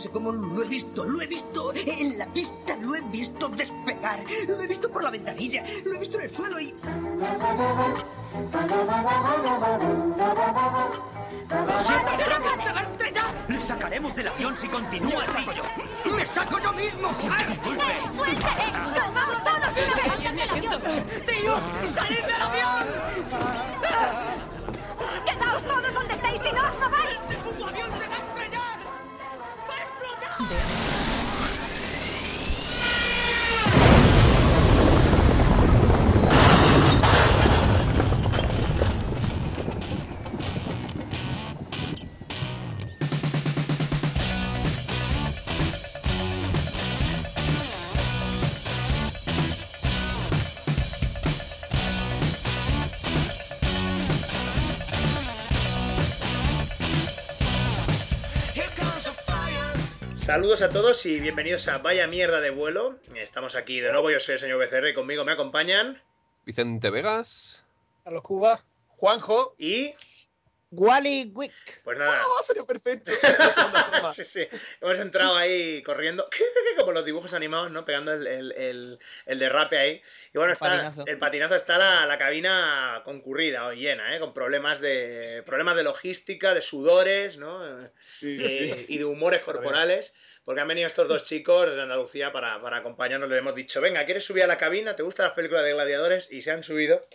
sé cómo lo he visto, lo he visto. En la pista lo he visto despegar. Lo he visto por la ventanilla, lo he visto en el suelo y... Le sacaremos del avión si continúa así. yo. ¡Me saco yo mismo! ¡Eh, suéltale! ¡Nos vamos todos de una vez! ¡Tíos, salid del avión! ¡Quedaos todos donde estáis y no os mováis! Saludos a todos y bienvenidos a Vaya Mierda de Vuelo. Estamos aquí de nuevo, yo soy el señor Becerra y conmigo me acompañan. Vicente Vegas. Carlos Cuba, Juanjo. Y. Wally Wick. Pues nada. ¡Ah, salió perfecto! sí, sí. Hemos entrado ahí corriendo, como los dibujos animados, ¿no? Pegando el, el, el, el derrape ahí. Y bueno, El está, patinazo. el patinazo está la, la cabina concurrida o llena, ¿eh? Con problemas de problemas de logística, de sudores, ¿no? Sí, Eh, y de humores corporales. Porque han venido estos dos chicos de Andalucía para, para acompañarnos. Le hemos dicho, venga, ¿quieres subir a la cabina? ¿Te gustan las películas de gladiadores? Y se han subido.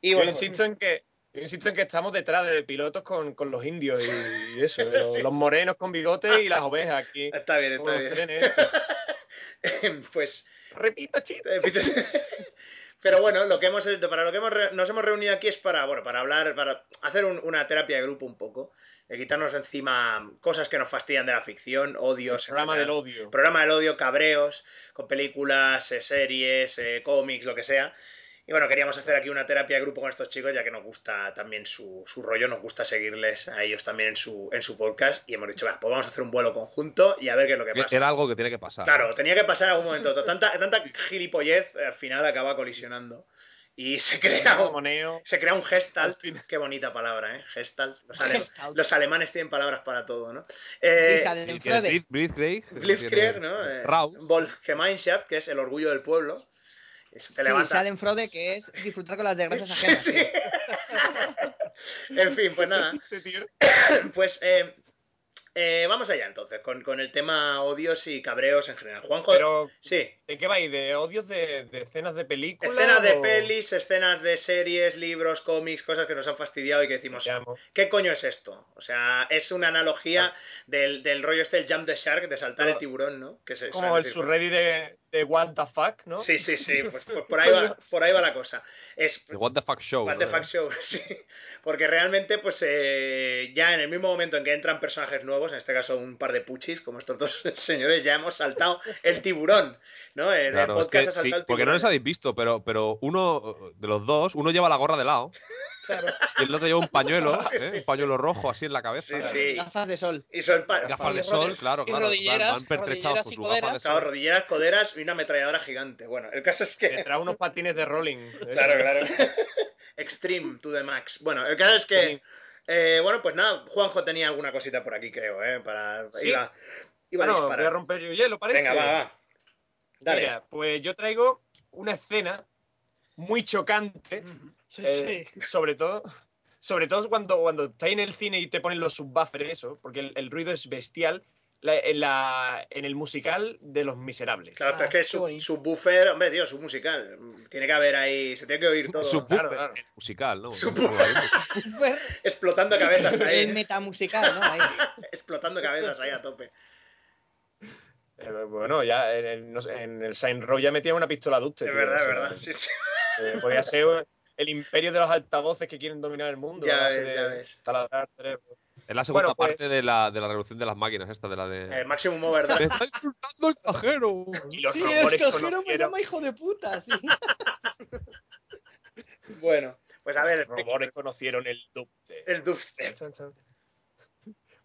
Y Yo bueno, insisto en que. Yo insisto en que estamos detrás de pilotos con, con los indios y, y eso, los, Sí, los morenos con bigotes y las ovejas aquí. está bien, está bien. trenes pues Repito, chiste. Eh, Pero bueno, lo que hemos, para lo que hemos re- nos hemos reunido aquí es para, bueno, para hablar, para hacer un- una terapia de grupo un poco, de quitarnos de encima cosas que nos fastidian de la ficción, odios, Programa del odio. programa del odio, cabreos, con películas, eh, series, eh, cómics, lo que sea. Y bueno, queríamos hacer aquí una terapia de grupo con estos chicos, ya que nos gusta también su, su rollo, nos gusta seguirles a ellos también en su, en su podcast. Y hemos dicho, "Va, pues vamos a hacer un vuelo conjunto y a ver qué es lo que pasa. Era algo que tiene que pasar. Claro, tenía que pasar en algún momento. Tanta, tanta gilipollez al final acaba colisionando. Y se crea un, se crea un Al gestalt. Qué bonita palabra, ¿eh? Gestalt. Los, ale- Gestalt. los alemanes tienen palabras para todo, ¿no? Sí, Eh, salen Sí, Blitzkrieg. Blitzkrieg, ¿no? Eh, Raus. Volksgemeinschaft, que es el orgullo del pueblo. Se te Sí, levanta- salen Frode, que es disfrutar con las desgracias Sí, ajenas. sí. sí. en fin, pues nada. Pues eh, eh, vamos allá entonces, con, con el tema odios y cabreos en general. Juanjo, Pero, sí. ¿De qué vais? ¿De odios de, de escenas de películas? Escenas de pelis, escenas de series, libros, cómics, cosas que nos han fastidiado y que decimos. ¿qué coño es esto? O sea, es una analogía del, del rollo este del jump the shark, de saltar el tiburón, ¿no? Que se, Como el decir. subreddit de, de What the fuck, ¿no? Sí, sí, sí, pues, pues por, ahí va, por ahí va la cosa. Es, The What the Fuck Show. What ¿no? the fuck show, sí. Porque realmente, pues eh, ya en el mismo momento en que entran personajes nuevos, en este caso un par de puchis, como estos dos señores, ya hemos saltado el tiburón, ¿no? En Claro, el es que sí, porque no les habéis visto, pero, pero uno de los dos, uno lleva la gorra de lado y el otro lleva un pañuelo, ¿eh? sí, un pañuelo rojo así en la cabeza. Sí, sí. Gafas de sol. Y son pa- Gafas de sol, claro, claro. Van, rodilleras, van pertrechados con sus gafas de coderas. Claro, sol. rodilleras, coderas y una ametralladora gigante. Bueno, el caso es que. Detrás unos patines de rolling. Claro, claro. Extreme to the max. Bueno, el caso es que. eh, bueno, pues nada, Juanjo tenía alguna cosita por aquí, creo, ¿eh? Para. Sí. Iba, iba a Bueno, voy a disparar. romper yo hielo, parece. Venga, va, va. Dale. Mira, pues yo traigo una escena muy chocante, Sí, eh, sí. sobre todo, sobre todo cuando, cuando estás en el cine y te ponen los subwoofers, eso, porque el, el ruido es bestial. la- en, la, en el musical de Los Miserables. Claro, pero es Ah, que qué su, buffer, hombre, tío, su musical. Tiene que haber ahí. Se tiene que oír todo. Su Claro, claro. musical, ¿no? Su Explotando cabezas el ahí. metamusical, ¿no? Ahí. Explotando cabezas ahí a tope. Eh, bueno, ya en el, no sé, en el Saint Row ya metía una pistola duste. Es tío, verdad, es verdad. Sí, sí. eh, podía ser el imperio de los altavoces que quieren dominar el mundo. Ya ves, de ya ves. taladrar cerebro. Es la segunda Bueno, pues- parte de la, de la revolución de las máquinas, esta, de la de. El Maximum Overdrive. ¡Me está insultando el cajero! Y los Sí, el cajero me llama hijo de puta, sí. Bueno, pues a ver, los rumores conocieron el dubstep. el dubstep.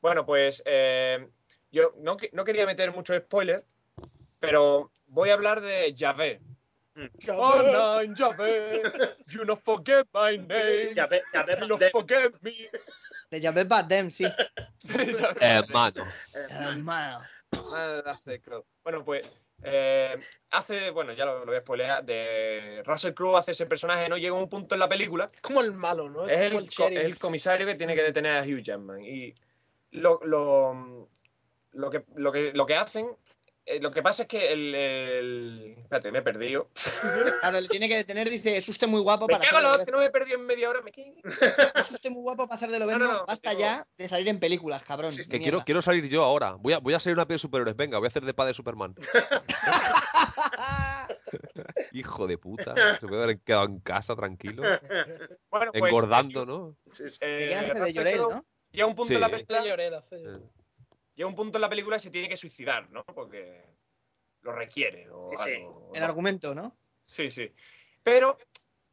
Bueno, pues eh, yo no, no quería meter mucho spoiler, pero voy a hablar de Javé. Oh, nine, Javé, you not forget my name, ya ve, you not forget me. De Javet Bardem, sí. Hermano. Hermano. Bueno, pues eh, hace, bueno, ya lo, lo voy a spoilear, de Russell Crowe hace ese personaje, ¿no? Llega un punto en la película, Es como el malo, ¿no? es como el, el co- es el comisario que tiene que detener a Hugh Jackman. Y lo, lo, lo, que, lo, que, lo que hacen, eh, lo que pasa es que el, el- Espérate, me he perdido. Claro, le tiene que detener, dice, es usted muy guapo Me para cago de hostia, no me he perdido en media hora. Me cago Es usted muy guapo para hacer de lo No, no, no, Basta digo- ya de salir en películas, cabrón. Sí, Que de quiero, quiero salir yo ahora. Voy a, voy a salir una peli de superhéroes. Venga, voy a hacer de padre de Superman. Hijo de puta. Se puede haber quedado en casa tranquilo. Bueno, pues, Engordando, ¿no? Sí, sí. eh, Te quieres hacer de Llorel, ¿no? Llega un punto en la película Sí, Eh. Llega un punto en la película y se tiene que suicidar, ¿no? Porque lo requiere o Sí, sí. algo, El ¿no? argumento, ¿no? Sí, sí. Pero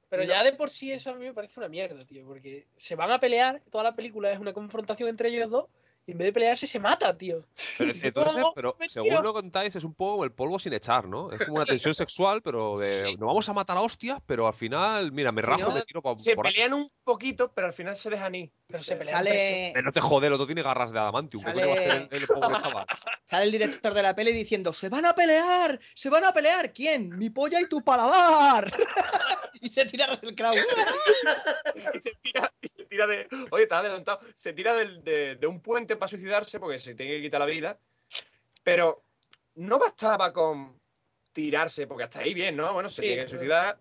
Pero No. ya de por sí eso a mí me parece una mierda, tío. Porque se van a pelear, toda la película es una confrontación entre ellos dos, en vez de pelearse se mata, tío. Pero, entonces, "No, pero según tiro". lo contáis, es un poco como el polvo sin echar, ¿no? Es como una tensión sexual, pero de. Sí. Nos vamos a matar a hostias, pero al final, mira, me rajo me tiro pa- se por pelean un poquito, pero al final se dejan ir. Pero se pelean entre sí. Sale, No te jode, el otro tiene garras de adamantium. ¿Qué Sale- coño va a hacer el, el pobre chaval? sale el director de la peli diciendo, ¡se van a pelear! ¡Se van a pelear! ¿Quién? ¡Mi polla y tu paladar! y se tira Russell Crowe. Y se tira, y se tira de. Oye, está adelantado. Se tira del- de, de un puente para suicidarse porque se tiene que quitar la vida. Pero no bastaba con tirarse, porque hasta ahí bien, ¿no? Bueno, se Sí, tiene que suicidar.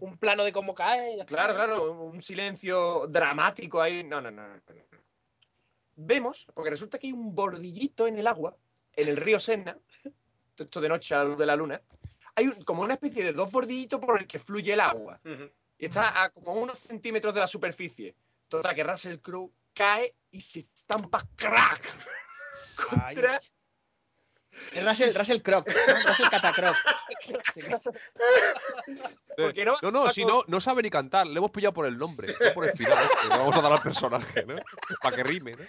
Un plano de cómo cae. Claro, claro, un silencio dramático ahí. No, no, no, no. Vemos, porque resulta que hay un bordillito en el agua, en el río Sena, esto de noche a la luz de la luna, hay un- como una especie de dos bordillitos por el que fluye el agua. Y está a como unos centímetros de la superficie. Total, que Russell Crowe cae y se estampa crack Ay. contra Es Russell, Russell Croc, ¿no? Russell Catacroc. No- No, no, si no, no sabe ni cantar. Le hemos pillado por el nombre, no por el final. este, le vamos a dar al personaje, ¿no? Para que rime, ¿no?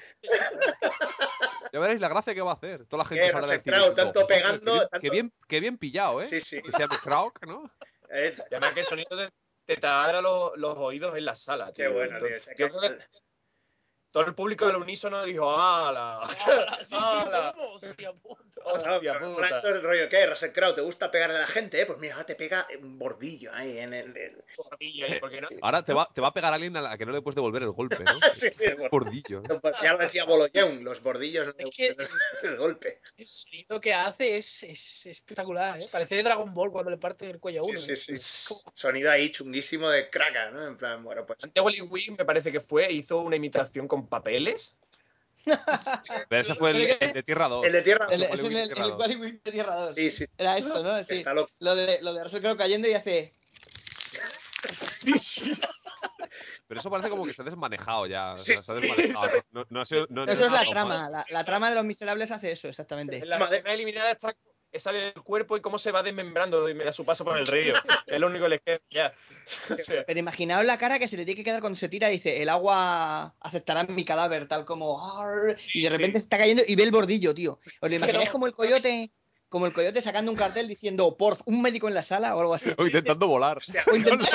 Ya veréis la gracia que va a hacer. Toda la gente ¿Qué, saldrá del cine tanto "Joder, pegando, Qué bien, tanto- qué bien, qué bien pillado, ¿eh? Sí, sí. Que se llame Krauk, ¿no? Eh, además que el sonido te, te taladra los, los oídos en la sala. qué tío. bueno, Esto- tío. Sea, Yo creo que todo el público al unísono dijo ¡Hala! ¡Hala! Sí, sí, ¡Hala! ¿cómo? Hostia puta. ¡Hostia pero puta! Eso es el rollo, ¿qué? Russell Crowe, ¿te gusta pegarle a la gente? Eh? Pues mira, te pega un bordillo ahí en el... el- Bordillo ahí, ¿por qué no? Ahora te va, te va a pegar alguien a la que no le puedes devolver el golpe, ¿no? Sí, sí, el bordillo. Pues Ya lo decía Boloñón, los bordillos Es que- el golpe. El sonido que hace es, es espectacular, ¿eh? Parece de Dragon Ball cuando le parte el cuello a Sí, uno. sí, ¿eh? sí. Es como- Sonido ahí chunguísimo de craca, ¿no? En plan, bueno, pues... Wally Wing me parece que fue, hizo una imitación con papeles. Pero ese fue el, el de Tierra 2. El de tierra... El, Eso fue es en el, Tierra el de Tierra 2. Sí, sí, sí. Era esto, ¿no? Sí. Está loco. Lo de, lo de Russell Crowe cayendo y hace... Sí, sí. Pero eso parece como que se ha desmanejado ya. o Sí, sea, se ha sí, desmanejado. No, no ha sido- no- no Eso es la trama. La, la trama de Los Miserables hace eso, exactamente. En la Madre- escena eliminada está sale el cuerpo y cómo se va desmembrando a su paso por el río. es lo único que le queda ya. O sea, Pero imaginaos la cara que se le tiene que quedar cuando se tira y dice, el agua aceptará mi cadáver, tal como... "Arr", y de repente sí. está cayendo y ve el bordillo, tío. ¿Os lo imagináis Pero- como el coyote, como el coyote sacando un cartel diciendo, por un médico en la sala o algo así? O intentando volar. O intentando,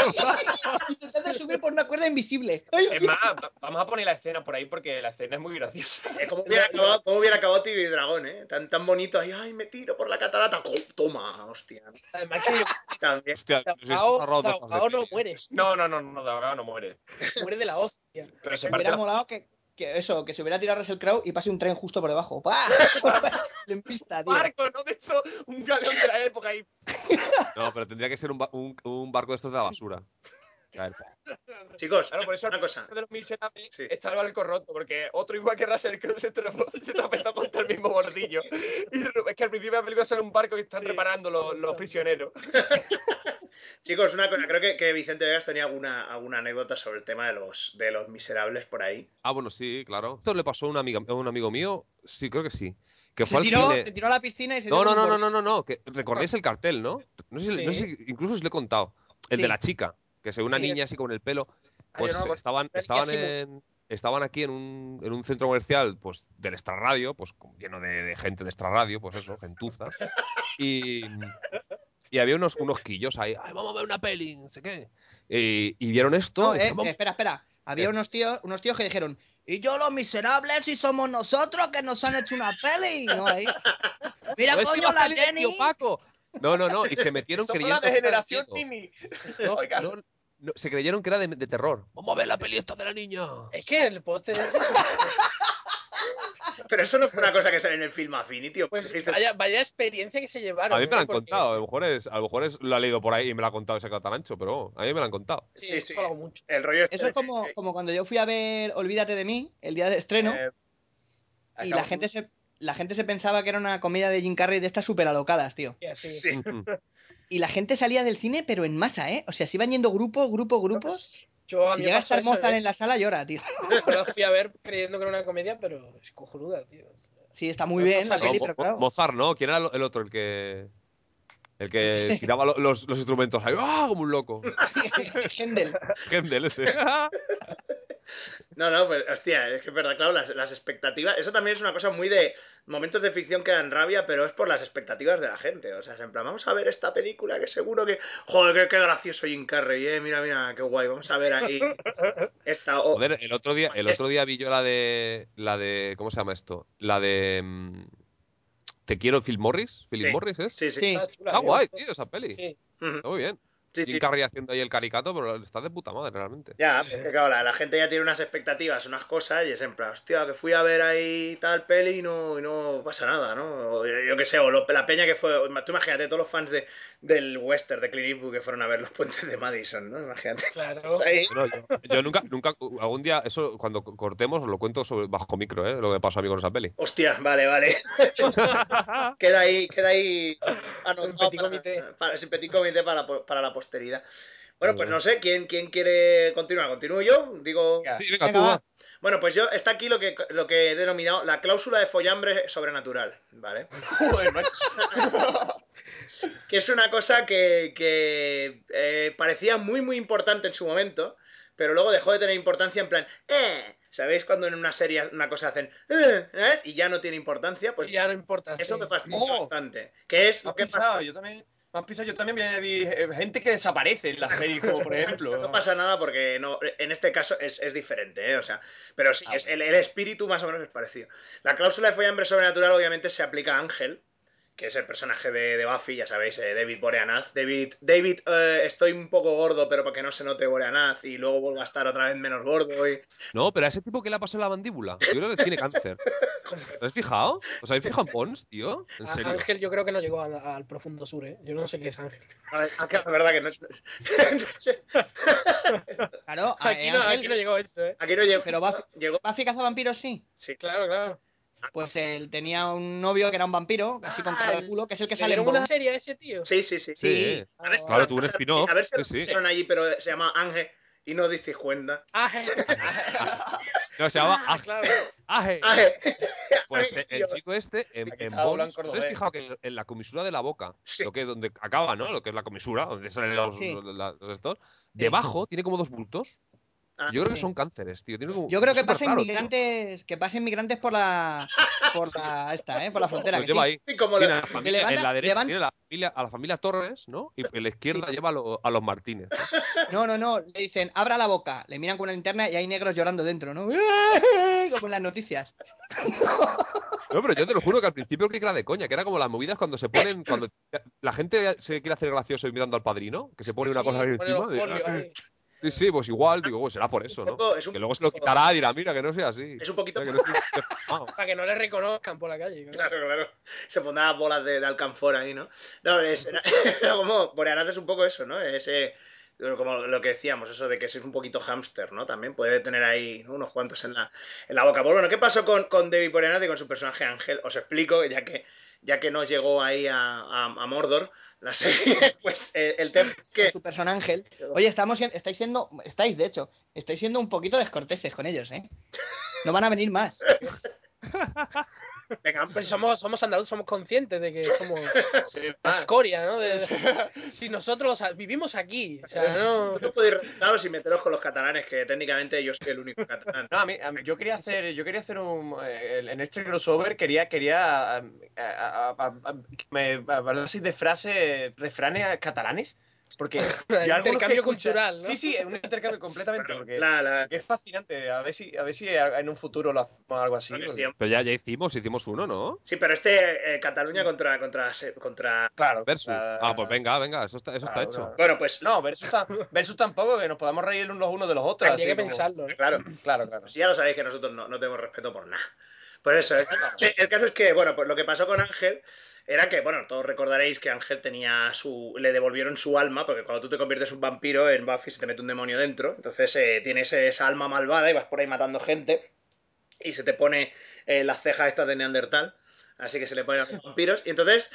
intentando subir por una cuerda invisible. ¡Ay, es más, va- vamos a poner la escena por ahí porque la escena es muy graciosa. ¿Cómo hubiera acabado, cómo hubiera acabado Dragón, eh? Tan, tan bonito ahí, ay, me tiro por la catarata. ¡Oh, toma, hostia. Además que También. Hostia, ahogado no peli. muere. No, no, no, no, de ahogado no muere. Muere de la hostia. Pero se Me parte hubiera la... molado que, que eso, que se hubiera tirado Russell Crowe y pase un tren justo por debajo. ¡Pah! Lo empista, tío. barco, ¿no? De hecho, un galeón de la época ahí. No, pero tendría que ser un, ba- un- un barco de estos de la basura. A ver, Chicos, Claro, por eso una cosa. de los miserables Sí. está el barco roto, porque otro igual que Russell Crowe se se tropezó contra el mismo bordillo. Y es que al principio de la película sale un barco que están Sí. reparando los, los prisioneros. Chicos, una cosa. Creo que, que Vicente Vegas tenía alguna, alguna anécdota sobre el tema de los, de los miserables por ahí. Ah, bueno, sí, claro. Esto le pasó a, una amiga, a un amigo mío. Sí, creo que sí. Que Se fue al tiró, cine. se tiró a la piscina y se No, no, no, no, no, no, no. Que recordáis el cartel, ¿no? No sé, si- no sé si- incluso os lo he contado. El Sí. de la chica, que se ve una Sí. niña así con el pelo. Ah, Pues no estaban, estaban, en, estaban aquí en un, en un centro comercial pues, del extrarradio, pues lleno de, de gente de extrarradio, pues eso, gentuza. Y, y había unos, unos quillos ahí, Ay, vamos a ver una peli, no sé qué. Y, y vieron esto. No, y eh, eh, espera, espera. Había ¿Qué? unos tíos, unos tíos que dijeron, y yo los miserables y somos nosotros que nos han hecho una peli. No, ahí. Mira, si coño, la Jenny. tío Paco. No, no, no. Y se metieron Somos creyendo de generación. Mimi. No, no, no, se creyeron que era de, de terror. Vamos a ver la peli esta de la niña. Es que el póster ese, Pero eso no fue una cosa que sale en el film Affinity. ¿o pues vaya, vaya experiencia que se llevaron. A mí me la han contado. A lo mejor es, a lo mejor es, lo ha leído por ahí y me lo ha contado ese catalancho, pero a mí me lo han contado. Sí, Sí, mucho. El rollo este Eso es como, como cuando yo fui a ver Olvídate de mí, el día del estreno, Eh, y la gente se la gente se pensaba que era una comedia de Jim Carrey de estas súper alocadas, tío. Sí. Y la gente salía del cine, pero en masa, ¿eh? O sea, se iban yendo grupo, grupo, grupos. Yo Si llega a estar eso, Mozart ¿eh? en la sala, llora, tío. Yo la fui a ver creyendo que era una comedia, pero es cojonuda, tío. Sí, está muy No bien la peli, No, pero claro. Mozart, ¿no? ¿Quién era el otro? El que. El que Sí. tiraba lo- los, los instrumentos ahí, ¡ah! como un loco. Händel. Gendel ese. No, no, pues hostia, es que es verdad, claro, las, las expectativas. Eso también es una cosa muy de momentos de ficción que dan rabia, pero es por las expectativas de la gente. O sea, es en plan, vamos a ver esta película que seguro que. Joder, qué, qué gracioso Jim Carrey, eh. Mira, mira, qué guay. Vamos a ver ahí. Esta. o- Joder, el otro día, el otro día vi yo la de. La de. ¿Cómo se llama esto? La de. mm, Te quiero, Phil Morris. Philip Sí. Morris, ¿es? Sí, sí. Sí. Está chula, Está me guay, tío, esa peli. Sí. Está muy bien. Sí, Jim sí. Carrey haciendo ahí el caricato, pero está de puta madre, realmente. Ya, es que claro, la, la gente ya tiene unas expectativas, unas cosas, y es en plan, hostia, que fui a ver ahí tal peli y no, y no pasa nada, ¿no? O yo, yo qué sé, o lo- la peña que fue. Tú imagínate, todos los fans de, del western de Clint Eastwood que fueron a ver los puentes de Madison, ¿no? Imagínate. Claro. Yo, yo nunca, nunca, algún día, eso cuando cortemos, os lo cuento sobre, bajo micro, ¿eh? Lo que me pasó a mí con esa peli. Hostia, vale, vale. queda ahí, queda ahí anotado Un petit para, comité. para- ese petit comité para, para la posteridad. Bueno, pues no sé, ¿quién, quién quiere continuar? ¿Continúo yo? Digo. Sí, venga, tú, va. Bueno, pues yo, está aquí lo que, lo que he denominado la cláusula de follambre sobrenatural, ¿vale? Que es una cosa que, que, eh, parecía muy, muy importante en su momento, pero luego dejó de tener importancia en plan, eh, ¿sabéis cuando en una serie una cosa hacen, eh, y ya no tiene importancia? Pues ya no importa. eso sí. me fastidia Oh. bastante. Que es pisado, pasa. yo también. Has pisado, yo también vi eh, gente que desaparece en la serie, como por ejemplo. No pasa nada porque no, en este caso es, es diferente, ¿eh? O sea, pero sí, Ah, es, el, el espíritu más o menos es parecido. La cláusula de follambre sobrenatural obviamente se aplica a Ángel, que es el personaje de, de Buffy, ya sabéis, eh, David Boreanaz. David, David eh, estoy un poco gordo, pero para que no se note Boreanaz y luego vuelva a estar otra vez menos gordo. Y... No, pero a ese tipo que le ha pasado en la mandíbula. Yo creo que tiene cáncer. ¿Te has fijado? ¿Os habéis fijado en Pons, tío? En serio. Ángel yo creo que no llegó al, al profundo sur, ¿eh? Yo no sé qué es Ángel. A ver, Ángel, la verdad que no. no sé. Claro, a- Aquí no, Ángel, aquí no llegó eso, ¿eh? Aquí no llegó. Pero Buffy- llegó Buffy cazavampiros sí. sí. Claro, claro. Pues él tenía un novio que era un vampiro, así con cara de culo, que es el que ¿Le sale en una serie a ese tío? Sí, sí, sí. Sí. A ver si Claro, lo tuvo un spin-off, A ver si lo pusieron allí, pero se llama Ángel y no disteis cuenta. Ángel. No, se llama Ah, Aje. claro. Aje. Ángel. Pues eh, el chico este, en, en Bones, ¿os habéis Cordobés. fijado que en, en la comisura de la boca, Sí. lo que donde acaba, ¿no? Lo que es la comisura, donde salen los, Sí. los- la- los estos, debajo tiene como dos bultos. Ah, Yo creo que son cánceres, tío. Tiene como- Yo creo que es súper pasen raro, tío. migrantes, que pasen migrantes por la por la esta, ¿eh? por la frontera. Los que lleva sí. ahí. Sí, como Tiene la- a la familia- levanta- en la derecha levanta- tiene la familia, a la familia Torres, ¿no? Y en la izquierda lleva a, lo- a los Martínez. No, no, no. Le dicen, abra la boca. Le miran con una linterna y hay negros llorando dentro, ¿no? Como en las noticias. No, pero yo te lo juro que al principio creí que era de coña, que era como las movidas cuando se ponen, cuando la gente se quiere hacer gracioso imitando al padrino, que se pone una Sí, cosa encima. Sí, sí, pues igual, digo, pues será por Es eso, ¿no? es Que luego se lo quitará y dirá, mira, que no sea así. Es un poquito. Mira, que no estoy deformado. Para que no le reconozcan por la calle. claro. Claro, claro. Se pondrán bolas de, de alcanfor ahí, ¿no? No, es, era, era como. Boreanaz es un poco eso, ¿no? Ese. Como lo que decíamos, eso de que es un poquito hámster, ¿no? También puede tener ahí ¿no? unos cuantos en la, en la boca. Pues bueno, ¿qué pasó con, con David Boreanaz y con su personaje Ángel? Os explico, ya que, ya que no llegó ahí a, a, a Mordor la serie, pues eh, el tema es que. su personaje Ángel. Oye, estamos, estáis siendo, estáis de hecho, estáis siendo un poquito descorteses con ellos, ¿eh? No van a venir más. Venga, Pues somos, somos andaluces, somos conscientes de que somos Sí, la escoria, ¿no? De- si nosotros vivimos aquí, o sea, no... vosotros podéis y meteros con los catalanes, que técnicamente yo soy el único catalán. No, a mí, a mí- yo quería hacer, yo quería hacer un, eh, en este crossover quería, quería, eh, a- a- a- a- que me hablaseis de frases, refranes catalanes, Porque Un intercambio cultural, ¿no? Sí, sí, es un intercambio completamente. Bueno, porque la- la- es fascinante. A ver si, a ver si en un futuro lo hacemos algo así. porque sí, Pero ya, ya hicimos, hicimos uno, ¿no? sí, pero este eh, Cataluña contra, contra, contra. Claro. Versus. la- Ah, pues venga, venga, eso está, eso está claro, hecho. claro. Bueno, pues No, versus, versus tampoco, que nos podamos reír los unos de los otros. Así que como- pensarlo, ¿no? claro. Claro, claro. Pues ya lo sabéis que nosotros no, no tenemos respeto por nada. Por eso, el, caso es que, bueno, pues lo que pasó con Ángel era que, bueno, todos recordaréis que Ángel tenía su. le devolvieron su alma, porque cuando tú te conviertes en un vampiro, en Buffy se te mete un demonio dentro. Entonces eh, tienes esa alma malvada y vas por ahí matando gente. Y se te pone eh, las cejas estas de Neandertal. Así que se le ponen a los vampiros. Y entonces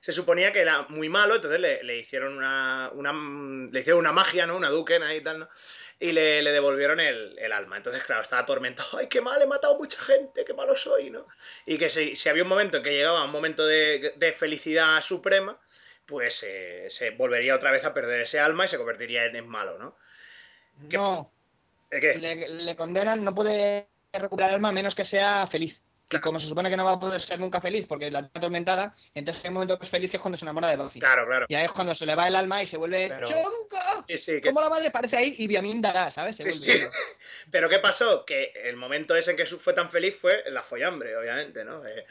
se suponía que era muy malo, entonces le, le hicieron una, una. le hicieron una magia, ¿no? Una duquen ahí y tal, ¿no? Y le, le devolvieron el, el alma. Entonces, claro, estaba atormentado. ¡Ay, qué mal! He matado a mucha gente, qué malo soy, ¿no? Y que si, si había un momento en que llegaba un momento de, de felicidad suprema, pues eh, se volvería otra vez a perder ese alma y se convertiría en, en malo, ¿no? ¿Qué? No, ¿Eh, ¿Qué? le, le condenan, no puede recuperar el alma a menos que sea feliz. Y como se supone que no va a poder ser nunca feliz porque la está atormentada, entonces hay un momento que es feliz que es cuando se enamora de Buffy. Claro, claro. Y ahí es cuando se le va el alma y se vuelve Pero- chonca. Sí, Como la madre parece ahí y Biamin dará, ¿sabes? Se Sí, vuelve. Pero ¿qué pasó? Que el momento ese en que fue tan feliz fue la follambre, obviamente, ¿no? Eh,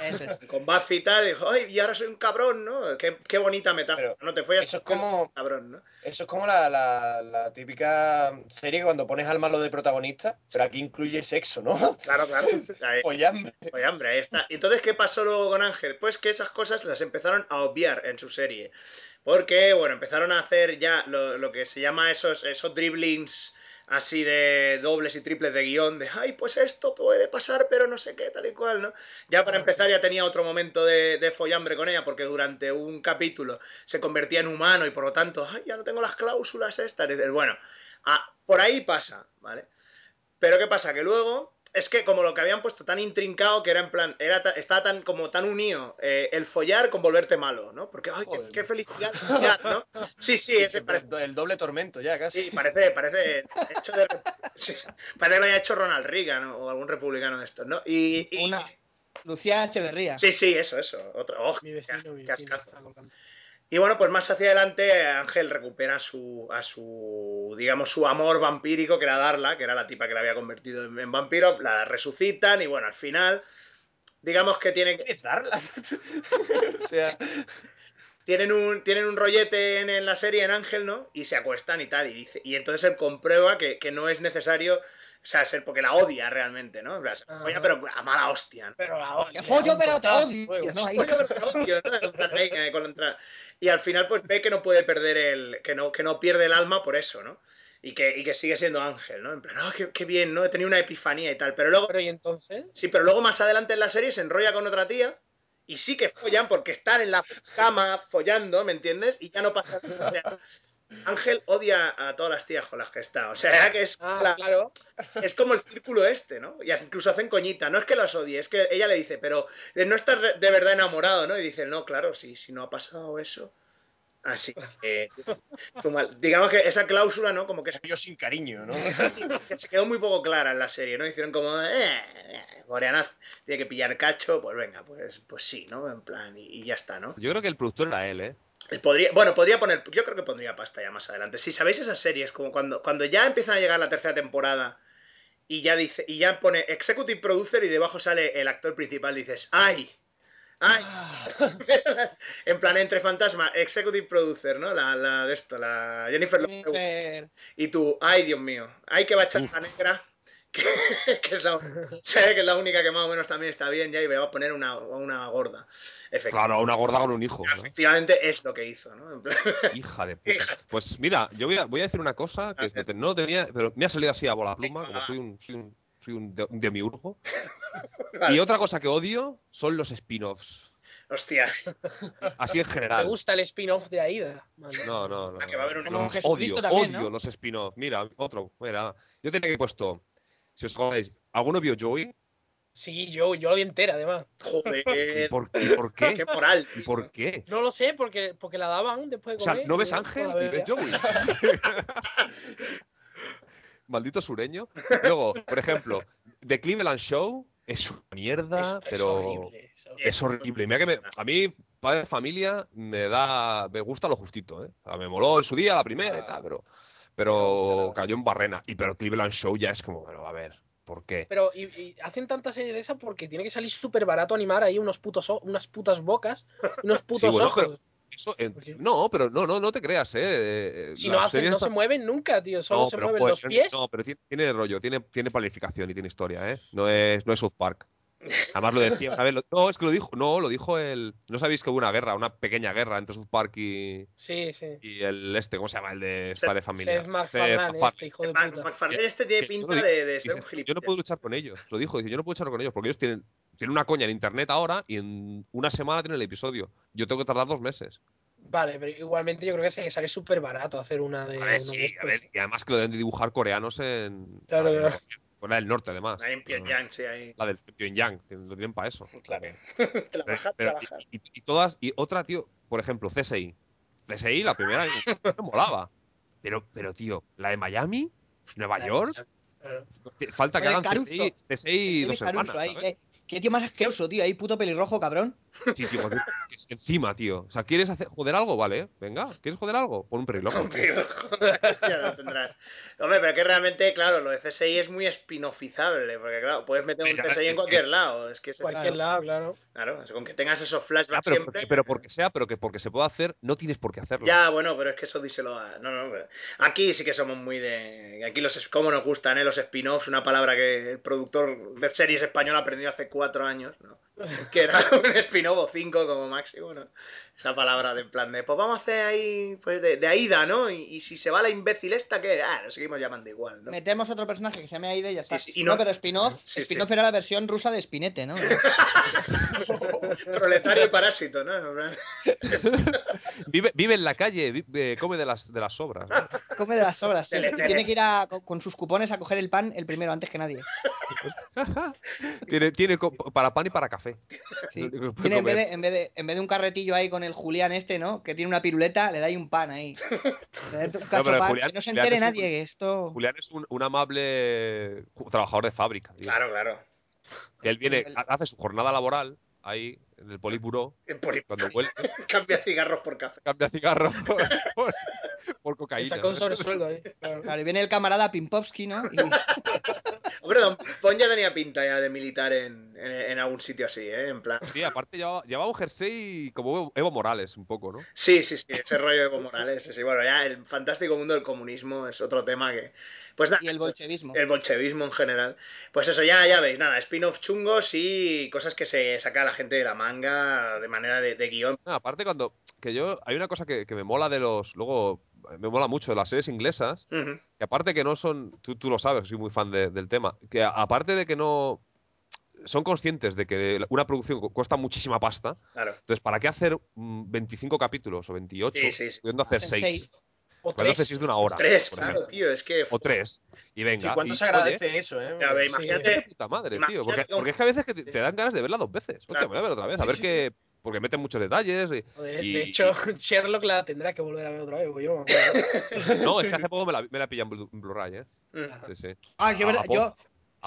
Eso es. con Buffy y tal, dijo, ¡ay, y ahora soy un cabrón, ¿no? Qué, qué bonita metáfora. Pero no te follas eso es como- cabrón, ¿no? Eso es como la, la- la típica serie que cuando pones al malo de protagonista, pero aquí incluye sexo, ¿no? Claro, claro. Ahí- Follambre. Oye, hombre, ahí está. ¿Y entonces qué pasó luego con Ángel? Pues que esas cosas las empezaron a obviar en su serie. Porque, bueno, empezaron a hacer ya lo, lo que se llama esos, esos dribblings así de dobles y triples de guion, de, ay, pues esto puede pasar, pero no sé qué, tal y cual, ¿no? Ya para empezar ya tenía otro momento de, de follambre con ella, porque durante un capítulo se convertía en humano y por lo tanto, ay, ya no tengo las cláusulas estas. Y bueno, ah, por ahí pasa, ¿vale? Pero ¿qué pasa? Que luego es que como lo que habían puesto tan intrincado que era en plan, era ta- estaba tan como tan unido eh, el follar con volverte malo, ¿no? Porque ay, qué, felicidad, ¿no? Sí, sí, ese parece, El doble tormento ya, casi. sí, parece, parece hecho de, sí, parece que lo haya hecho Ronald Reagan ¿no? o algún republicano de estos, ¿no? Y, y- Una. Lucía Echeverría. sí, sí, eso, eso, otro, oh, Mi vecino, qué- mi qué vecino. ascazo. Y bueno, pues más hacia adelante Ángel recupera su, a su, digamos, su amor vampírico, que era Darla, que era la tipa que la había convertido en, en vampiro, la resucitan y bueno, al final, digamos que tienen, ¿Quieres darla? O sea, tienen, un, tienen un rollete en, en la serie en Ángel, ¿no? Y se acuestan y tal, y, dice, y entonces él comprueba que, que no es necesario, o sea, ser porque la odia realmente, ¿no? Se Ajá. folla, pero a mala hostia, ¿no? Pero la Que follo, pero te odio. ¿no? Ahí. Folla, pero te odio, ¿no? Eh, contra- Y al final, pues ve que no puede perder el. que no, que no pierde el alma por eso, ¿no? Y que, y que sigue siendo ángel, ¿no? En plan, ah, qué, qué bien, ¿no? He tenido una epifanía y tal. Pero luego, Pero y entonces, sí, pero luego más adelante en la serie se enrolla con otra tía y sí que follan porque están en la cama follando, ¿me entiendes? Y ya no pasa nada. Ángel odia a todas las tías con las que está. O sea, que es, ah, la- claro, es como el círculo este, ¿no? Y incluso hacen coñita. No es que las odie, es que ella le dice, pero no estás de verdad enamorado, ¿no? Y dice, no, claro, sí, si no ha pasado eso. Así que, mal- digamos que esa cláusula, ¿no? Como que, Yo sin cariño, ¿no? que se quedó muy poco clara en la serie, ¿no? Hicieron como, eh, eh, Boreanaz tiene que pillar cacho, pues venga, pues, pues sí, ¿no? En plan, y, y ya está, ¿no? yo creo que el productor era él, ¿eh? Podría, bueno, podría poner, yo creo que pondría pasta ya más adelante. Si sabéis esas series, como cuando, cuando ya empiezan a llegar la tercera temporada y ya dice, y ya pone Executive Producer y debajo sale el actor principal, dices, ¡ay! ¡ay! en plan, entre fantasma, Executive Producer, ¿no? La, la de esto, la Jennifer Lopez. Jennifer. Y tú, ¡ay, Dios mío! ¡ay, que va a echar la negra! Que, que es la, que es la única que más o menos también está bien ya y me va a poner una, una gorda. Efectivamente. Claro, una gorda con un hijo. ¿no? Efectivamente es lo que hizo, ¿no? Hija de puta. Pues mira, yo voy a, voy a decir una cosa que no te- tenía, pero me ha salido así a bola pluma, como soy un, soy un, soy un, de- un demiurgo. Vale. Y otra cosa que odio son los spin-offs. Hostia, Así en ¿te general. gusta el spin-off de Aida? Vale. No, no, no. Ah, que va a haber un- Como Los Jesucristo odio, también, odio ¿no? los spin-offs. Mira, otro. Mira, yo tenía que puesto. Si os acordáis, ¿alguno vio Joey? Sí, yo, yo la vi entera, además. ¿Y joder, por, y por qué qué? moral. ¿Y por qué? No lo sé, porque, porque la daban después de O sea, comer. ¿no ves Ángel y ves. Joey? Maldito sureño. Luego, por ejemplo, The Cleveland Show es una mierda, Es- es pero horrible, es horrible. es horrible. Mira que me- a mí Padre de Familia me da. Me gusta lo justito, ¿eh? O sea, me moló en su día la primera y tal, pero. Pero cayó en barrena. Y pero Cleveland Show ya es como, bueno, a ver, ¿por qué? Pero y, y hacen tanta serie de esa porque tiene que salir súper barato animar ahí unos putos unas putas bocas, unos putos bueno, ojos. pero- Eso, eh, no, pero no, no, no te creas, ¿eh? eh. si no hacen, no se mueven nunca, tío. Solo No, se mueven joder, los pies. No, pero tiene, tiene rollo, tiene, tiene planificación y tiene historia, ¿eh? No es, no es South Park. Además lo decía una vez. lo- no, es que lo dijo. No, lo dijo el. No sabéis que hubo una guerra, una pequeña guerra entre South Park y, Sí, sí. y el este, ¿cómo se llama? El de Padre Familia. Seth MacFarlane, MacFarlane. este hijo de puta. McFarlane este tiene pinta de, de ser un dice, yo no gilipollas. puedo luchar con ellos. Lo dijo, dice, yo no puedo luchar con ellos porque ellos tienen, tienen una coña en internet ahora y en una semana tienen el episodio. Yo tengo que tardar dos meses. Vale, pero igualmente yo creo que se- sale súper barato hacer una de. A ver, sí, a ver, y además que lo deben de dibujar coreanos en. Claro, claro. Corea del Norte, además. Ahí en Pyongyang, sí, ahí. La del Pyongyang, lo tienen para eso. Claro. Pero- Trabajar, pero- trabajar. y, y- y todas, y otra, tío, por ejemplo, CSI. CSI, la primera, me molaba. Pero, pero, tío, la de Miami, Nueva York, Claro. falta que hagan Caruso. CSI, CSI dos Caruso semanas. ahí, ¿sabes? Qué tío más asqueroso, tío. Ahí puto pelirrojo, cabrón. Sí, tío, porque es que encima, tío. O sea, ¿quieres hacer, joder algo? Vale, venga. ¿Quieres joder algo? Pon un pelirrojo. Ya lo tendrás. Hombre, pero que realmente, claro, lo de CSI es muy spinofizable, porque claro, puedes meter un CSI en es cualquier que- lado. Es que ese- Cualquier lado, claro. claro, es con que tengas esos flashbacks pero, siempre. porque, pero porque sea, pero que porque se pueda hacer, no tienes por qué hacerlo. Ya, bueno, pero es que eso díselo a. No, no, pero- aquí sí que somos muy de. Aquí los. ¿Cómo nos gustan, eh? Los spin-offs, una palabra que el productor de series español aprendió hace cuatro años, ¿no? Que era un spin-off o cinco como máximo, ¿no? Esa palabra de en plan de. Pues vamos a hacer ahí. Pues de, de Aida, ¿no? Y, y si se va la imbécil esta, que. Ah, lo seguimos llamando igual, ¿no? Metemos otro personaje que se llame Aida y ya está. Sí, sí, y no, no- pero spin-off. Sí, sí. spin-off era la versión rusa de Spinete, ¿no? Proletario y parásito, ¿no? Vive, vive en la calle, vi- eh, come de las, de las sobras. ¿no? Come de las sobras. sí. Tiene que ir a- con, sus cupones a coger el pan el primero antes que nadie. tiene tiene para pan y para café. Sí. Tiene en vez, de, en, vez de, en vez de un carretillo ahí con el Julián este, ¿no? Que tiene una piruleta, le da ahí un pan ahí. Le da un cacho pero pan, Julián- que no se Julián entere un- nadie que esto... Julián es un, un amable trabajador de fábrica. tío. Claro, claro. Que él viene, hace su jornada laboral ahí en el Politburó. En poli- Cuando vuelve, Cambia cigarros por café. cambia cigarro por, por- por Y cocaína. sacó un sobresueldo ahí. Claro. Claro, y viene el camarada Pimpovsky, ¿no? Y- Hombre, Don Pon ya tenía pinta ya de militar en, en, en algún sitio así, ¿eh? En plan. Sí, aparte llevaba, llevaba un jersey como Evo, Morales, un poco, ¿no? Sí, sí, sí, ese rollo de Evo Morales. Sí, bueno, ya el fantástico mundo del comunismo es otro tema que. Pues nada, y el bolchevismo. el bolchevismo en general. Pues eso, ya, ya veis, nada, spin-off chungos y cosas que se saca la gente de la manga de manera de, de guion. No, aparte cuando. Que yo. Hay una cosa que, que me mola de los. Luego. Me mola mucho de las series inglesas. Que aparte que no son. Tú, tú lo sabes, soy muy fan de- del tema. Que aparte de que no. Son conscientes de que una producción cu- cuesta muchísima pasta. claro. Entonces, ¿para qué hacer mm, 25 capítulos o 28? Sí, sí, sí. Pudiendo hacer Hacen 6. O tres. 6 de una hora. Tres, por claro, tío, es que. O 3. Y venga. Sí, ¿cuánto y, se oye, agradece eso, eh? Ya ve, Sí, imagínate. Es de puta madre, tío. Porque, Imagínate porque es que a veces que te, te dan ganas de verla dos veces. Hostia, Claro. me voy a ver otra vez. A Sí, ver sí, qué. Porque meten muchos detalles. y- Joder, Y- de hecho, Sherlock la tendrá que volver a ver otra vez. pues yo, me acuerdo. No, es que hace poco me la, me la pillé en Blu- en Blu-ray, ¿eh? Mm. Sí, sí. Ah, es que es verdad, yo...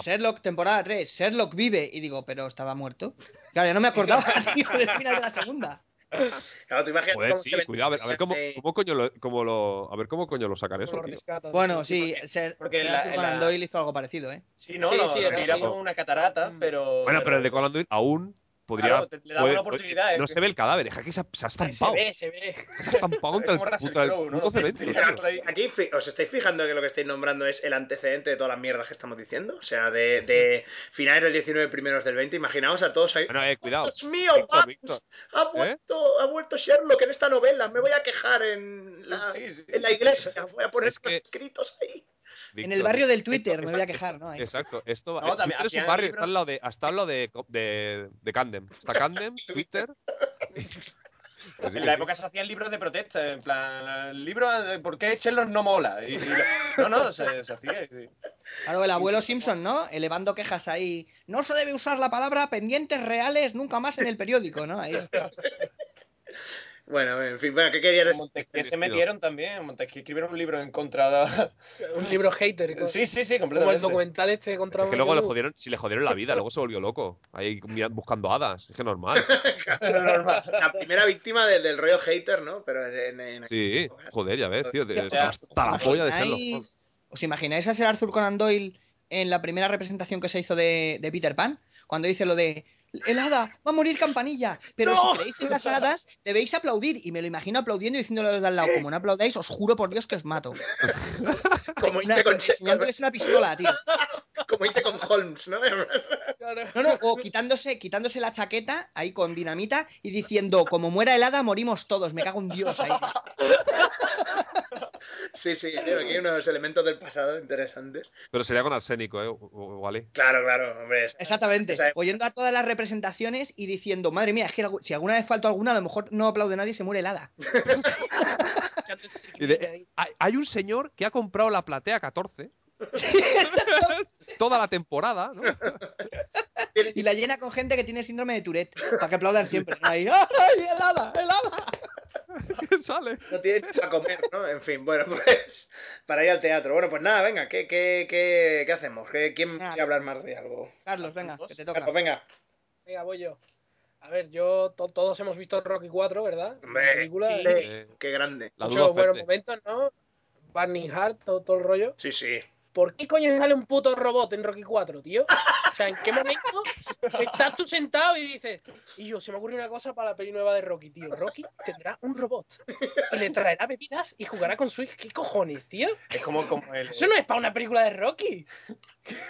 Sherlock, temporada 3, Sherlock vive. Y digo, pero estaba muerto. Claro, yo no me acordaba, tío, del final de la segunda. Claro, tú Joder, sí, se ve- cuidado, a ver, a ver cómo, Eh, cómo coño lo, cómo lo- a ver cómo coño lo sacan eso, Como tío. Bueno, sí, sí, porque- la- Arthur Conan la- Doyle hizo algo parecido, ¿eh? Sí, no, Sí, lo era por una catarata, Mm. pero. Bueno, pero el de Conan Doyle aún podría. Claro, te- le daba puede- una oportunidad, no se ve el cadáver, es que aquí se ha, se ha Se estampado. ve, se ve. Se ha estampado contra el. Aquí os estáis fijando que lo que estáis nombrando es el antecedente de todas las mierdas que estamos diciendo. O sea, de, de finales del 19, primeros del 20. Imaginaos a todos ahí. Bueno, eh, cuidado. Dios mío, Víctor, ha vuelto, ha vuelto Sherlock en esta novela. Me voy a quejar en la, Sí, sí. en la iglesia. Voy a poner Es que- escritos ahí. En el barrio del esto- Twitter me voy a quejar, ¿no? Exacto, esto va. No, eh, también Twitter es un barrio, está al lado de, al lado de, de, de Candem. Está Candem, Twitter. Pues sí, En la sí. época se hacían libros de protesta, en plan, el libro de por qué Sherlock no mola. Y, y lo- no, no, se, se hacía. sí. Claro, el abuelo Simpson, ¿no? Elevando quejas ahí. No se debe usar la palabra pendientes reales nunca más en el periódico, ¿no? Ahí. Bueno, en fin, bueno, ¿qué querías decir? Montesquieu se metieron también. Montesquieu escribieron un libro en contra de... Un libro hater. Sí, sí, sí, Como el completamente. documental este contra Es que luego le jodieron, si le jodieron la vida, luego se volvió loco. Ahí buscando hadas. Es que normal. La primera víctima del, del rollo hater, ¿no? Pero en, en- en- Sí, joder, ya ves, tío. O sea, Está hasta la polla de serlo. ¿Os imagináis a Sir Arthur Conan Doyle en la primera representación que se hizo de, de Peter Pan? Cuando dice lo de el hada va a morir campanilla, pero si creéis en las hadas debéis aplaudir. Y me lo imagino aplaudiendo y diciéndole a los de al lado, como no aplaudáis, os juro por Dios que os mato. como, Una- hice con, enseñándoles una pistola, tío. como hice con Holmes, ¿no? Claro. No, no, o quitándose, quitándose la chaqueta ahí con dinamita y diciendo, como muera el hada, morimos todos. Me cago en Dios ahí. Sí, sí, sí, aquí hay unos elementos del pasado interesantes. Pero sería con arsénico, ¿eh? Wally. Claro, claro, hombre. Exactamente. Oyendo a todas las representaciones y diciendo, madre mía, es que si alguna vez faltó alguna, a lo mejor no aplaude nadie y se muere el hada. Y de- Hay, un señor que ha comprado la platea 14 toda la temporada, ¿no? Y la llena con gente que tiene síndrome de Tourette, para que aplaudan siempre. ¿no? Ahí, ¡Ay, el hada! ¡El hada! ¿Qué sale? No tienen para comer, ¿no? En fin, bueno, pues para ir al teatro. Bueno, pues nada, venga, ¿qué, qué, qué, qué hacemos? ¿Qué- ¿Quién quiere hablar más de algo? Carlos, venga, que te toca. Carlos, venga. Venga, voy yo. A ver, yo to- todos hemos visto Rocky 4, ¿verdad? La Hombre, película. sí. Eh, qué grande. la Muchos buenos momentos, ¿no? Burning Heart, todo, todo el rollo. Sí, sí. ¿Por qué coño sale un puto robot en Rocky 4, tío? O sea, ¿en qué momento estás tú sentado y dices, y yo, se me ocurre una cosa para la peli nueva de Rocky, tío. Rocky tendrá un robot y le traerá bebidas y jugará con su. ¿Qué cojones, tío? Es como, como el... Eso no es para una película de Rocky.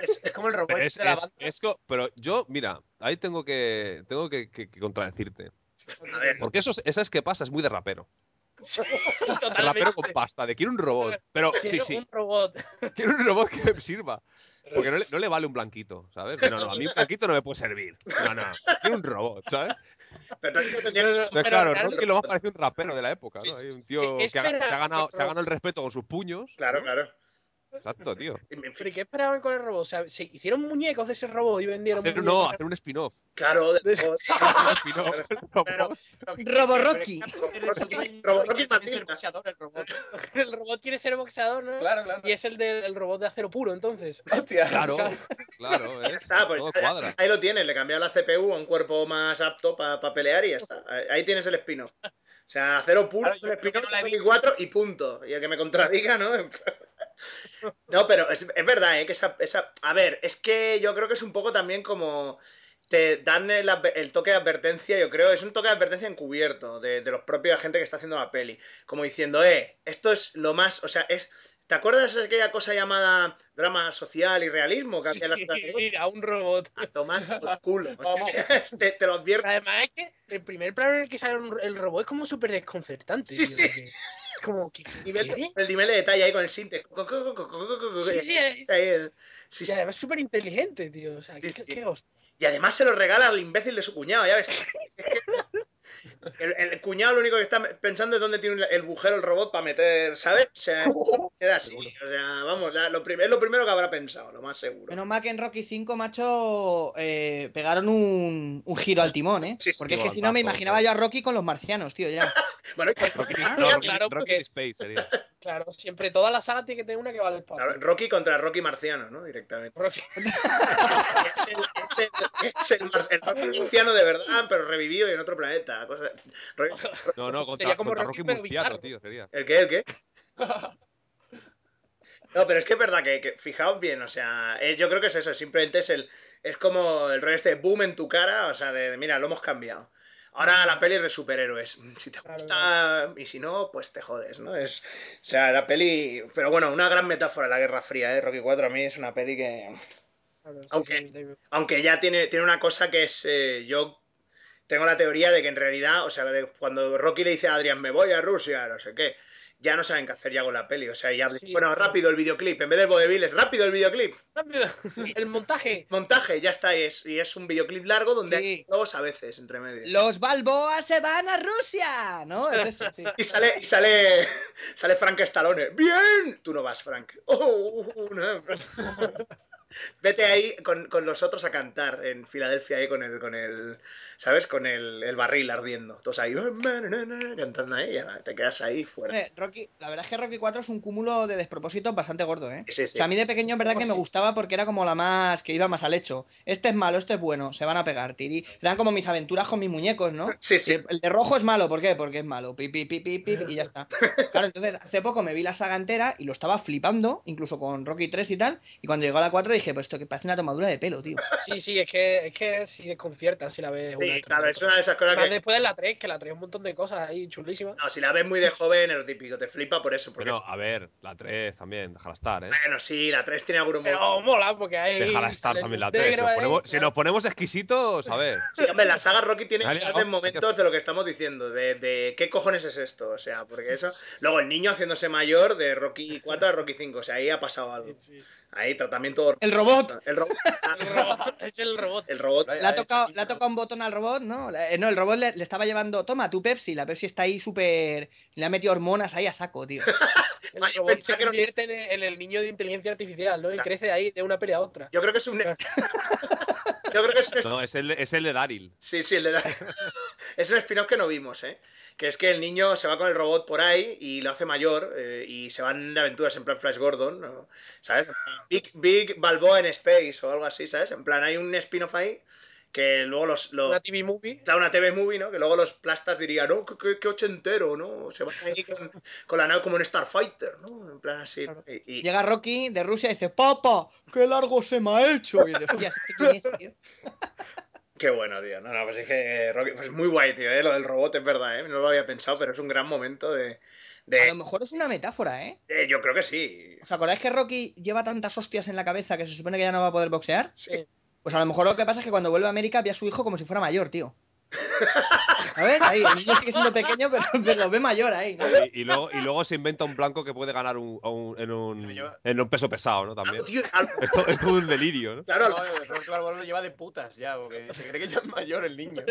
Es, es como el robot Pero, es, de la es- banda. co- pero yo, mira, ahí tengo que tengo que, que- que contradecirte. A ver, Porque eso, es- eso es que pasa, es muy de rapero. Rapero con pasta, de quiero un robot. Pero sí, Quiero sí, un robot. quiero un robot que me sirva. Porque no le, no le vale un blanquito, ¿sabes? No, no, a mí un blanquito no me puede servir. No, no, quiero un robot, ¿sabes? pero entonces Pero claro, realmente- Rocky lo más parece un rapero de la época, Sí, ¿no? sí. Hay un tío ¿Qué que ha- se, ha ganado, se ha ganado el respeto con sus puños. Claro, ¿no? claro. Exacto, tío. ¿Pero y qué esperaban con el robot? O sea, se hicieron muñecos de ese robot y vendieron Hacer, no, hacer un spin-off. Claro, de- Un spin-off, el robot. Quiere ser boxeador, el robot. El robot quiere ser boxeador, ¿no? Claro, claro. Y es el del el robot de acero puro, entonces. Hostia. Claro, claro, está, pues Todo ahí- cuadra. ahí lo tienes, le cambiado la CPU a un cuerpo más apto para pelear y ya está. Ahí- tienes el spin-off. O sea, cero puro, Claro, yo spin-off no la he de visto. 4 y punto. Y el que me contradiga, ¿no? No, pero es, es verdad, ¿eh? Que esa, esa- A ver, es que yo creo que es un poco también como. Te dan el, toque de advertencia, yo creo, es un toque de advertencia encubierto de, de los propios gente que está haciendo la peli. Como diciendo, eh, esto es lo más. O sea, es. ¿Te acuerdas de aquella cosa llamada drama social y realismo que en las Mira, un robot. a tomar por culo. O sea, te, te lo advierto. Además es que el primer plano en el que sale el robot es como súper desconcertante. Sí, tío, sí. porque como, el nivel de detalle ahí con el sinte. Sí, sí, es- eh, sí, Y sí. además es súper inteligente, tío. O sea, Sí, ¿qué, sí. qué hostia? Y además se lo regala al imbécil de su cuñado, ya ves. El, el cuñado lo único que está pensando es dónde tiene el agujero el robot para meter, ¿sabes? O sea, queda así. O sea, vamos, la- lo, es lo primero que habrá pensado, lo más seguro. Menos mal que en Rocky 5, macho, eh, pegaron un, un giro al timón, ¿eh? Sí, sí. Porque es que si no me imaginaba yo a Rocky con los marcianos, tío, ya. Bueno, Rocky, Ah, no, Rocky, claro, Rocky porque- Space sería. Claro, siempre toda la saga tiene que tener una que va al espacio. claro, Rocky contra Rocky Marciano, ¿no? Directamente. Rocky- Es el, es el, es el, mar- el Rocky marciano de verdad, pero revivido y en otro planeta. cosa- No, no, Sería como contra Rocky, Rocky Murciano, tío, sería. ¿El qué? ¿El qué? No, pero es que es verdad que, que fijaos bien, o sea, eh, yo creo que es eso, simplemente es el es como el rollo este de boom en tu cara, o sea, de, de, mira, lo hemos cambiado. Ahora la peli es de superhéroes. Si te Claro, gusta y si no, pues te jodes, ¿no? Es, o sea, la peli, pero bueno, una gran metáfora de la Guerra Fría, ¿eh? Rocky 4 a mí es una peli que Claro, sí, Aunque- sí. aunque ya tiene, tiene una cosa que es. eh, yo tengo la teoría de que en realidad, o sea, de cuando Rocky le dice a Adrián, me voy a Rusia, no sé qué, ya no saben qué hacer ya con la peli. O sea, ya. Sí, bueno, sí. rápido el videoclip, en vez del vodevil, rápido el videoclip. Rápido. El montaje. Montaje, ya está, y es, y es un videoclip largo donde Sí. hay dos a veces entre medio. Los Balboas se van a Rusia, ¿no? Es eso, sí. Y sale, y sale, sale Frank Stallone. ¡Bien! Tú no vas, Frank. Oh, no. Vete ahí con, con los otros a cantar en Filadelfia ahí con el, con el ¿sabes? Con el, el barril ardiendo. Todos ahí cantando ahí, ya te quedas ahí fuera. Rocky, la verdad es que Rocky 4 es un cúmulo de despropósitos bastante gordo, ¿eh? Sí, sí. O sea, a mí de pequeño en verdad que me gustaba porque era como la más que iba más al hecho. Este es malo, este es bueno, se van a pegar, tiri. Eran como mis aventuras con mis muñecos, ¿no? Sí, sí. El de rojo es malo, ¿por qué? Porque es malo. Pi, pi, pi, pi, pi, y ya está. Claro, entonces hace poco me vi la saga entera y lo estaba flipando, incluso con Rocky 3 y tal. Y cuando llegó a la 4 dije, pues esto que parece una tomadura de pelo, tío. Sí, sí, es que, es que sí desconcierta si la ves. Sí, una claro, es una de esas cosas que. después de la 3, que la 3 un montón de cosas ahí chulísimas. No, si la ves muy de joven, es lo típico, te flipa por eso. Porque Bueno, es- a ver, la 3 también, déjala estar, ¿eh? Bueno, sí, la 3 tiene algún humor. Pero mola, porque hay. Déjala estar también la 3. Si, nos ponemos, si claro. nos ponemos exquisitos, a ver. Sí, hombre, la saga Rocky tiene grandes momentos de lo que estamos diciendo, de, de qué cojones es esto, o sea, porque eso. Luego el niño haciéndose mayor de Rocky 4 a Rocky 5, o sea, ahí ha pasado algo. Sí, sí. Ahí tratamiento. El robot. El robot. El robot, es el robot. El robot. Le ha tocado, le ha tocado un botón al robot, ¿no? Eh, no, el robot le, le estaba llevando, toma tu Pepsi. La Pepsi está ahí súper. Le ha metido hormonas ahí a saco, tío. El Ay, robot pensaba se convierte en el, en el niño de inteligencia artificial, ¿no? Y crece ahí de una pelea a otra. Yo creo que es un. Yo creo que es un No, es el, es el de Daryl. Sí, sí, el de la- es un spin-off que no vimos, ¿eh? Que es que el niño se va con el robot por ahí y lo hace mayor eh, y se van de aventuras en plan Flash Gordon, ¿no? ¿sabes? Big, Big Balboa en Space o algo así, ¿sabes? En plan, hay un spin-off ahí que luego los... los Una TV movie. da una TV movie, ¿no? Que luego los plastas dirían, no, qué, qué- qué ochentero, ¿no? Se van ahí con, con la nave como un Starfighter, ¿no? En plan así. Claro. Y, y- Llega Rocky de Rusia y dice, papá, qué largo se me ha hecho. Y dice, ¿este quién es, tío? Qué bueno, tío. No, no, pues es que Rocky, pues muy guay, tío, ¿eh? Lo del robot es verdad, ¿eh? No lo había pensado, pero es un gran momento de... A de- lo mejor es una metáfora, ¿eh? eh, yo creo que sí. ¿Os acordáis que Rocky lleva tantas hostias en la cabeza que se supone que ya no va a poder boxear? Sí. Pues a lo mejor lo que pasa es que cuando vuelve a América ve a su hijo como si fuera mayor, tío. ¿Sabes? Ahí, el niño sigue siendo pequeño, pero, pero lo ve mayor ahí, ¿no? Y, y luego, y luego se inventa un blanco que puede ganar un- a un- en, un, en un peso pesado, ¿no? También. tío, al- Esto es todo un delirio, ¿no? claro, No, Balboa lo lleva de putas ya, porque se cree que ya es mayor el niño.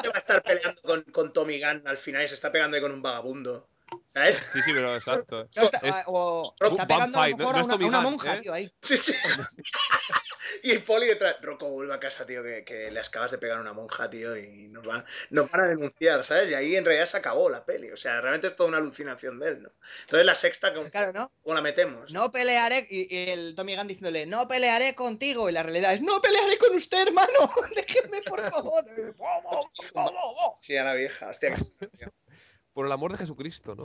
se va a estar peleando con, con Tommy Gunn al final y se está pegando ahí con un vagabundo. ¿Sabes? Sí, sí, pero exacto. No, está, Es- o está pegando a lo mejor a una, Tommy a una Gunn, monja, ¿eh? tío, ahí. Sí, sí. Y el poli detrás. Rocco, vuelve a casa, tío, que, que le acabas de pegar a una monja, tío, y nos van, nos van a denunciar, ¿sabes? Y ahí en realidad se acabó la peli. O sea, realmente es toda una alucinación de él, ¿no? Entonces la sexta, ¿cómo, Claro, ¿no? cómo la metemos? No pelearé, y, y el Tommy Gunn diciéndole, no pelearé contigo, y la realidad es, no pelearé con usted, hermano, déjeme, por favor. Sí, a la vieja. Hostia. Por el amor de Jesucristo, ¿no?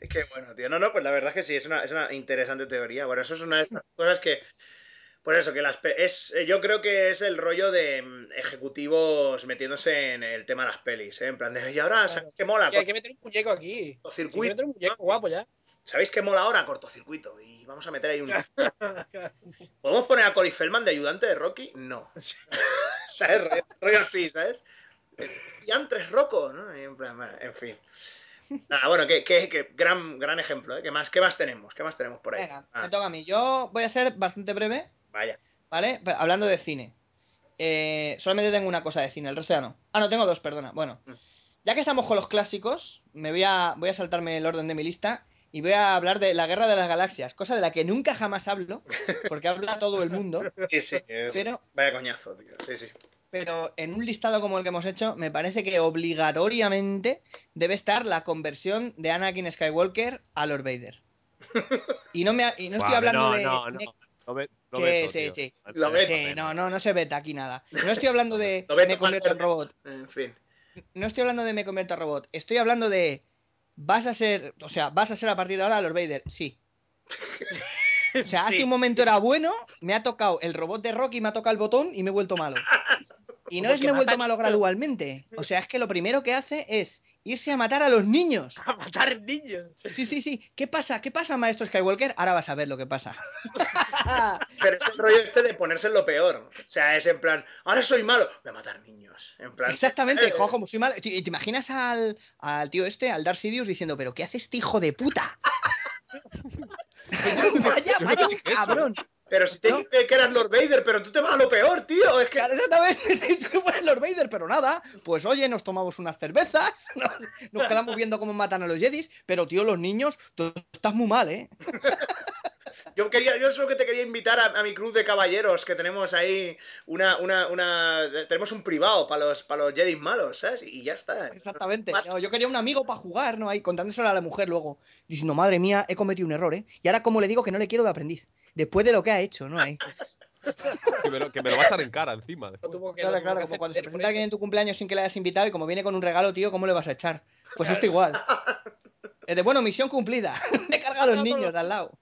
Es que bueno, tío. No, no, pues la verdad es que sí, es una, es una interesante teoría. Bueno, eso es una de esas cosas que. Por eso, que las es, eh, yo creo que es el rollo de mm, ejecutivos metiéndose en el tema de las pelis, ¿eh? En plan de, y ahora, ¿sabéis qué mola? Y hay que meter un muñeco aquí. Hay que Cortocircuito. meter un muñeco guapo ya. ¿Sabéis qué mola ahora? Cortocircuito. Y vamos a meter ahí un. ¿Podemos poner a Cory Feldman de ayudante de Rocky? No. ¿Sabes? Rollo, así, ¿sabes? Y antes Rocco, ¿no? En, plan, en fin. Nada, bueno, que, que, que gran, gran ejemplo, ¿eh? ¿Qué más, ¿Qué más tenemos? ¿Qué más tenemos por ahí? Venga, Ah, me toca a mí. Yo voy a ser bastante breve, vaya. ¿vale? Pero hablando de cine. Eh, solamente tengo una cosa de cine, el resto ya no. Ah, no, tengo dos, perdona. Bueno, Mm. ya que estamos con los clásicos, me voy a, voy a saltarme el orden de mi lista y voy a hablar de la Guerra de las Galaxias, cosa de la que nunca jamás hablo, porque habla todo el mundo, Sí, sí. es- pero, Vaya coñazo, tío. Sí, sí. pero en un listado como el que hemos hecho, me parece que obligatoriamente debe estar la conversión de Anakin Skywalker a Lord Vader. Y no, me, ha- y no estoy hablando no, de... no, no. Lo ve- lo Sí, veto, sí, tío. sí. Lo veto. Sí, no, no, no se veta aquí nada. No estoy hablando de Lo veto me convierto en robot. En fin. No estoy hablando de me convierto en robot. Estoy hablando de vas a ser, o sea, vas a ser a partir de ahora Lord Vader. Sí. O sea, hace Sí. un momento era bueno, me ha tocado el robot de Rocky, me ha tocado el botón y me he vuelto malo. Y no es que me he vuelto malo gradualmente. O sea, es que lo primero que hace es irse a matar a los niños. A matar niños. Sí, sí, sí. ¿Qué pasa? ¿Qué pasa, maestro Skywalker? Ahora vas a ver lo que pasa. Pero es el rollo este de ponerse en lo peor. O sea, es en plan, ahora soy malo, voy a matar niños. En plan. Exactamente, eh, como soy mal. ¿Te, te imaginas al, al tío este, al Darth Sidious, diciendo, pero ¿qué hace este hijo de puta? vaya, vaya un cabrón. Pero si te No. dije que eras Lord Vader, pero tú te vas a lo peor, tío. Es que. Exactamente, te he dicho que fuera Lord Vader, pero nada. Pues oye, nos tomamos unas cervezas, nos, nos quedamos viendo cómo matan a los Jedis, pero tío, los niños, tú estás muy mal, ¿eh? Yo quería, yo solo que te quería invitar a, a mi cruz de caballeros, que tenemos ahí una, una, una tenemos un privado para los, para los Jedi malos, ¿sabes? Y ya está. Exactamente. Más- No, yo quería un amigo para jugar, ¿no? Ahí contándoselo a la mujer luego. Diciendo, madre mía, he cometido un error, ¿eh? Y ahora, ¿cómo le digo que no le quiero de aprendiz? Después de lo que ha hecho, ¿no? Ahí. Que me, lo, que me lo va a echar en cara encima. Que- Claro, claro, que como hacer cuando se presenta alguien en tu cumpleaños sin que le hayas invitado y como viene con un regalo, tío, ¿cómo le vas a echar? Pues esto igual. Es de, bueno, misión cumplida. Me carga a los niños de al lado.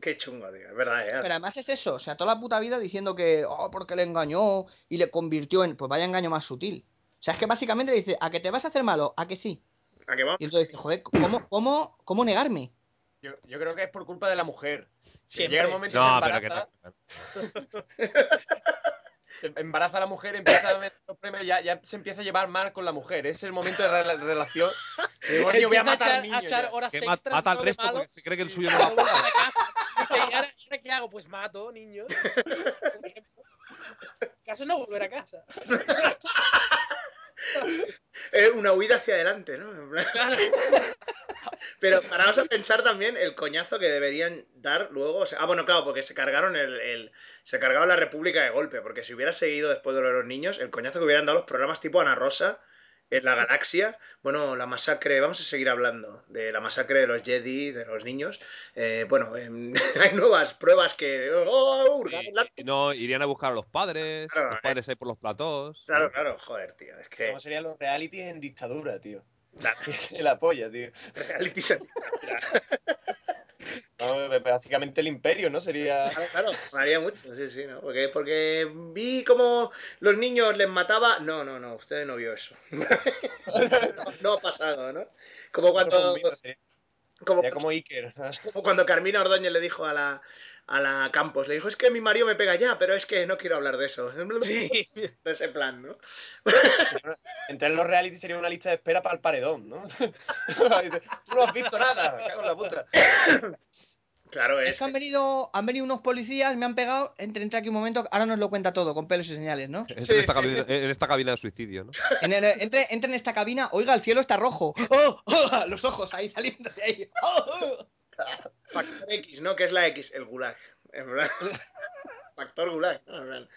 Qué chungo, tío, es verdad, ¿eh? Pero además es eso, o sea, toda la puta vida diciendo que, oh, porque le engañó y le convirtió en, pues vaya engaño más sutil. O sea, es que básicamente dice, ¿a que te vas a hacer malo? ¿A que sí? ¿A qué va? Y entonces dice, joder, ¿cómo, cómo, cómo negarme? Yo, yo creo que es por culpa de la mujer. Siempre. Llega el momento No, se pero que embaraza, no. se embaraza la mujer, empieza a meter los premios, ya, ya se empieza a llevar mal con la mujer. Es el momento de la relación. Digo, "Tío, voy a matar echar- al niño. a echar ya". horas extras mata al resto malo. porque se cree que el suyo no va a a. Dice, ¿y ahora, ¿y ahora qué hago? Pues mato, niños. Caso no volver a casa. Es una huida hacia adelante, ¿no? Claro. Pero paraos a pensar también el coñazo que deberían dar luego. o sea, ah, bueno, claro, porque se cargaron el, el- se cargaron la República de golpe. Porque si hubiera seguido después de los niños, el coñazo que hubieran dado los programas tipo Ana Rosa en la galaxia. Bueno, la masacre, vamos a seguir hablando de la masacre de los Jedi, de los niños. Eh, bueno, em, hay nuevas pruebas que. ¡Oh! las- Y- no, irían a buscar a los padres, Claro, los padres ahí por los platós. Claro, ¿no? claro, joder, tío. Es que. ¿Cómo serían los realities en dictadura, tío? Claro. la polla, tío. reality No, básicamente el imperio, ¿no? Sería. Claro, claro, me haría mucho, sí, sí, ¿no? Porque, porque vi como los niños les mataba. No, no, no, usted no vio eso. no ha pasado, ¿no? Como cuando, como, sería como Iker. como cuando Carmina Ordóñez le dijo a la, a la Campos, le dijo, es que mi marido me pega ya, pero es que no quiero hablar de eso. Sí. De ese plan, ¿no? Entre los realities sería una lista de espera para el paredón, ¿no? Tú no has visto nada, cago en la puta. Claro, Es es. que han venido, han venido unos policías, me han pegado, entre, entre aquí un momento, ahora nos lo cuenta todo, con pelos y señales, ¿no? Sí, en, esta sí. cabina, en esta cabina de suicidio, ¿no? En el- entre, entre en esta cabina, oiga, el cielo está rojo. ¡Oh! ¡Oh! Los ojos ahí saliéndose ahí. ¡Oh! Factor X, ¿no? Que es la X, el gulag. En plan, Factor gulag. ¿no? En plan.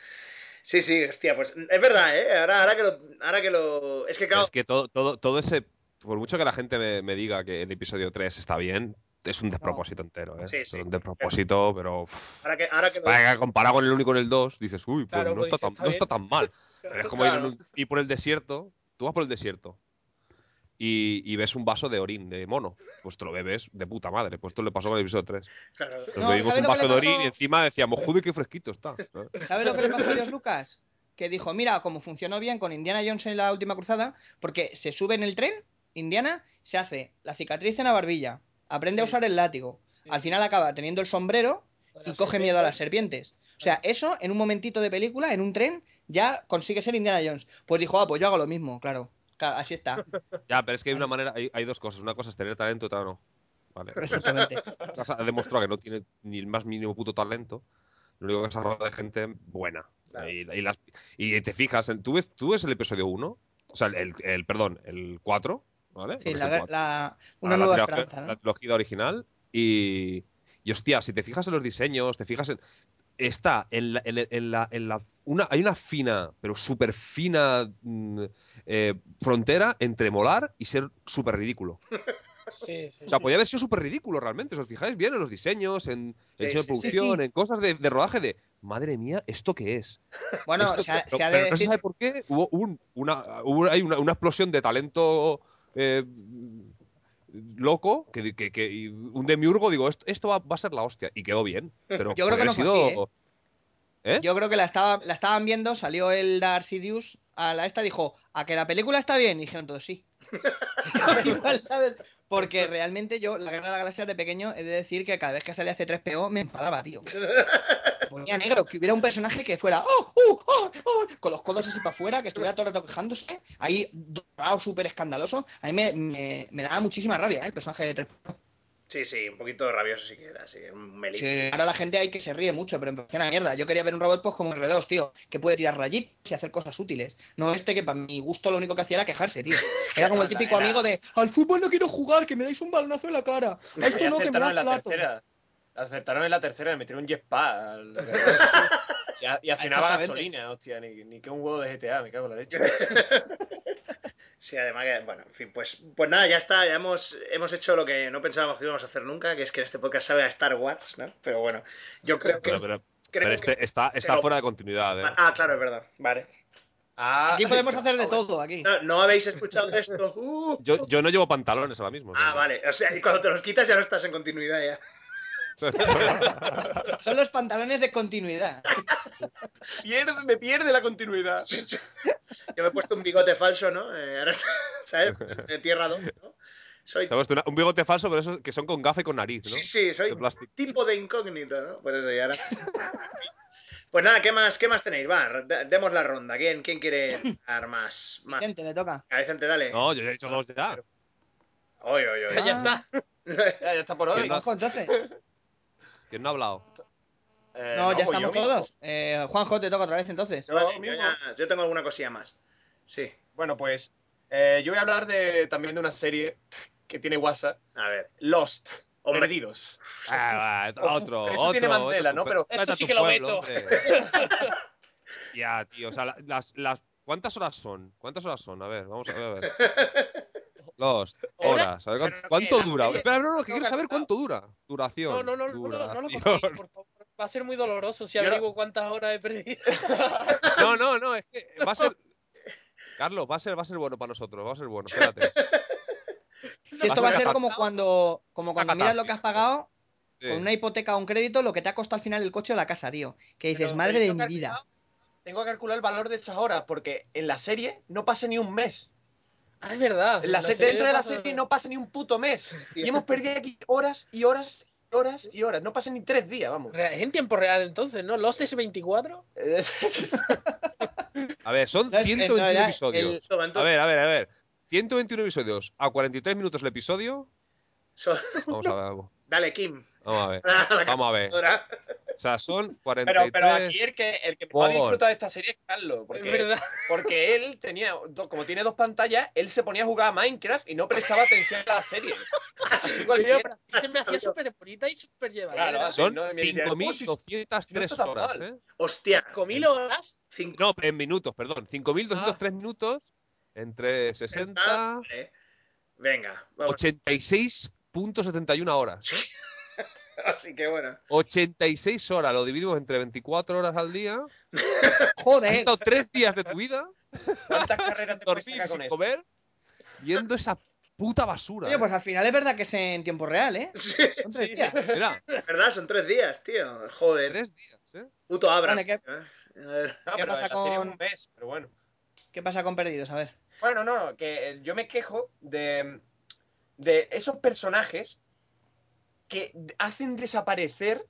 Sí, sí, hostia, pues es verdad, ¿eh? Ahora, ahora, que, lo, ahora que lo. Es que, claro, Es que todo, todo, todo ese. Por mucho que la gente me, me diga que el episodio 3 está bien, es un despropósito entero, ¿eh? Sí, Es sí. un despropósito, pero. uff. ahora que, ahora que lo- comparado con el 1 y con el 2, dices, uy, pues Claro, no, pues está dices, tan, no está está tan mal. Pero es como ir, en Claro. un- ir por el desierto. Tú vas por el desierto y, y ves un vaso de orín, de mono. Pues te lo bebes de puta madre. Pues esto le pasó con el episodio 3. claro, Nos No, bebimos ¿sabes un vaso de orín y encima decíamos, joder, qué fresquito está. ¿sabes? ¿Sabes lo que le pasó a George Lucas? Que dijo, mira, como funcionó bien con Indiana Jones en la última cruzada, porque se sube en el tren, Indiana, se hace la cicatriz en la barbilla, aprende a usar el látigo, Sí. al final acaba teniendo el sombrero y coge miedo a las serpientes. serpientes. O sea, eso en un momentito de película, en un tren, ya consigue ser Indiana Jones. Pues dijo, ah, pues yo hago lo mismo, claro. Claro, así está. Ya, pero es que hay una manera, hay, hay dos cosas. Una cosa es tener talento, otra no. Vale. Exactamente. Lucas ha demostrado que no tiene ni el más mínimo puto talento. Lo único que se rodeado de gente buena. Claro. Y, y las- y te fijas, en, ¿tú, ves, tú ves el episodio 1, o sea, el, el- perdón, el 4, ¿vale? Sí, la, el guer- 4. la- una Ah, la nueva trilogía-. La trilogía original. Y, y hostia, si te fijas en los diseños, te fijas en. Está en la. En, en la, en la una, hay una fina, pero súper fina mm, eh, frontera entre molar y ser súper ridículo. Sí, sí. O sea, podía haber sido súper ridículo realmente. Si os fijáis bien en los diseños, en Sí, el diseño de producción, en cosas de, de rodaje de. Madre mía, ¿esto qué es? Bueno, Esto- se ha, pero- se ha pero de no se decir... sabe por qué hubo un- una, hubo- hay una, una explosión de talento eh, loco que, que- que- y un demiurgo digo esto, esto va, va a ser la hostia y quedó bien pero Yo creo que no fue así, sido- ¿Eh? Yo creo que la, estaba, la estaban viendo, salió el Dark Sidious a la esta, dijo, ¿a que la película está bien? Y dijeron todos sí. Igual, ¿sabes? Porque realmente yo, la Guerra de la Galaxia de pequeño, he de decir que cada vez que salía C3PO me enfadaba, tío. Me Ponía negro, que hubiera un personaje que fuera ¡oh, oh, oh, oh", con los codos así para afuera, que estuviera todo el rato quejándose, ahí dorado, súper escandaloso. A mí me, me- me daba muchísima rabia ¿eh? el personaje de 3 Sí, sí, un poquito rabioso sí que era, sí, un. Sí, ahora la gente hay que se ríe mucho, pero me parece una mierda. Yo quería ver un robot pues como R2, tío, que puede tirar rayitos y hacer cosas útiles. No este que para mi gusto lo único que hacía era quejarse, tío. Era como el típico amigo de al fútbol no quiero jugar, que me dais un balonazo en la cara. A esto no, que me da la tercera. Acertaron en la tercera, le metieron un jetpack. y, y gasolina, hostia, ni, ni que un huevo de GTA, me cago en la leche. Sí, además que, bueno, en fin, pues, pues nada, ya está, ya hemos, hemos hecho lo que no pensábamos que íbamos a hacer nunca, que es que en este podcast sabe a Star Wars, ¿no? Pero bueno, yo creo que... Pero, pero- creo pero que- este está, está lo- fuera de continuidad, ¿eh? Ah, claro, es verdad, vale. Ah, Aquí podemos ay, hacer de vamos a ver. todo, aquí. No, ¿no habéis escuchado de esto? Uh. Yo, yo no llevo pantalones ahora mismo. Ah, vale, o sea, y cuando te los quitas ya no estás en continuidad ya. Son los pantalones de continuidad. Pierde- me pierde la continuidad. Sí, sí. Yo me he puesto un bigote falso, ¿no? Eh, ahora, ¿sabes? De tierra 2, ¿no? Soy... ¿Sabes? Una- Un bigote falso, pero esos que son con gafa y con nariz, ¿no? Sí, sí, soy De tipo de incógnito, ¿no? Por eso, y ahora... Pues nada, ¿qué más, qué más tenéis? Va, demos la ronda. ¿Quién, quién quiere dar más? más? Vicente, le toca. A Vicente, dale. No, yo ya he dicho dos ya. Oy, oy, oy. Ya está. Ya, ya está por hoy. ¿Quién no- Juanjo, entonces. ¿Quién no ha hablado? Eh, No, ya estamos todos. Eh, Juanjo, te toca otra vez, entonces. Yo Vale, yo, mismo. ya- yo tengo alguna cosilla más. Sí, Bueno, pues eh, yo voy a hablar de, también de una serie que tiene WhatsApp, a ver. Lost, Hombre. Perdidos. Ah, va, otro, Eso otro. tiene Mandela, otro. ¿no? Pero esto sí que lo pueblo, hombre. Ya, tío, o sea, la- las, las, ¿cuántas horas son? ¿Cuántas horas son? A ver, vamos a ver. A ver. Lost, ¿Horas? ¿cuánto, dura? serie- Espera, no, no, que quiero saber cuánto dura. Duración. No, no, no, no, no, lo- no lo duración. contéis, por favor. Va a ser muy doloroso si averiguo cuántas horas he perdido. No, no, no, es que va a ser. Carlos, va a ser, va a ser bueno para nosotros, va a ser bueno, espérate. Si esto va a ser como cuando, como cuando miras lo que has pagado Sí. con una hipoteca o un crédito, lo que te ha costado al final el coche o la casa, tío. Que dices, Pero madre de mi vida. Tengo que calcular el valor de esas horas, porque en la serie no pasa ni un mes. Ah, es verdad. En la la se- serie dentro de la pasa- serie no pasa ni un puto mes. Y hemos perdido aquí horas y horas y horas y horas. No pasan ni tres días, vamos. Es en tiempo real entonces, ¿no? Lost es 24. Es- es- es- A ver, son No, es- en 121 realidad, episodios. el- A ver, a ver, a ver. 121 episodios a 43 minutos el episodio. son- Vamos a ver. Vamos, Dale, Kim. vamos a ver. Vamos a ver. O sea, son Pero, 43. pero aquí el que, el que mejor por- disfruta de esta serie es Carlos. Es Porque, verdad. porque él tenía, como tiene dos pantallas, él se ponía a jugar a Minecraft y no prestaba atención a la serie. Así cualquiera. pero se me hacía súper bonita y súper llevadera. Claro, Son no, me diría, "Oh, si- 5.203 si no está tan horas, mal". ¿eh? Hostia. 5.000 horas. No, en minutos, perdón. 5.203 minutos entre 60, Vale. Venga, vamos. 86.71 horas. ¿eh? Así que bueno. 86 horas, lo dividimos entre 24 horas al día. Has Joder. estado tres días de tu vida ¿Cuántas sin carreras te puedes dormir, con sin eso? comer, viendo esa puta basura. Oye, ¿eh? pues al final es verdad que es en tiempo real, ¿eh? Sí, Son tres Sí, días. Mira, es verdad, son tres días, tío. Joder. tres días, ¿eh? Puto Abra. Vale, ¿qué- ¿eh? A ver. No, ¿Qué pasa con- un mes, pero bueno. ¿Qué pasa con Perdidos? A ver. Bueno, no, no, que yo me quejo de, de esos personajes que hacen desaparecer.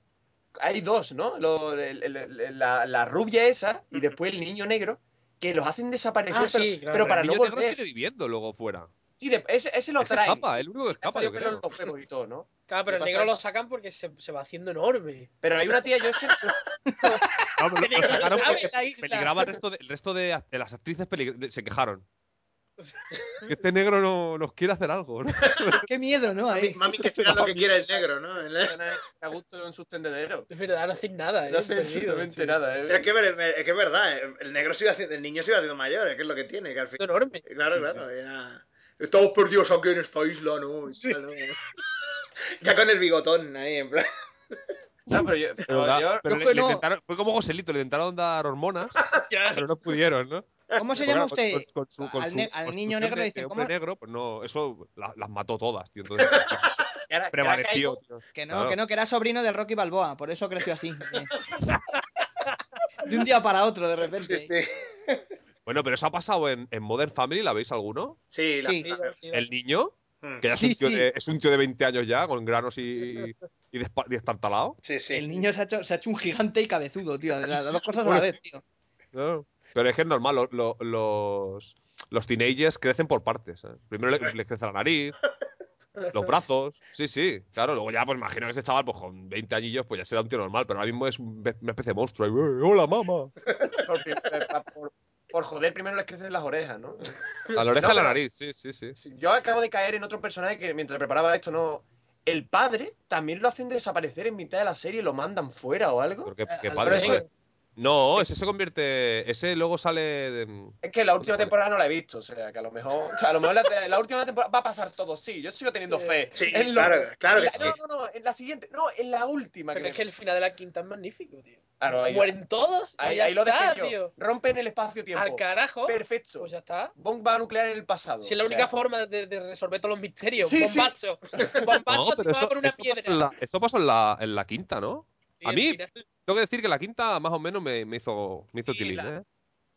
Hay dos, ¿no? Lo- el- el- el- la, la rubia esa y después el niño negro, que los hacen desaparecer, Ah, pero, sí, claro. pero para el no niño negro sigue viviendo luego fuera. Sí, de- ese, ese lo Él se traen. escapa, el único que escapa, yo creo. los huevos y todo, ¿no? Claro, pero ¿Qué el negro lo sacan porque se, se va haciendo enorme. Pero hay una tía, yo es que. No, pero lo, lo sacaron porque peligraba el resto de, el resto de, de las actrices se quejaron. Este negro no, nos quiere hacer algo, ¿no? Qué miedo, ¿no? Mami, Ahí. mami que sea lo que quiera el negro, ¿no? El- a gusto en sus tendederos. Es verdad, no hacen nada, ¿eh? No absolutamente sí. nada, ¿eh? Es que, es que es verdad, eh, el negro sigue haciendo, el niño sigue haciendo mayor, es que es lo que tiene, que al fin. Enorme. Claro, claro, ya. Estamos perdidos aquí en esta isla, ¿no? Tal, ¿no? Ya con el bigotón ahí, en plan. No, pero yo, pero verdad. yo- Pero Yo le- que le no. intentaron- fue como Joselito, le intentaron dar hormonas, pero no pudieron, ¿no? ¿Cómo se llama claro, usted? con- con su- con al ne- niño negro de- le de dicen, ¿cómo? negro, pues no, eso la- las mató todas, tío. Entonces, que ahora prevaleció, tío. Que no, Claro. que no, que era sobrino del Rocky Balboa, por eso creció así. De un día para otro, de repente. Sí, sí. Bueno, pero eso ha pasado en, en Modern Family, ¿la veis alguno? Sí, la- Sí. El niño, Mm. que ya es, un tío sí. de, es un tío de 20 años ya, con granos y, y, destartalado. Sí, sí. El niño se ha, hecho, se ha hecho un gigante y cabezudo, tío. Las, dos cosas a la vez, tío. ¿no? Pero es que es normal, lo- lo- los, los teenagers crecen por partes. ¿eh? Primero le- les crece la nariz, los brazos. Sí, sí, claro. Luego ya, pues imagino que ese chaval, pues con 20 añillos, pues ya será un tío normal, pero ahora mismo es una especie de monstruo. "Eh, ¡Hola, mamá! por, por- joder, primero les crecen las orejas, ¿no? A la oreja No, y la nariz, sí, sí, sí. Yo acabo de caer en otro personaje que mientras preparaba esto no. el padre también lo hacen desaparecer en mitad de la serie y lo mandan fuera o algo. Pero qué, Eh, qué padre. No, ese se convierte. Ese luego sale. de- Es que la última temporada no la he visto, o sea, que a lo mejor, o sea, a lo mejor la, la última temporada va a pasar todo, sí, yo sigo teniendo Sí. fe. Sí, En claro, claro que la- sí. No, no, no, en la siguiente, no, en la última. Pero que es que el final de la quinta es magnífico, tío. Claro, ahí, Mueren todos. ahí, ahí lo está, tío. Rompen el espacio-tiempo. Al carajo. Perfecto. Pues ya está. Bomba nuclear en el pasado. Si es la o sea, única forma de, de resolver todos los misterios. Sí, sí. bombazo. Bombazo No, pero eso, por una eso pasó piedra. en la, eso pasó en la, en la quinta, ¿no? Sí, a mí- final- Tengo que decir que la quinta más o menos me, me hizo, me hizo Sí, tilín, la- ¿eh?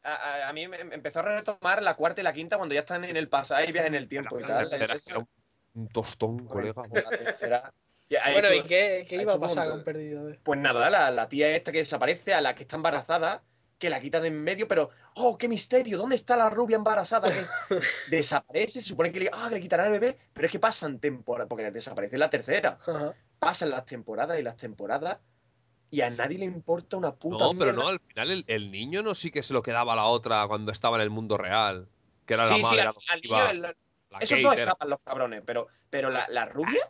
A, a- a mí me empezó a retomar la cuarta y la quinta cuando ya están en el pasado, hay viajes en el tiempo y La tal. tercera Entonces, era un, un tostón, colega. la tercera- y Bueno, hecho- ¿y qué, qué iba a pasar con Perdido? Ver. Pues nada, la, la tía esta que desaparece, a la que está embarazada, que la quita de en medio, pero ¡oh, qué misterio! ¿Dónde está la rubia embarazada? Que desaparece, se supone que le, ah, que le quitarán el bebé, pero es que pasan temporadas, porque desaparece la tercera. Ajá. Pasan las temporadas y las temporadas y a nadie le importa una puta No, pero mierda. no, al final el, el niño no sí que se lo quedaba a la otra cuando estaba en el mundo real. Que era la Sí, sí, madre al- al niño, adoptiva, el- la Kate dos era. escapan los cabrones, pero, pero la, la rubia,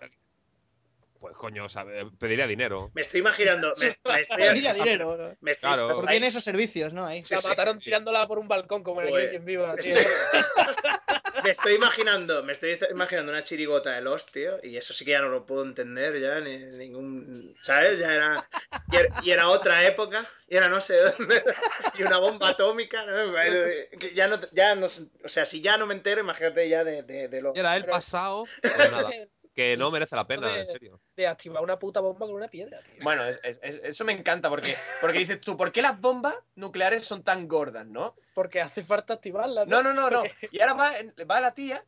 Pues coño, sabe, pediría dinero. Me estoy imaginando. Me, me estoy, Pediría dinero. ¿no? me estoy- Claro. Porque tiene esos servicios, ¿no? Ahí. La sí. mataron tirándola por un balcón como en Joder. el Quien Viva, tío. Me estoy imaginando, me estoy imaginando una chirigota de los, tío, y eso sí que ya no lo puedo entender ya, ni ningún, ¿sabes? Ya era, y era, y era otra época, y era no sé dónde, y una bomba atómica, ya no, ya no, o sea, si ya no me entero, imagínate ya de, de, de lo... Era el Pero- pasado. Pues nada, que no merece la pena, Joder. en serio. De activar una puta bomba con una piedra, tío. bueno, es- es- es- eso me encanta porque, porque dices tú, ¿por qué las bombas nucleares son tan gordas, no? Porque hace falta activarla. No, no, no, no. Y ahora va, va la tía,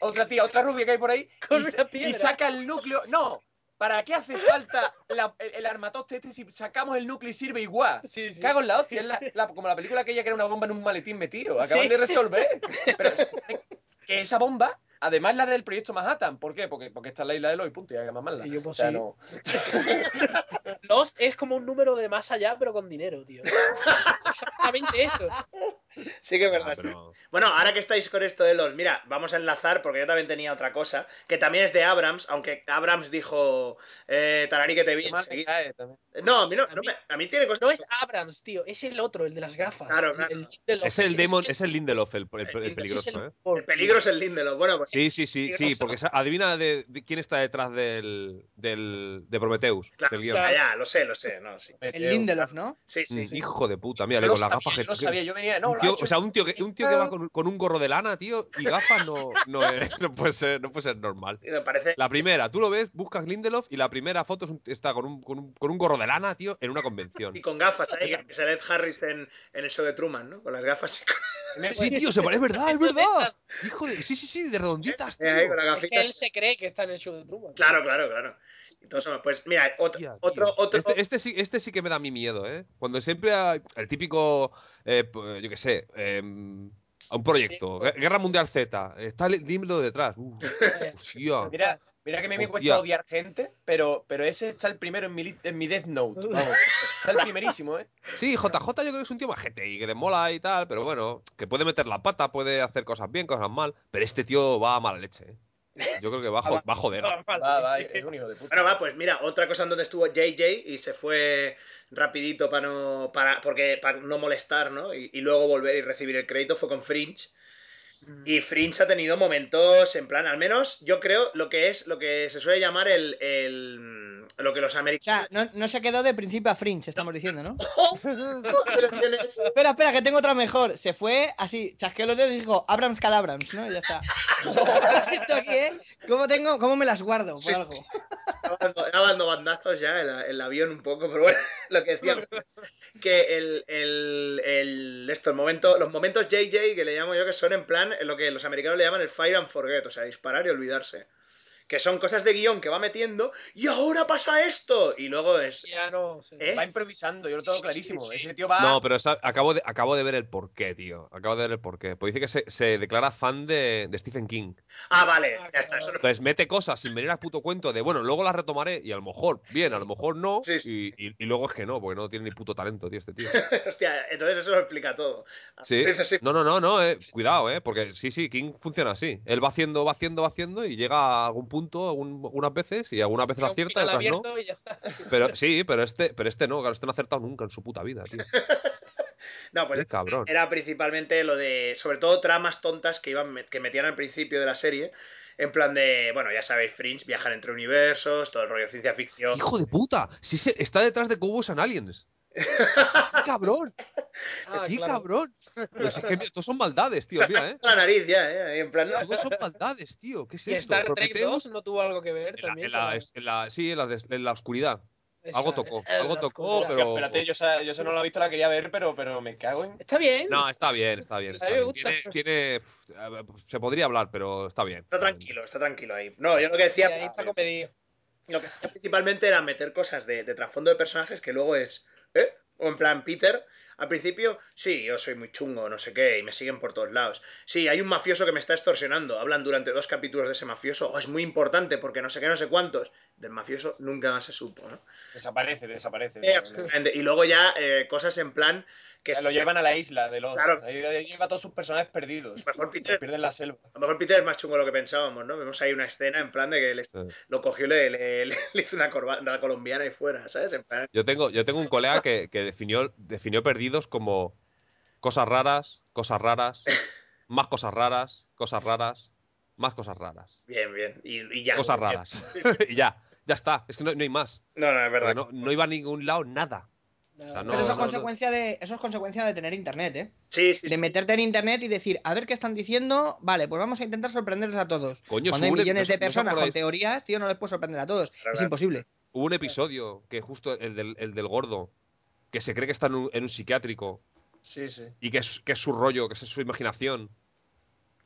otra tía, otra rubia que hay por ahí, Con y, una piedra. y saca el núcleo. No, ¿para qué hace falta la- el, el armatoste este si sacamos el núcleo y sirve igual? Sí, sí. Cago en la hostia, es la- la- como la película aquella que era una bomba en un maletín metido. Acaban Sí. de resolver. Pero supone que esa bomba, además la del proyecto Manhattan, ¿por qué? Porque, porque está en la isla de Loy, punto, y hay que mamarla. Y yo, pues, O sea, sí. no- Lost es como un número de más allá, pero con dinero, tío. Es exactamente eso. Sí que es Ah, verdad, sí. Bueno, ahora que estáis con esto de los, mira, vamos a enlazar porque yo también tenía otra cosa, que también es de Abrams, aunque Abrams dijo, eh, Tararí que te vi también. No, a mí, no, A no mí- me- a mí tiene cosas... No es Abrams, tío. Es el otro, el de las gafas. Claro, El- claro. el los- Es el demon, el- es el Lindelof, el, el- el es el peligroso, ¿eh? El peligro es el Lindelof. Bueno, pues Sí, sí, sí, sí, porque adivina de, de quién está detrás del, del de Prometheus, claro, del guion. ya, ya, lo sé, lo sé, no, sí. El Lindelof, ¿no? Sí, sí, Mm, sí. Hijo de puta, mira, Yo con sabía, gafas yo que, lo sabía, yo venía. No, tío, o sea, un tío que, un tío que va con, con un gorro de lana, tío, y gafas no, no, es- no puede ser, no puede ser normal. Y Me parece... La primera, tú lo ves, buscas Lindelof y la primera foto es un- está con un, con, un, con un gorro de lana, tío, en una convención. Y con gafas ahí, que sale Ed Harris en, en el show de Truman, ¿no? Con las gafas y con- Sí, tío, se parece, es verdad, es verdad. Hijo de, sí, sí, sí, de redonditas, tío. Es que él se cree que está en el show de Truman. Claro, claro, claro. Eso, pues mira, otro, Hostia, tío. otro, otro, Este, este sí, este sí que me da mi miedo, ¿eh? Cuando siempre el típico, eh, yo qué sé, a un proyecto, Gue- Guerra Mundial Z, está el Lindelof detrás. Uh, hostia. Mira, mira que me me Hostia. cuesta odiar gente, pero, pero ese está el primero en mi, en mi Death Note. Vamos. Está el primerísimo, ¿eh? Sí, JJ yo creo que es un tío majete y que le mola y tal, pero bueno, que puede meter la pata, puede hacer cosas bien, cosas mal, pero este tío va a mala leche, ¿eh? Yo creo que va a, jo- va a joder. Vale, Va, va, sí. es un hijo de puta. Bueno, va, pues mira, otra cosa en donde estuvo JJ y se fue rapidito para no, para, porque, para no molestar, ¿no? Y, y luego volver y recibir el crédito fue con Fringe. Y Fringe ha tenido momentos en plan, al menos yo creo lo que es lo que se suele llamar el, el lo que los O americanos. sea, no, no se quedó de principio a Fringe, estamos diciendo, ¿no? Selecciones. Espera, espera, que tengo otra mejor. Se fue así, chasqueó los dedos y dijo Abrams Cadabrams, ¿no? Y ya está. Esto aquí, ¿eh? ¿Cómo, tengo, ¿Cómo me las guardo? Por Sí, algo. sí. Estaba dando- estaba dando bandazos ya el, el avión un poco, pero bueno, lo que decíamos. Que el, el, el- esto, el momento, los momentos JJ que le llamo yo que son en plan lo que los americanos le llaman el fire and forget, o sea, disparar y olvidarse. Que son cosas de guion que va metiendo y ahora pasa esto. Y luego es. Ya no sé. ¿Eh? Va improvisando, yo lo tengo Sí, sí, clarísimo. sí. Ese tío va. No, pero esa- acabo, de, acabo de ver el porqué, tío. Acabo de ver el porqué. Pues dice que se, se declara fan de, de Stephen King. Ah, vale, ya está. Eso no- Entonces mete cosas sin venir al puto cuento de, bueno, luego las retomaré y a lo mejor bien, a lo mejor no. Sí, sí. Y, y- y luego es que no, porque no tiene ni puto talento, tío, este tío. Hostia, entonces eso lo explica todo. Sí. No, no, no, no, eh, cuidado, eh, porque sí, sí, King funciona así. Él va haciendo, va haciendo, va haciendo y llega a algún punto algún- algunas veces y algunas veces Un acierta, otras no. abierto y ya está. Pero sí, pero este, pero este no, claro, este no ha acertado nunca en su puta vida, tío. No, pues Qué cabrón. era principalmente lo de, sobre todo tramas tontas que iban que metían al principio de la serie, en plan de, bueno, ya sabéis, Fringe, viajan entre universos, todo el rollo ciencia ficción. ¡Hijo de puta! Si se, está detrás de Cowboys and Aliens. ¡Qué cabrón! Ah, ¡Qué claro. cabrón! Pero si es que estos son maldades, tío, mira, ¿eh? la nariz ya, ¿eh? En plan, no, Todos son maldades, tío. ¿Qué es Y esto? Star Trek Prometheus 2 no tuvo algo que ver en la, también. en la- con en la- sí, en la, des- en la oscuridad. esa- algo tocó, algo tocó, oscuridad. pero- espérate, yo esa, yo esa no la he visto, la quería ver, pero, pero me cago en. Está bien. No, está bien, está bien. está bien. gusta. Tiene, tiene- se podría hablar, pero está bien. está tranquilo, está tranquilo ahí. No, yo lo que decía, Y ahí está lo que hacía principalmente era meter cosas de, de trasfondo de personajes que luego es, ¿eh? O en plan, Peter, al principio, sí, yo soy muy chungo, no sé qué, y me siguen por todos lados. Sí, hay un mafioso que me está extorsionando. Hablan durante dos capítulos de ese mafioso. Oh, es muy importante porque no sé qué, no sé cuántos. Del mafioso nunca más se supo, ¿no? Desaparece, desaparece. Eh. Y luego ya eh, cosas en plan que Que lo llevan a la isla de los. Claro. Ahí, ahí lleva a todos sus personajes perdidos. Mejor Se Peter, pierden en la selva. a lo mejor Peter es más chungo de lo que pensábamos, ¿no? Vemos ahí una escena en plan de que le- Sí. lo cogió y le, le- le- le hizo una, corba- una colombiana y fuera, ¿sabes? En plan, Yo tengo, yo tengo un colega que, que definió, definió perdidos como cosas raras, cosas raras, más cosas raras, cosas raras, más cosas raras, bien, bien. Y, y ya. cosas raras. y ya, ya está. Es que no, no hay más. No, no, es verdad. No iba a ningún lado nada. No, Pero eso es, no, no. consecuencia de, eso es consecuencia de tener internet, ¿eh? Sí, sí, De sí. meterte en internet y decir, a ver qué están diciendo, vale, pues vamos a intentar sorprenderles a todos. Coño, Cuando hay millones no- de personas con teorías, tío, no les puedes sorprender a todos. Claro, Es claro. imposible. Hubo un episodio que justo el del, el del gordo, que se cree que está en un, en un psiquiátrico Sí, sí. y que es, que es su rollo, que es su imaginación.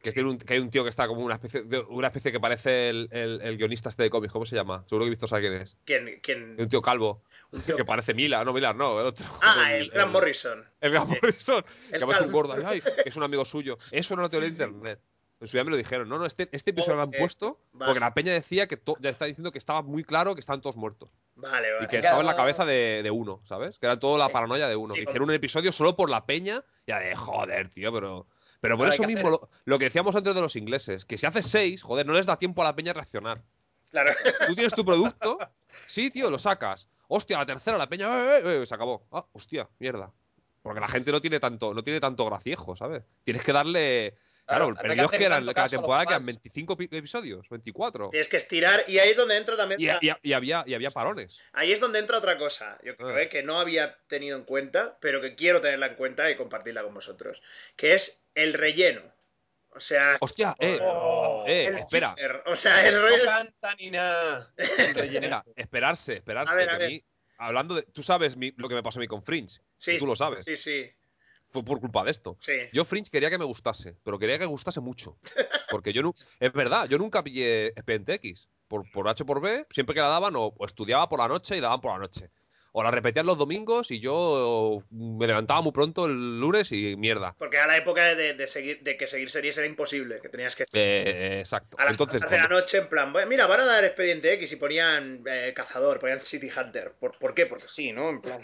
Que, Sí. tiene un- que hay un tío que está como una especie, de, una especie que parece el, el- el guionista este de cómics, ¿cómo se llama? Seguro que Víctor sabe quién es. ¿Quién? quién? Un tío calvo, Un tío- que parece Mila, no Mila, no, el otro. Ah, el Grant Morrison. El Grant Morrison, que un gordo, ay, es un amigo suyo. Eso no lo teoría de internet. En su día me lo dijeron. No, no, este, este episodio lo han puesto vale. porque la peña decía que to- ya está diciendo que estaba muy claro que estaban todos muertos. Vale, vale. Y que estaba en la cabeza de, de uno, ¿sabes? Que era toda la Sí. paranoia de uno. Sí, Hicieron un episodio solo por la peña. Ya de joder, tío, pero. Pero por Ahora eso mismo, lo que decíamos antes de los ingleses, que si haces seis, joder, no les da tiempo a la peña a reaccionar. Claro. Tú tienes tu producto, sí, tío, lo sacas. Hostia, la tercera, la peña, ¡eh, eh, eh! se acabó. Ah, hostia, mierda. Porque la gente no tiene tanto, no tiene tanto graciejo, ¿sabes? Tienes que darle. Claro, Claro, pero ellos que eran, cada temporada que eran fans. 25 pi- episodios, 24. Tienes que estirar y ahí es donde entra también. Y, y- y había, y había parones. Ahí es donde entra otra cosa. Yo creo Ah. eh, que no había tenido en cuenta, pero que quiero tenerla en cuenta y compartirla con vosotros. Que es el relleno. O sea. Hostia, eh, Oh, eh, espera. O sea, el No rollo. es- canta ni nada. El relleno. Espera, esperarse, esperarse. A ver, que a a ver. mí, hablando de. Tú sabes mi- lo que me pasó a mí con Fringe. Sí, tú lo sabes. Sí, sí. Fue por culpa de esto. Sí. Yo Fringe quería que me gustase, pero quería que gustase mucho. Porque yo no. Es verdad, yo nunca pillé Expediente X. Por, por H por B, siempre que la daban, o, o estudiaba por la noche y daban por la noche. O la repetían los domingos y yo me levantaba muy pronto el lunes y mierda. Porque a la época de, de seguir, de que seguir series era imposible, que tenías que Eh, exacto. a las Entonces, de la noche en plan, "Bueno, mira, van a dar Expediente X y ponían eh, Cazador, ponían City Hunter. ¿Por, por qué? Porque sí, ¿no? En plan.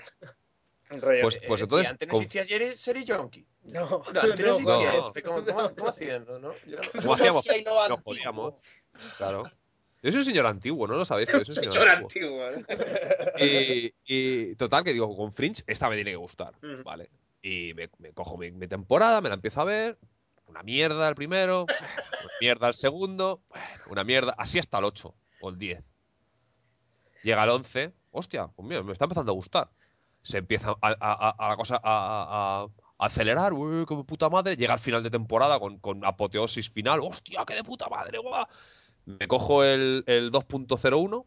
Rollo. Pues- Eh, pues eh, entonces, y Antes no existía serie, serie Junkie. No, No, antes no existía. no. ¿Cómo, cómo, cómo hacían? No, no, yo no- ¿Cómo hacíamos? Lo Nos jodíamos. Claro. Yo soy un señor antiguo, ¿no lo sabéis? Pero soy un Señor antiguo. antiguo. ¿eh? Y, y total, que digo, con Fringe esta me tiene que gustar, Ujú. ¿vale? Y me, me cojo mi, mi temporada, me la empiezo a ver, una mierda el primero, una mierda el segundo, una mierda, así hasta el 8 o el 10. Llega el 11, hostia, pues mira, me está empezando a gustar. Se empieza a, a- acelerar, uy, qué puta madre, llega al final de temporada con, con apoteosis final, hostia, qué de puta madre, guau. Me cojo el, el 2.01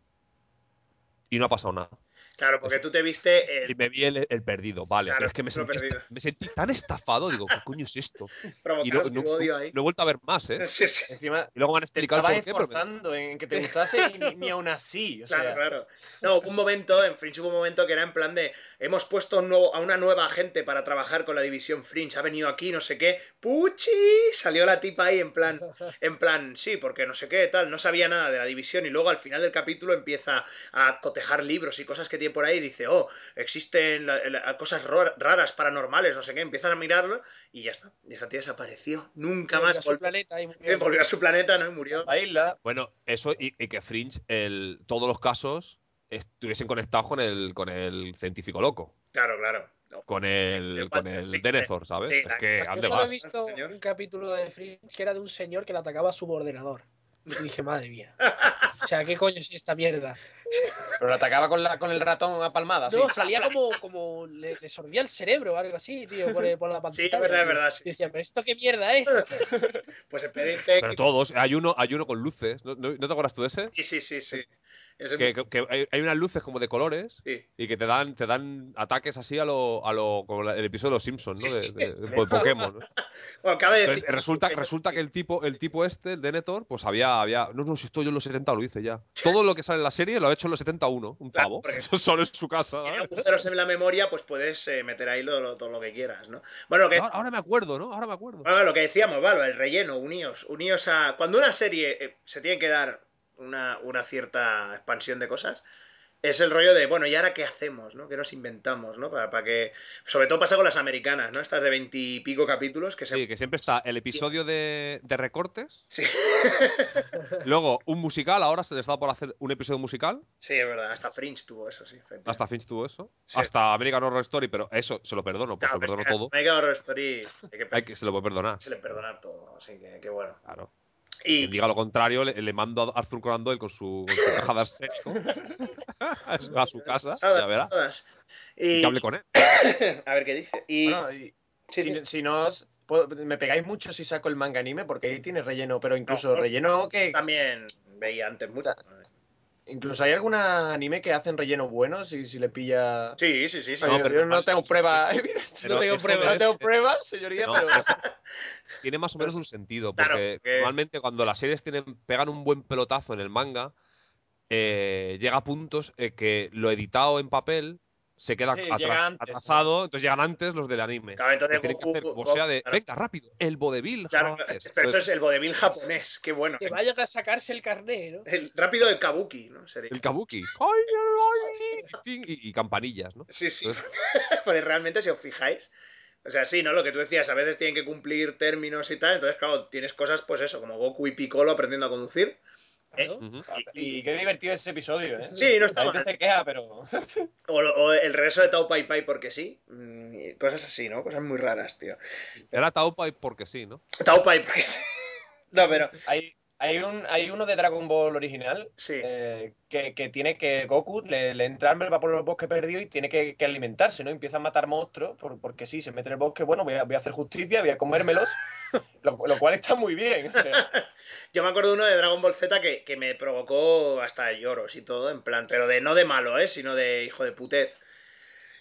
y no ha pasado nada. Claro, porque tú te viste. Y eh, me vi el, el perdido, vale. Claro, pero es que me lo sentí, perdido. esta- me sentí tan estafado, digo, ¿qué coño es esto? Y no, odio ahí. no he vuelto a ver más, ¿eh? Sí, sí. Encima, Y luego me han te explicado estabas por qué, pero me- en que te gustase y ni, ni aún así. O Claro, sea, claro. No, hubo un momento, en Fringe hubo un momento que era en plan de hemos puesto un nuevo- a una nueva gente para trabajar con la división Fringe, ha venido aquí, no sé qué, ¡puchi! Salió la tipa ahí en plan, en plan, sí, porque no sé qué, tal, no sabía nada de la división y luego al final del capítulo empieza a cotejar libros y cosas que tienen por ahí dice, oh, existen la- la- cosas raras, paranormales, no sé qué, empiezan a mirarlo y ya está. Y esa tía desapareció. Nunca Volvió más a su vol- planeta y eh, murió. volvió a su planeta, ¿no? Y murió. La isla. Bueno, eso y, y que Fringe, el, todos los casos estuviesen conectados con el, con el científico loco. Claro, claro. No. Con el, El con el sí. Denethor, ¿sabes? Sí, es que Yo solo he visto señor. un capítulo de Fringe que era de un señor que le atacaba a su ordenador. Y dije, madre mía. O sea, ¿qué coño es esta mierda? Pero lo atacaba con, la, con el ratón a palmada. No, salía como, como le, le sorbía el cerebro o algo así, tío, por, el- por la pantalla. Sí, es verdad, es verdad. sí. Y decía, pero ¿esto qué mierda es? Pues expediente. Pero todos, hay uno, hay uno con luces. ¿No, no- no te acuerdas tú de ese? Sí, sí, sí, sí. Ese Que, que- que hay, unas luces como de colores sí. y que te dan, te dan ataques así a lo, a lo como el episodio de los Simpsons, ¿no? Sí, De, de- de Pokémon. ¿no? Bueno, cabe decir. Entonces, resulta, resulta que el tipo, el tipo este, el Denethor, pues había, había. No, no, si estoy yo en los 70 lo hice ya. Todo lo que sale en la serie lo ha hecho en los 71, un Claro, pavo. porque- Eso solo en su casa. agujeros en la memoria, pues puedes eh, meter ahí lo- lo- todo lo que quieras, ¿no? Bueno, lo que, Ahora, ahora me acuerdo, ¿no? Ahora me acuerdo. Bueno, lo que decíamos, vale, el relleno, uníos, uníos a... Cuando una serie eh, se tiene que dar una, una cierta expansión de cosas, es el rollo de, bueno, ¿y ahora qué hacemos, no? ¿Qué nos inventamos, no? Para, para que... Sobre todo pasa con las americanas, ¿no? Estas de veintipico capítulos que se... Sí, que siempre está el episodio de, de recortes, Sí. luego un musical, ahora se les da por hacer un episodio musical, Sí, es verdad, hasta Fringe tuvo eso, sí. hasta Finch tuvo eso, Sí. hasta American Horror Story, pero eso se lo perdono, pues Claro, se lo perdono todo, American Horror Story hay que, hay que, se lo puede perdonar. se le perdonar todo, así que, que bueno. Claro. Y Quien diga lo contrario, le, le mando a Arthur Conan Doyle con su, con su caja de arsénico a su- casa, Todas, ya verá, todas. y Y, que hable con él. a ver qué dice. Y, Bueno, y sí, si, sí. si no os- puedo- me pegáis mucho si saco el manga anime porque ahí tiene relleno, pero incluso No, relleno que también veía antes mucho. Incluso hay alguna anime que hacen relleno buenos y si le pilla Sí, sí, sí, sí. No, pero yo no tengo pruebas, Pero no tengo eso pruebas. no tengo pruebas, señoría, No, pero es- tiene más o menos un sentido, Claro, porque- normalmente cuando las series tienen, pegan un buen pelotazo en el manga, eh, llega a puntos eh, que lo editado en papel se queda Sí, atras- atrasado, entonces llegan antes los del anime. Claro, entonces tienen que hacer Goku- sea de, claro. venga, rápido, el vodevil Claro, japonés". pero eso es el vodevil japonés, qué bueno. Que vayan a sacarse el carné, ¿no? El rápido del kabuki, ¿no? Sería. el kabuki. ¡Ay, ay, ay! Y, y campanillas, ¿no? Sí, sí. Entonces- Porque realmente, si os fijáis, o sea, sí, ¿no? Lo que tú decías, a veces tienen que cumplir términos y tal, entonces, claro, tienes cosas, pues eso, como Goku y Piccolo aprendiendo a conducir. ¿Eh? Y, y qué divertido ese episodio, ¿eh? Sí, no está La gente mal. se queja, pero O, o el regreso de Tao Pai Pai porque sí. mm, cosas así, ¿no? Cosas muy raras, tío. Era Taupai porque sí, ¿no? Tao Pai porque sí. No, pero hay, hay, un, hay uno de Dragon Ball original sí. eh, que, que tiene que Goku le, le entra hambre, va por el bosque perdido y tiene que, que alimentarse, ¿no? Empieza a matar monstruos por- porque sí, se mete en el bosque, bueno, voy a, voy a hacer justicia, voy a comérmelos, lo, lo cual está muy bien. o sea, Yo me acuerdo de uno de Dragon Ball Z que, que me provocó hasta lloros y todo, en plan, pero de no de malo, ¿eh? Sino de hijo de putez.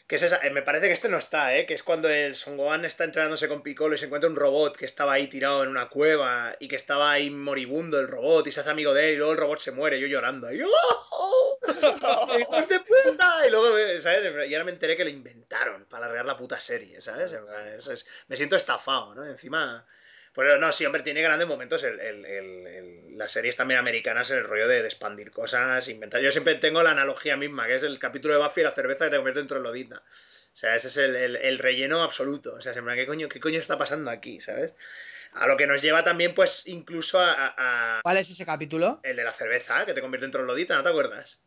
Que es esa, eh, me parece que este no está, ¿eh? Que es cuando el Son Gohan está entrenándose con Piccolo y se encuentra un robot que estaba ahí tirado en una cueva y que estaba ahí moribundo el robot y se hace amigo de él y luego el robot se muere, yo llorando ahí. ¡Oh! ¡Hijos de puta! Y luego, eh, ¿sabes? Y ahora me enteré que lo inventaron para alargar la puta serie, ¿sabes? Es- me siento estafado, ¿no? Encima... Pero no, sí, hombre, tiene grandes momentos el, el- el- las series también americanas en el rollo de, de expandir cosas, inventar. Yo siempre tengo la analogía misma, que es el capítulo de Buffy y la cerveza que te convierte en troglodita. O sea, ese es el, el- el relleno absoluto. O sea, siempre, ¿qué coño, ¿qué coño está pasando aquí? ¿Sabes? A lo que nos lleva también, pues, incluso a ¿Cuál es ese capítulo? el de la cerveza, que te convierte en troglodita, ¿no te acuerdas?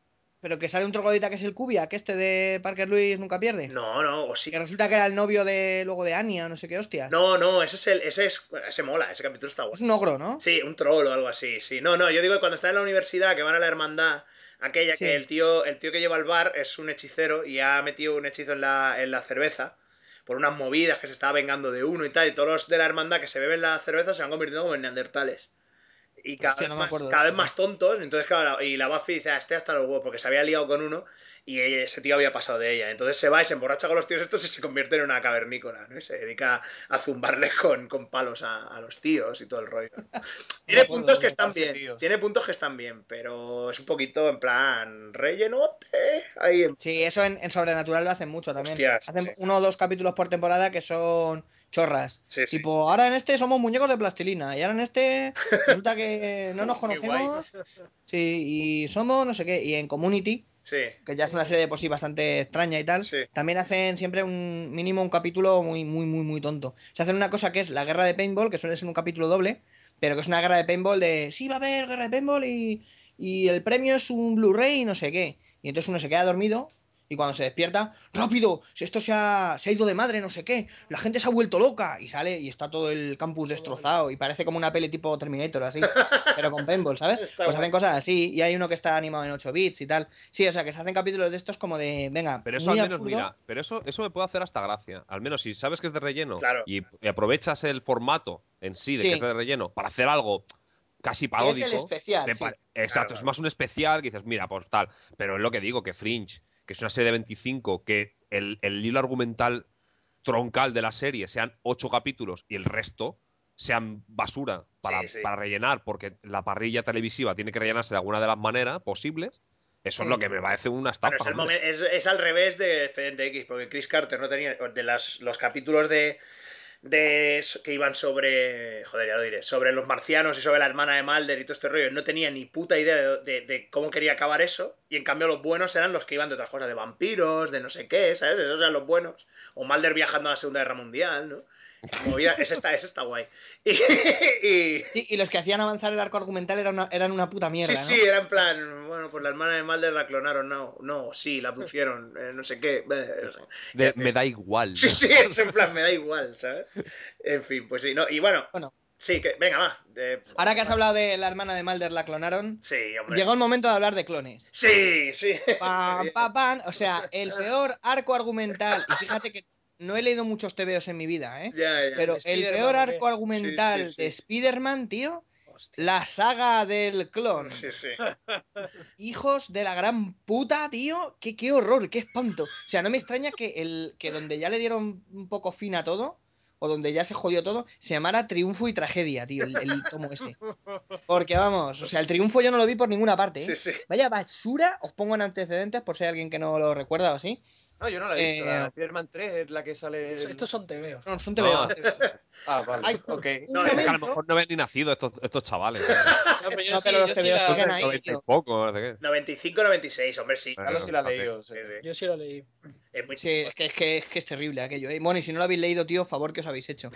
Pero que sale un troglodita que es el Cubia, que este de Parker Lewis nunca pierde. No, no, o sí. Que resulta que era el novio de luego de Anya, no sé qué hostia. No, no, ese es el, ese es, ese mola, ese capítulo está Es bueno. un ogro, ¿no? Sí, un troll o algo así, sí. No, no, yo digo que cuando están en la universidad, que van a la hermandad, aquella Sí. que el tío, el tío que lleva el bar es un hechicero y ha metido un hechizo en la, en la cerveza por unas movidas que se estaba vengando de uno y tal, y todos los de la hermandad que se beben la cerveza se van convirtiendo como en neandertales. Y cada, Hostia, vez, no más, cada vez más tontos, entonces claro, y la Buffy dice, ah, este hasta los huevos, porque se había liado con uno y ella- ese tío había pasado de ella. Entonces se va y se emborracha con los tíos estos y se convierte en una cavernícola, ¿no? Y se dedica a zumbarle con, con palos a, a los tíos y todo el rollo. Tiene puntos que están bien, tíos. tiene puntos que están bien, pero es un poquito en plan rellenote. Ahí en- Sí, eso en, en Sobrenatural lo hacen mucho también. Hostias, hacen sí. uno o dos capítulos por temporada que son chorras. Sí, sí. Tipo, ahora en este somos muñecos de plastilina y ahora en este resulta que no nos conocemos. Sí, y somos no sé qué. Y en Community Sí. que ya es una serie de por sí bastante extraña y tal, Sí. también hacen siempre un mínimo un capítulo muy, muy, muy, muy tonto. Se hacen una cosa que es la guerra de paintball, que suele ser un capítulo doble, pero que es una guerra de paintball de sí, va a haber guerra de paintball y, y el premio es un Blu-ray y no sé qué. Y entonces uno se queda dormido y cuando se despierta, rápido, si esto se ha, se ha ido de madre, no sé qué, la gente se ha vuelto loca y sale y está todo el campus destrozado y parece como una peli tipo Terminator así, pero con paintball, ¿sabes? Está Pues hacen cosas así y hay uno que está animado en 8 bits y tal. Sí, o sea, que se hacen capítulos de estos como de, venga, Pero eso muy al menos, absurdo. mira, pero eso, eso me puede hacer hasta gracia. Al menos si sabes que es de relleno Claro. y, y aprovechas el formato en sí de Sí. que es de relleno para hacer algo casi paródico. Es el especial, sí. Exacto, Claro, es más un especial que dices, mira, pues tal. Pero es lo que digo, que Fringe, que es una serie de 25, que el, el hilo argumental troncal de la serie sean ocho capítulos y el resto sean basura para, Sí, sí. para rellenar, porque la parrilla televisiva tiene que rellenarse de alguna de las maneras posibles. Eso es lo que me parece una estafa. Es- es al revés de Expediente X, porque Chris Carter no tenía. De las, los capítulos de. De que iban sobre. Joder, ya lo diré. Sobre los marcianos y sobre la hermana de Mulder y todo este rollo. No tenía ni puta idea de, de- cómo quería acabar eso. Y en cambio, los buenos eran los que iban de otras cosas, de vampiros, de no sé qué, ¿sabes? Esos eran los buenos. O Mulder viajando a la Segunda Guerra Mundial, ¿no? Movida, ese está, ese está guay. Y, y- Sí, y los que hacían avanzar el arco argumental eran una, eran una puta mierda, sí, ¿no? sí, era en plan, bueno, pues la hermana de Mulder la clonaron, no, no, sí, la pusieron, eh, no sé qué. eh. De- me da igual. Sí, sí, es en plan, me da igual, ¿sabes? En fin, pues sí, no, y bueno, Bueno. sí, que, venga, va. de- Ahora que has hablado de la hermana de Mulder, la clonaron, Sí, hombre. llegó el momento de hablar de clones. Sí, sí. Pam, pam, pam. O sea, el peor arco argumental. Y fíjate que no he leído muchos TVOs en mi vida, ¿eh? Ya, ya. Pero el peor arco argumental Sí, sí, sí. de Spider-Man, tío, Hostia. la saga del clon. Sí, sí. Hijos de la gran puta, tío. Qué, qué horror, qué espanto. O sea, no me extraña que, el, que donde ya le dieron un poco fin a todo, o donde ya se jodió todo, se llamara Triunfo y Tragedia, tío, el, el tomo ese. Porque vamos, o sea, el triunfo yo no lo vi por ninguna parte, ¿eh? Sí, sí. Vaya basura, os pongo en antecedentes por si hay alguien que no lo recuerda o así. No, yo no la he visto. Eh, La Spider-Man 3 es la que sale. el- Estos son tebeos. No, son TVOs. No. son TVOs. Ah, vale. Hay ok. un No, Es que a lo mejor no ven ni nacido estos, estos chavales. ¿eh? No, pero yo No, sí, pero los yo sí TVOs la- siguen Son de ahí, 90 y poco, no sé qué. 95, 96, hombre, sí. Carlos sí la ha fíjate. leído. sí. Sí, sí. Yo sí lo leí. Es muy Sí, es que, es, que, es que es terrible aquello. ¿eh? Bueno, y si no lo habéis leído, tío, favor que os habéis hecho.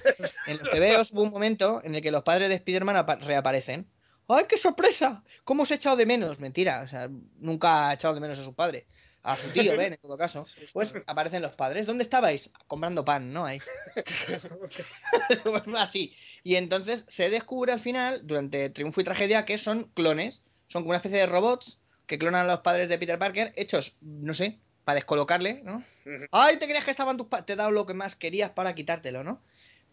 En los TVOs hubo un momento en el que los padres de Spider-Man apa- reaparecen. ¡Ay, qué sorpresa! ¿Cómo os he echado de menos? Mentira, o sea, nunca ha echado de menos a su padre. A su tío, Ben, en todo caso. Pues aparecen los padres. ¿Dónde estabais? Comprando pan, ¿no? Ahí. Así. Y entonces se descubre al final, durante Triunfo y Tragedia, que son clones. Son como una especie de robots que clonan a los padres de Peter Parker, hechos, no sé, para descolocarle, ¿no? Ay, te creías que estaban tus padres. Te he dado lo que más querías para quitártelo, ¿no?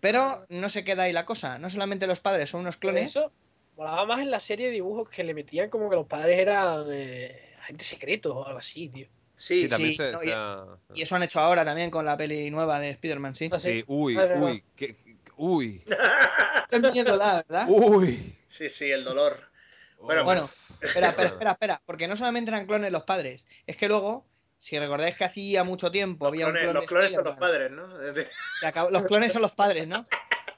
Pero no se queda ahí la cosa. No solamente los padres son unos clones. eso molaba más en la serie de dibujos que le metían como que los padres eran eh, agentes secretos o algo así, tío. Sí, Sí, también sí, se, no, se y- ha- Y eso han hecho ahora también con la peli nueva de Spider-Man, sí. Ah, sí. Uy, Ah, uy, qué- qué- uy, Qué miedo da, ¿verdad? uy. sí, sí, el dolor. Bueno, Bueno, espera, espera, espera, espera. Porque no solamente eran clones los padres. Es que luego, si recordáis que hacía mucho tiempo Los había un clones, clon los clones son los padres, ¿no? que acabó- los clones son los padres, ¿no?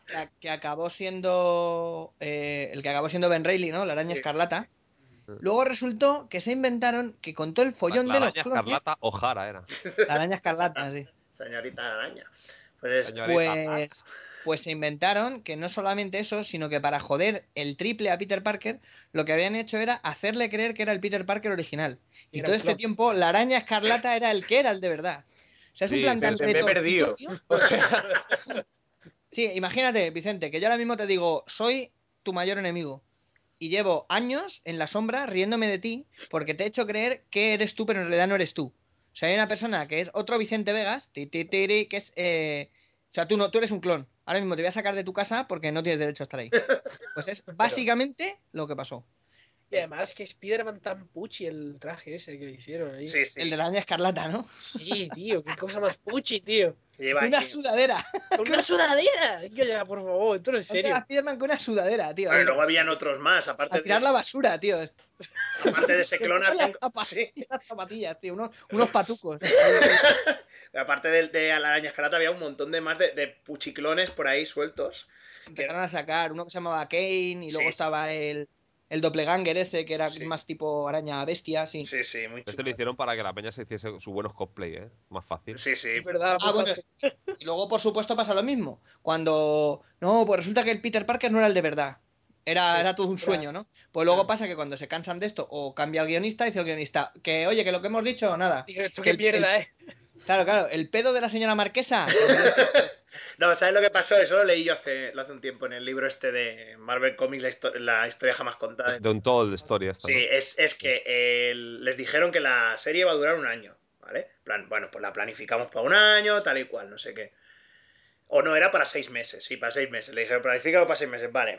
Que, que acabó siendo eh, el que acabó siendo Ben Reilly, ¿no? La araña Sí. escarlata. Luego resultó que se inventaron que con todo el follón la de los araña clones, escarlata Ojara era. la araña escarlata, sí. Señorita araña. Pues, Señorita. Pues, pues se inventaron que no solamente eso, sino que para joder el triple a Peter Parker, lo que habían hecho era hacerle creer que era el Peter Parker original. Y todo este tiempo, la araña escarlata era el que era el de verdad. O sea, es un plan tan sí, me he perdido. O sea, Sí, imagínate, Vicente, que yo ahora mismo te digo, soy tu mayor enemigo. Y llevo años en la sombra riéndome de ti porque te he hecho creer que eres tú, pero en realidad no eres tú. O sea, hay una persona que es otro Vicente Vegas, ti, ti, tiri, que es... eh, O sea, tú, no, tú eres un clon. Ahora mismo te voy a sacar de tu casa porque no tienes derecho a estar ahí. Pues es básicamente lo que pasó. Y además que Spider-Man tan puchi el traje ese que le hicieron ahí. sí, sí. El de la araña escarlata, ¿no? Sí, tío, qué cosa más puchi, tío. que lleva Una aquí- sudadera. Con una sudadera. Ya, por favor, Ponte a serio. Spiderman con una sudadera, tío. Bueno, luego habían otros más, aparte A tirar de, la basura, tío. aparte de ese Que clon. ponte las, zapas- sí, las zapatillas, tío. Unos, unos patucos. aparte de, de la araña escarlata había un montón de más de, de puchiclones por ahí sueltos. Empezaron a sacar uno que se llamaba Kane y luego Sí, sí. estaba el, el doppelganger ese, que era Sí. más tipo araña bestia, sí. Sí, sí, muy Esto chulo. lo hicieron para que la peña se hiciese sus buenos cosplay, ¿eh? Más fácil. Sí, sí. Es verdad. Ah, bueno, y luego, por supuesto, pasa lo mismo. Cuando. No, pues resulta que el Peter Parker no era el de verdad. Era, Sí, era todo un era- sueño, ¿no? Pues luego Claro. pasa que cuando se cansan de esto, o cambia el guionista, dice el guionista, que oye, que lo que hemos dicho, nada. Esto que que el- mierda, el- ¿eh? Claro, claro, el pedo de la señora Marquesa. No, ¿sabes lo que pasó? Eso lo leí yo hace, lo hace un tiempo en el libro este de Marvel Comics, la, la historia jamás contada. De un todo de historia esta, Sí, ¿no? es, es que les dijeron que la serie va a durar un año, ¿vale? Plan, bueno, pues la planificamos para un año, tal y cual, no sé qué. O no, era para seis meses, sí, para seis meses. Le dijeron, planifícalo para seis meses, vale.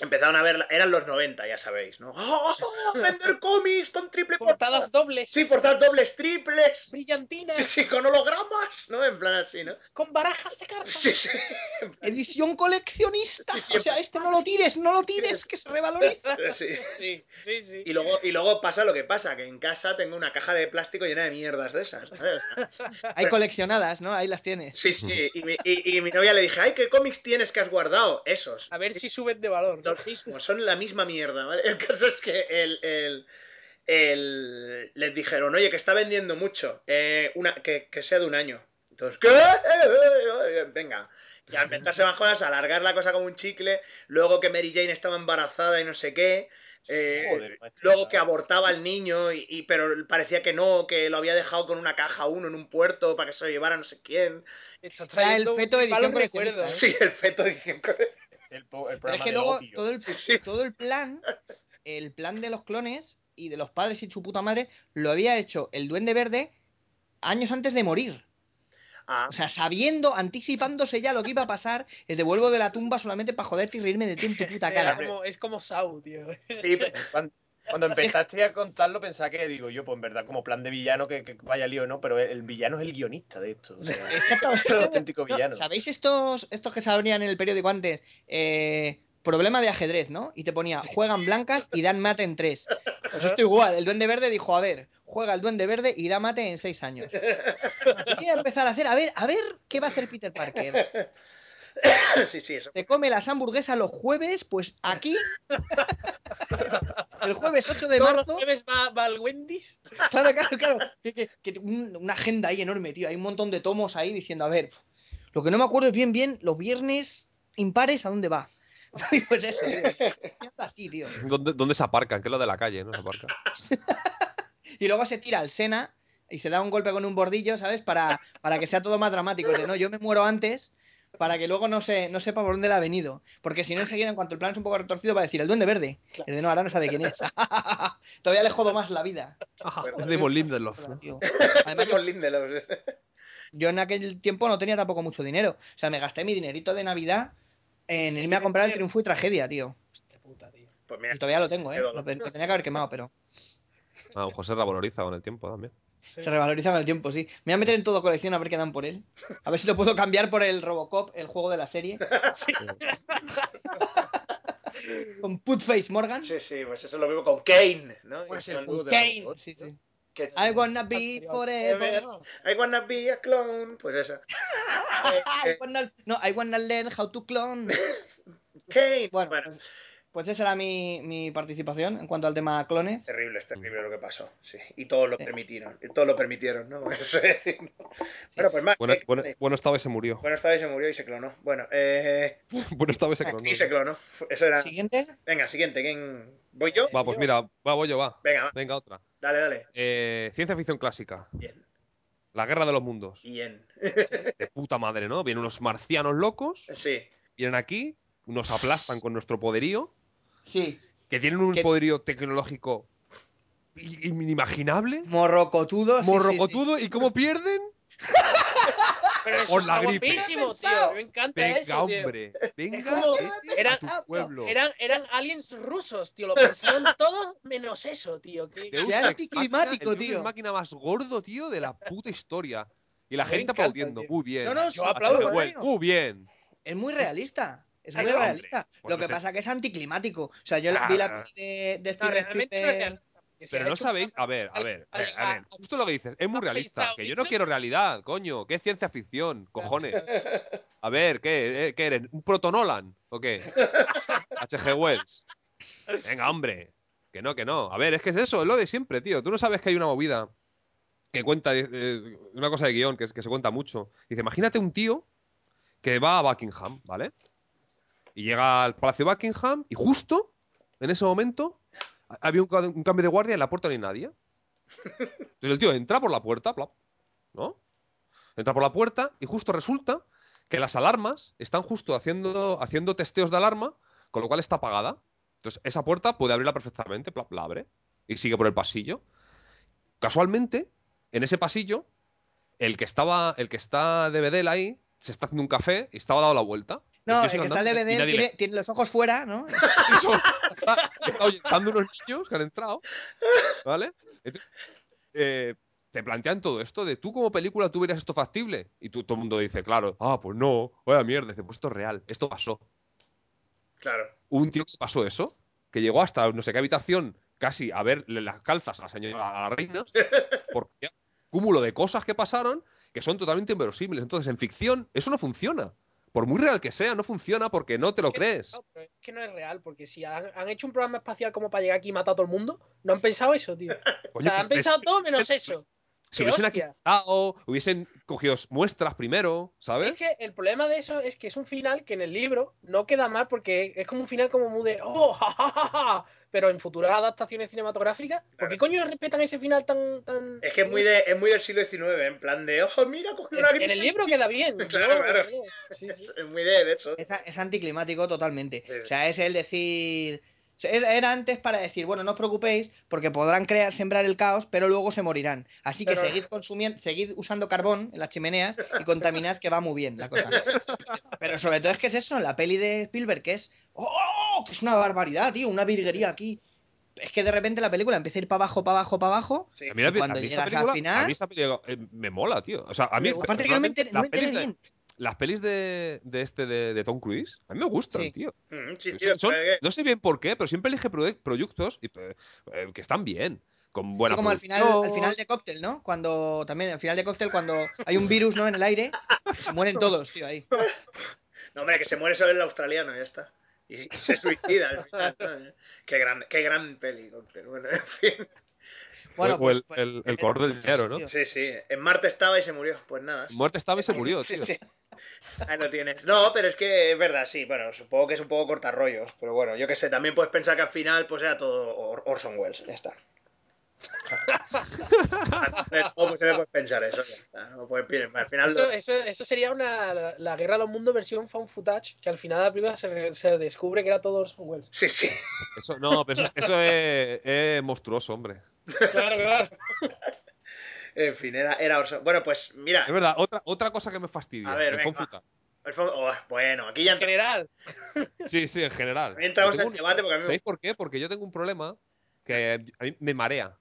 Empezaron a ver, eran los 90, ya sabéis, ¿no? ¡Oh! ¡Vender cómics con triple Portadas dobles. Sí, portadas dobles, triples. Brillantinas. Sí, sí, con hologramas, ¿no? En plan así, ¿no? Con barajas de cartas. Sí, sí. Edición coleccionista. Sí, sí. O sea, este no lo tires, no lo tires, que se revaloriza. sí. Sí, sí, sí. Y luego, y luego pasa lo que pasa, que en casa tengo una caja de plástico llena de mierdas de esas. ¿sabes? Hay coleccionadas, ¿no? Ahí las tienes. Sí, sí. Y mi, y- y mi novia le dije, ay, ¿qué cómics tienes que has guardado? Esos. A ver si suben de valor. Mismos, son la misma mierda, ¿vale? El caso es que el, el- el- les dijeron, oye, que está vendiendo mucho, eh, una, que, que sea de un año. Entonces, ¿qué? Venga. Y al inventarse más cosas, alargar la cosa como un chicle, luego que Mary Jane estaba embarazada y no sé qué. eh, Joder, luego que abortaba al niño, y, y- pero parecía que no, que lo había dejado con una caja uno en un puerto para que se lo llevara no sé quién. Está el feto edición coleccionista, ¿eh? Sí, el feto edición El, el Pero es que de luego todo el, Sí. todo el plan, el plan de los clones y de los padres y su puta madre, lo había hecho el Duende Verde años antes de morir. Ah, O sea, sabiendo, anticipándose ya lo que iba a pasar, es de vuelvo de la tumba solamente para joderte y reírme de ti en tu puta cara. como- es como Sau, tío. sí, pero- Cuando, empezaste a contarlo pensaba que, digo yo, pues en verdad como plan de villano que, que vaya lío, ¿no? Pero el villano es el guionista de esto. o sea, Exactamente. es el auténtico No, villano. ¿Sabéis estos, estos que se abrían en el periódico antes? Eh, problema de ajedrez, ¿no? Y te ponía, juegan blancas y dan mate en tres. Pues esto igual, el Duende Verde dijo, a ver, juega el Duende Verde y da mate en seis años. A empezar a hacer, a ver, a ver qué va a hacer Peter Parker. sí, sí, eso. Se come las hamburguesas los jueves, pues aquí, el jueves 8 de Todos los marzo, jueves va, va al Wendy's. Claro, claro, claro. Que, que- que un- una agenda ahí enorme, tío. Hay un montón de tomos ahí diciendo, a ver, lo que no me acuerdo es bien, bien, los viernes impares, ¿a dónde va? Y pues eso, tío. Así, tío. ¿Dónde, dónde se aparcan? ¿Qué es lo de la calle? ¿No se aparca? Y luego se tira al Sena y se da un golpe con un bordillo, ¿sabes? Para, para que sea todo más dramático. De no, yo me muero antes para que luego no, se, no sepa por dónde le ha venido. Porque si no, enseguida, en cuanto el plan es un poco retorcido, va a decir el duende verde. El de no, ahora no sabe quién es. Todavía le jodo más la vida. Es Damon Lindelof. ¿no? Tío. Además, yo Lindelof. yo en aquel tiempo no tenía tampoco mucho dinero. O sea, me gasté mi dinerito de Navidad en Sí, irme a comprar el triunfo y tragedia, tío. Hostia puta, tío. Pues mira, Y todavía lo tengo, ¿eh? Lo, tenía que haber quemado, pero A lo mejor se revaloriza con el tiempo también. Se revaloriza con el tiempo, sí. Me voy a meter en todo colección a ver qué dan por él. A ver si lo puedo cambiar por el Robocop, el juego de la serie. Con Putface Morgan. sí, sí, pues eso es lo mismo con Kane, ¿no? Pues el con- Kane. Robocop. Sí, sí. que- I wanna be forever. I wanna be a clone. Pues eso. Eh, I eh, wanna- no, I wanna learn how to clone. Kane. Bueno, Bueno, pues, pues esa era mi, mi participación en cuanto al tema clones. terrible, es terrible lo que pasó. Sí. Y todos lo Sí. permitieron. Y todos lo permitieron, ¿no? Eso es decir, ¿no? Bueno, pues más. Bueno, eh, bueno, eh, bueno estaba y se murió. bueno, esta vez se murió y se clonó. Bueno, eh. Bueno estaba y se clonó. Y se clonó. Eso era. Siguiente. Venga, siguiente. ¿Quién? ¿Voy yo? Va, pues mira, va, voy yo, va. Venga, va. Venga, otra. Dale, dale. Eh, ciencia ficción clásica. Bien. La guerra de los mundos. Bien. De puta madre, ¿no? Vienen unos marcianos locos, Sí. vienen aquí, nos aplastan con nuestro poderío, Sí. que tienen un Que- poderío tecnológico inimaginable, Morrocotudo. sí, sí, sí. morrocotudo, ¿y cómo pierden? Pero eso Por está la gripe. guapísimo, tío. Me encanta Venga, eso, tío. hombre, venga, Es como- vete era- a tu pueblo. Eran, eran aliens rusos, tío. Lo pensaron todos menos eso, tío. Qué Ex anticlimático, Deus tío. Ex máquina más gordo, tío, de la puta historia. Y la Me gente encanta, aplaudiendo. tío. Muy bien. No, no, Yo aplaudo. Muy bien. Es muy realista. Es muy realista. Pues Lo que te- pasa que es anticlimático. O sea, yo Ah. vi la de, de No, Steven no Spielberg. Que Pero no sabéis, a ver, a ver, a ver, a ver, a- justo lo que dices, es muy ¿has realista, que yo no quiero realidad, coño, ¿qué es ciencia ficción? Cojones. A ver, ¿qué, eh, ¿qué eres? ¿Un proto Nolan o qué? H.G. Wells. Venga, hombre. Que no, que no. A ver, es que es eso, es lo de siempre, tío. Tú no sabes que hay una movida que cuenta, eh, una cosa de guion que, es- que se cuenta mucho. Dice, imagínate un tío que va a Buckingham, ¿vale? Y llega al Palacio Buckingham y justo en ese momento ha- había un, ca- un cambio de guardia en la puerta no nadie. Entonces el tío entra por la puerta, ¿no? Entra por la puerta y justo resulta que las alarmas están justo haciendo, haciendo testeos de alarma, con lo cual está apagada. Entonces esa puerta puede abrirla perfectamente, plop, la abre y sigue por el pasillo. Casualmente, en ese pasillo, el que estaba, el que está de Bedel ahí, se está haciendo un café y estaba dado la vuelta. No, el que está el DVD tiene, le- tiene los ojos fuera, ¿no? eso está, unos niños que han entrado, ¿vale? Entonces, eh, te plantean todo esto de tú como película tú verías esto factible y tú, todo el mundo dice, claro, ah, pues no, vaya mierda, dice, pues esto es real, esto pasó. Claro. Hubo un tío que pasó eso, que llegó hasta no sé qué habitación casi a verle las calzas a la señora, a la reina, porque cúmulo de cosas que pasaron que son totalmente inverosímiles. Entonces, en ficción, eso no funciona. Por muy real que sea, no funciona porque no te lo que- crees. no, pero es que no es real, porque si han, han hecho un programa espacial como para llegar aquí y matar a todo el mundo, no han pensado eso, tío. O sea, han pensado todo menos es- eso. Si ¡Qué hubiesen quitado, hubiesen cogido muestras primero, ¿sabes? Es que el problema de eso es que es un final que en el libro no queda mal porque es como un final como muy de ¡Oh! ja, ja, ja, ja", Pero en futuras adaptaciones cinematográficas, ¿por qué coño respetan ese final tan. tan... Es que es muy, de, es muy del siglo XIX, en plan de, ojo, mira, cogió una Es- en el libro queda bien. Claro, claro. sí, sí. Es, muy de, eso. Es, es anticlimático totalmente. Sí. O sea, es el decir. Era antes para decir, bueno, no os preocupéis, porque podrán crear, sembrar el caos, pero luego se morirán. Así que Pero- seguid consumiendo, seguid usando carbón en las chimeneas y contaminad que va muy bien la cosa. Pero sobre todo es que es eso, la peli de Spielberg, que es. ¡Oh! Que es una barbaridad, tío, una virguería aquí. Es que de repente la película empieza a ir para abajo, para abajo, para abajo. Sí. A mí, la- cuando a mí esa llegas al final- a mí esa película, eh, me mola, tío. O sea, a mí. Aparte que no me no me enteré bien. Las pelis de, de este de, de Tom Cruise, a mí me gustan, Sí. tío. Mm, sí, sí, Son- son- pero es que- no sé bien por qué, pero siempre elige proye- proyectos y, eh, eh, que están bien. Con buena Sí, como al final, al final de cóctel, ¿no? Cuando también al final de cóctel, cuando hay un virus, ¿no? En el aire, se mueren todos, tío, ahí. No, hombre, que se muere solo el australiano, ya está. Y, y se suicida al final. ¿no? Qué gran, qué gran peli, pero bueno, en fin. Bueno, o pues, el, pues, el, el color del dinero, ¿no? Sí, sí. En Marte estaba y se murió. Pues nada. sí. Muerte estaba y se murió, Sí, tío. sí. Ahí lo tienes. No, pero es que es verdad, sí. Bueno, supongo que es un poco cortarrollos. Pero bueno, yo qué sé, también puedes pensar que al final pues era todo Or- Orson Welles. Ya está. ¿Cómo se le puede pensar eso? No puedes pin- Al final. Eso, lo- eso, eso sería una, la, la guerra de los mundos versión found footage, que al final de la película se, se descubre que era todo Orson Welles. Sí, sí. Eso, no, pero eso, eso es, es monstruoso, hombre. Claro, claro. En fin, era, era Orson. Bueno, pues mira. Es verdad, otra, otra cosa que me fastidia. A ver, el venga. Footage. oh, bueno, aquí ya En general. Sí, sí, en general. Entramos en un- debate porque a mí me ¿Sabéis por qué? Porque yo tengo un problema que a mí me marea.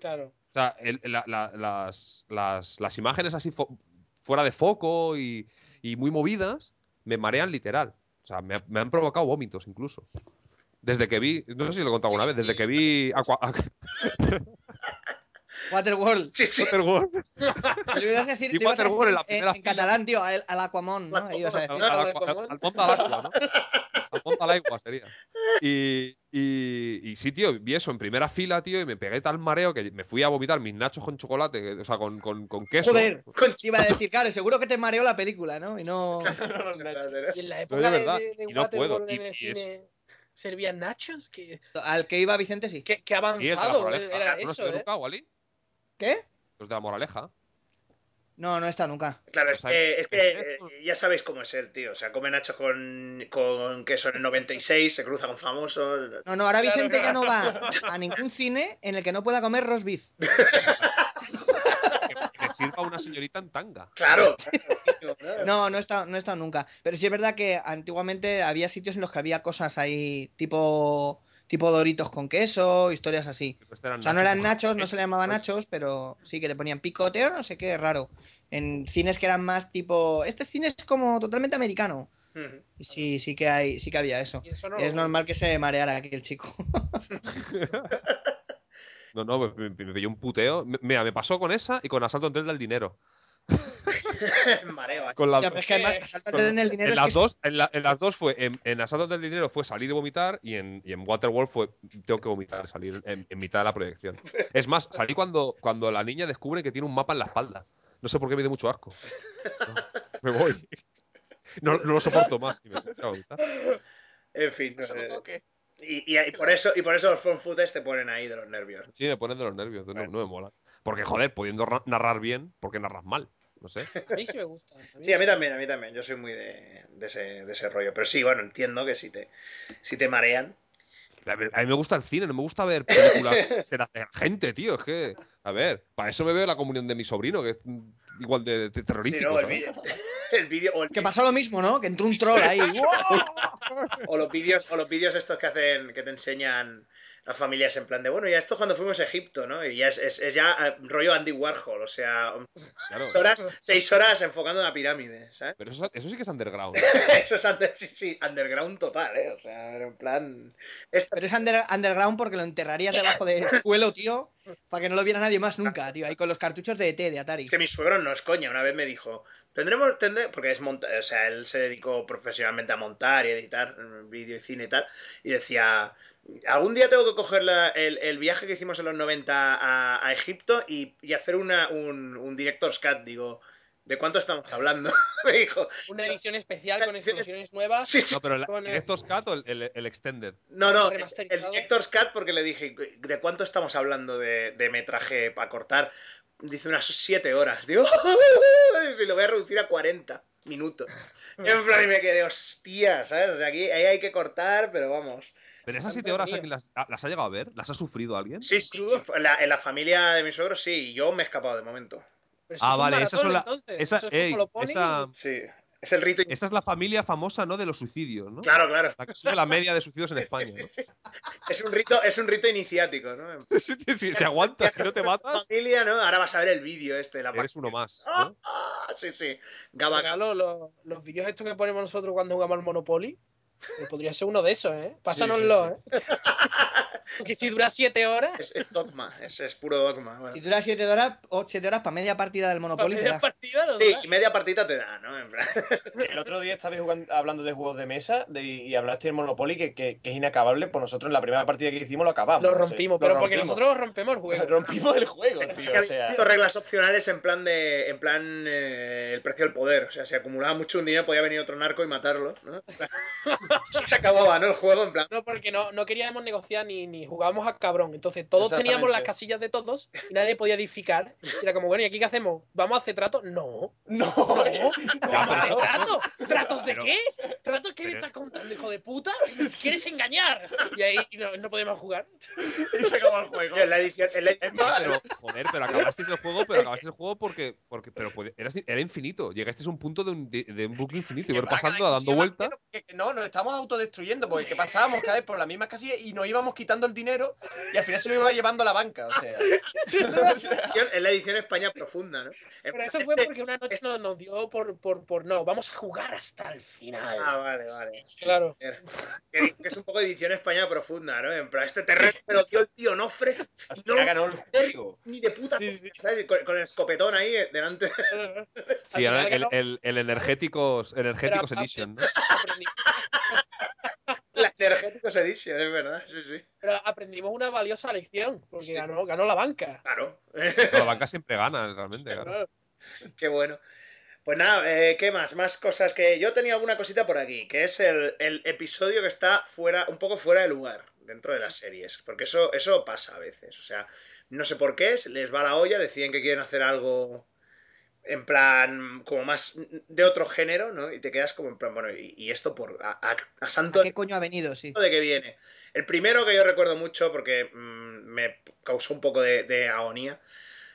Claro. O sea, el- la- la- las, las, las imágenes así fo- fuera de foco y, y muy movidas me marean literal. O sea, me, ha- me han provocado vómitos incluso. Desde que vi, no sé si lo he contado alguna vez, desde que vi Aqua, Waterworld. Sí, sí. Waterworld, Le ibas a decir, Y Waterworld en la en, en catalán, tío, al, al Aquamón, ¿no? Ahí ibas a al, decir. Al- al- al Monte al agua, ¿no? Al Monte al agua sería. Y, y, y sí, tío, vi eso en primera fila, tío, y me pegué tal mareo que me fui a vomitar mis nachos con chocolate, que- o sea, con, con, con queso. Joder. Con Iba a decir, claro, seguro que te mareó la película, ¿no? Y no. Y en la época de, verdad, de, de y no puedo, en el y es- cine servían nachos. ¿Qué, Al que iba Vicente, sí. de la avanzado moraleja. era ¿No eso, ¿eh? ¿Qué? Los de la moraleja. No, no está nunca. Claro, es O sea, que, es que, es eh, ya sabéis cómo es él, tío. O sea, come nachos con, con queso en el 96, se cruza con famosos. No, no, ahora Claro, Vicente ya no va a ningún cine en el que no pueda comer roast beef. Que, que sirva una señorita en tanga. Claro. No, no he estado, no he estado nunca. Pero sí es verdad que antiguamente había sitios en los que había cosas ahí tipo tipo doritos con queso, historias así. O sea, no eran nachos. no se le llamaban nachos, pero sí que te ponían picoteo, no sé qué, raro. En cines que eran más tipo. Este cine es como totalmente americano. Y sí, sí que hay, sí que había eso. Y eso no es lo- normal que se mareara aquí el chico. No, no, me, me- me pilló un puteo. Mira, me pasó con esa y con Asalto en Tren del Dinero. Mareo. Con la- Ya, pero es que además, asalto con- en el dinero en, es las que- dos, en, la- en las dos fue, en, en Asaltos del Dinero fue salir y vomitar y en, y en Waterworld fue tengo que vomitar, salir en, en mitad de la proyección. Es más, salí cuando, cuando la niña descubre que tiene un mapa en la espalda. No sé por qué me dio mucho asco. No, me voy. No, no lo soporto más. me. En fin, no lo sé. toque. Y, y- y por eso, y por eso los phone footage te ponen ahí de los nervios. Sí, me ponen de los nervios, no, no me mola. Porque, joder, pudiendo ra- narrar bien, ¿por qué narras mal? No sé. A mí sí me gusta. Sí, a mí también, a mí también. Yo soy muy de, de ese, de ese rollo. Pero sí, bueno, entiendo que si te, si te marean. A mí, a me gusta el cine, no me gusta ver películas ser gente, tío. Es que, a ver, para eso me veo la comunión de mi sobrino, que es igual de, de Sí, terrorífico. no, el vídeo. El vídeo o, el- Que pasó lo mismo, ¿no? Que entró un troll ahí. o los vídeos o los vídeos estos que hacen que te enseñan las familias en plan de bueno ya esto es cuando fuimos a Egipto no y ya es, es- es ya eh, rollo Andy Warhol o sea Claro. seis horas seis horas enfocando una pirámide ¿sabes? Pero eso, eso sí que es underground. eso es under- sí, sí, underground total eh o sea en plan esto- Pero es under- underground porque lo enterrarías debajo del suelo, tío, para que no lo viera nadie más nunca, tío. Ahí con los cartuchos de ET, de Atari. Es que mi suegro no es coña. Una vez me dijo, tendremos, tendré, porque es monta o sea, él se dedicó profesionalmente a montar y editar mm, vídeo y cine y tal, y decía, algún día tengo que coger la- el, el viaje que hicimos en los 90 a, a Egipto y, y hacer una, un, un director's cut. Digo, ¿de cuánto estamos hablando? me dijo, Una edición especial con explosiones nuevas. sí, sí. No, pero el Director's Cut o el, el- el Extended. No, no, el, el director's cut porque le dije, ¿de cuánto estamos hablando de, de metraje para cortar? Dice unas 7 horas. Digo, y lo voy a reducir a 40 minutos. Y en plan, y me quedé, hostia, ¿sabes? O sea, aquí ahí hay que cortar, pero vamos. Pero esas siete horas mío. ¿alguien las, las ha llegado a ver? ¿Las ha sufrido alguien? Sí, sí, en la, en la familia de mi suegro sí, yo me he escapado de momento. Pero Ah, vale, maratón, esas son la- entonces. esa- es como ey, lo ponen esa- y- Sí, es el rito. Esa es la familia famosa, ¿no? De los suicidios, ¿no? Claro, claro. La que sube la media de suicidios en España. Es un rito, es un rito iniciático, ¿no? Sí, sí, sí, si aguantas, si no te matas, Familia, ¿no? Ahora vas a ver el vídeo este, la eres uno más. Ah, ¿no? ah, sí, sí. Gaba, Regalo, los, los vídeos estos que ponemos nosotros cuando jugamos al Monopoly. Podría ser uno de esos, ¿eh? Pásanoslo, sí. ¿eh? Porque si dura siete horas, Es, es dogma, es, es puro dogma. bueno. Si dura 7 horas, o 7 horas para media partida del para Monopoly, te media da. partida no Sí, da. y media partita te da, ¿no? En plan, El otro día estabais jugando- hablando de juegos de mesa de- y hablaste del Monopoly que, que- que es inacabable. Pues nosotros en la primera partida que hicimos lo acabamos. Lo o sea, rompimos, lo pero porque rompimos. nosotros rompemos el juego. rompimos el juego, es tío. que O sea, reglas opcionales en plan de. En plan. eh, el precio del poder. O sea, si acumulaba mucho un dinero, podía venir otro narco y matarlo, se acababa, ¿no? El juego, en plan. No, porque no, no queríamos negociar ni, ni jugábamos a cabrón. Entonces todos teníamos las casillas de todos y nadie podía edificar. Y era como, bueno, ¿y aquí qué hacemos? ¿Vamos a hacer tratos? No. no, No. Ya, pero eso- ¿Tratos? ¿Tratos de Pero- qué? ¿Tratos qué me estás contando, hijo de puta? ¿Quieres engañar? Y ahí no, no podemos jugar. y se acabó el juego. En la edición. en la- Es más, Pero, joder, pero acabasteis el juego, pero acabasteis el juego porque. porque pero puede- era, era infinito. Llegasteis a un punto de un, de, de un bucle infinito y que ver pasando, dando vueltas. que- que no, nos estamos autodestruyendo porque que pasábamos cada vez por las mismas casillas y nos íbamos quitando el dinero y al final se lo iba llevando la banca. O sea, Es la edición España profunda, ¿no? Pero eso fue este- porque una noche nos, nos dio por, por, por no, vamos a jugar hasta el final. Ah, vale, vale. Claro. Que, es un poco edición España profunda, ¿no? En plan, este terreno me lo dio el tío Nofre. y no ganó el juego. ni de puta. Sí, sí. ¿sabes? Con, con el escopetón ahí eh, delante. Sí, final el, el, el Energéticos, energéticos Edition, La Energéticos Edition, es verdad, sí, sí. pero aprendimos una valiosa lección, porque ganó, ganó la banca. Claro. No, la banca siempre gana, realmente, claro. Qué bueno. Pues nada, eh, ¿qué más? Más cosas que yo tenía alguna cosita por aquí, que es el, el episodio que está fuera, un poco fuera de lugar dentro de las series, porque eso, eso pasa a veces. O sea, no sé por qué, se les va la olla, deciden que quieren hacer algo en plan como más de otro género, ¿no? Y te quedas como en plan, bueno, y, y esto por a, a- a santo ¿A qué coño ha venido? Sí. de que viene. El primero que yo recuerdo mucho, porque mm, me causó un poco de, de agonía,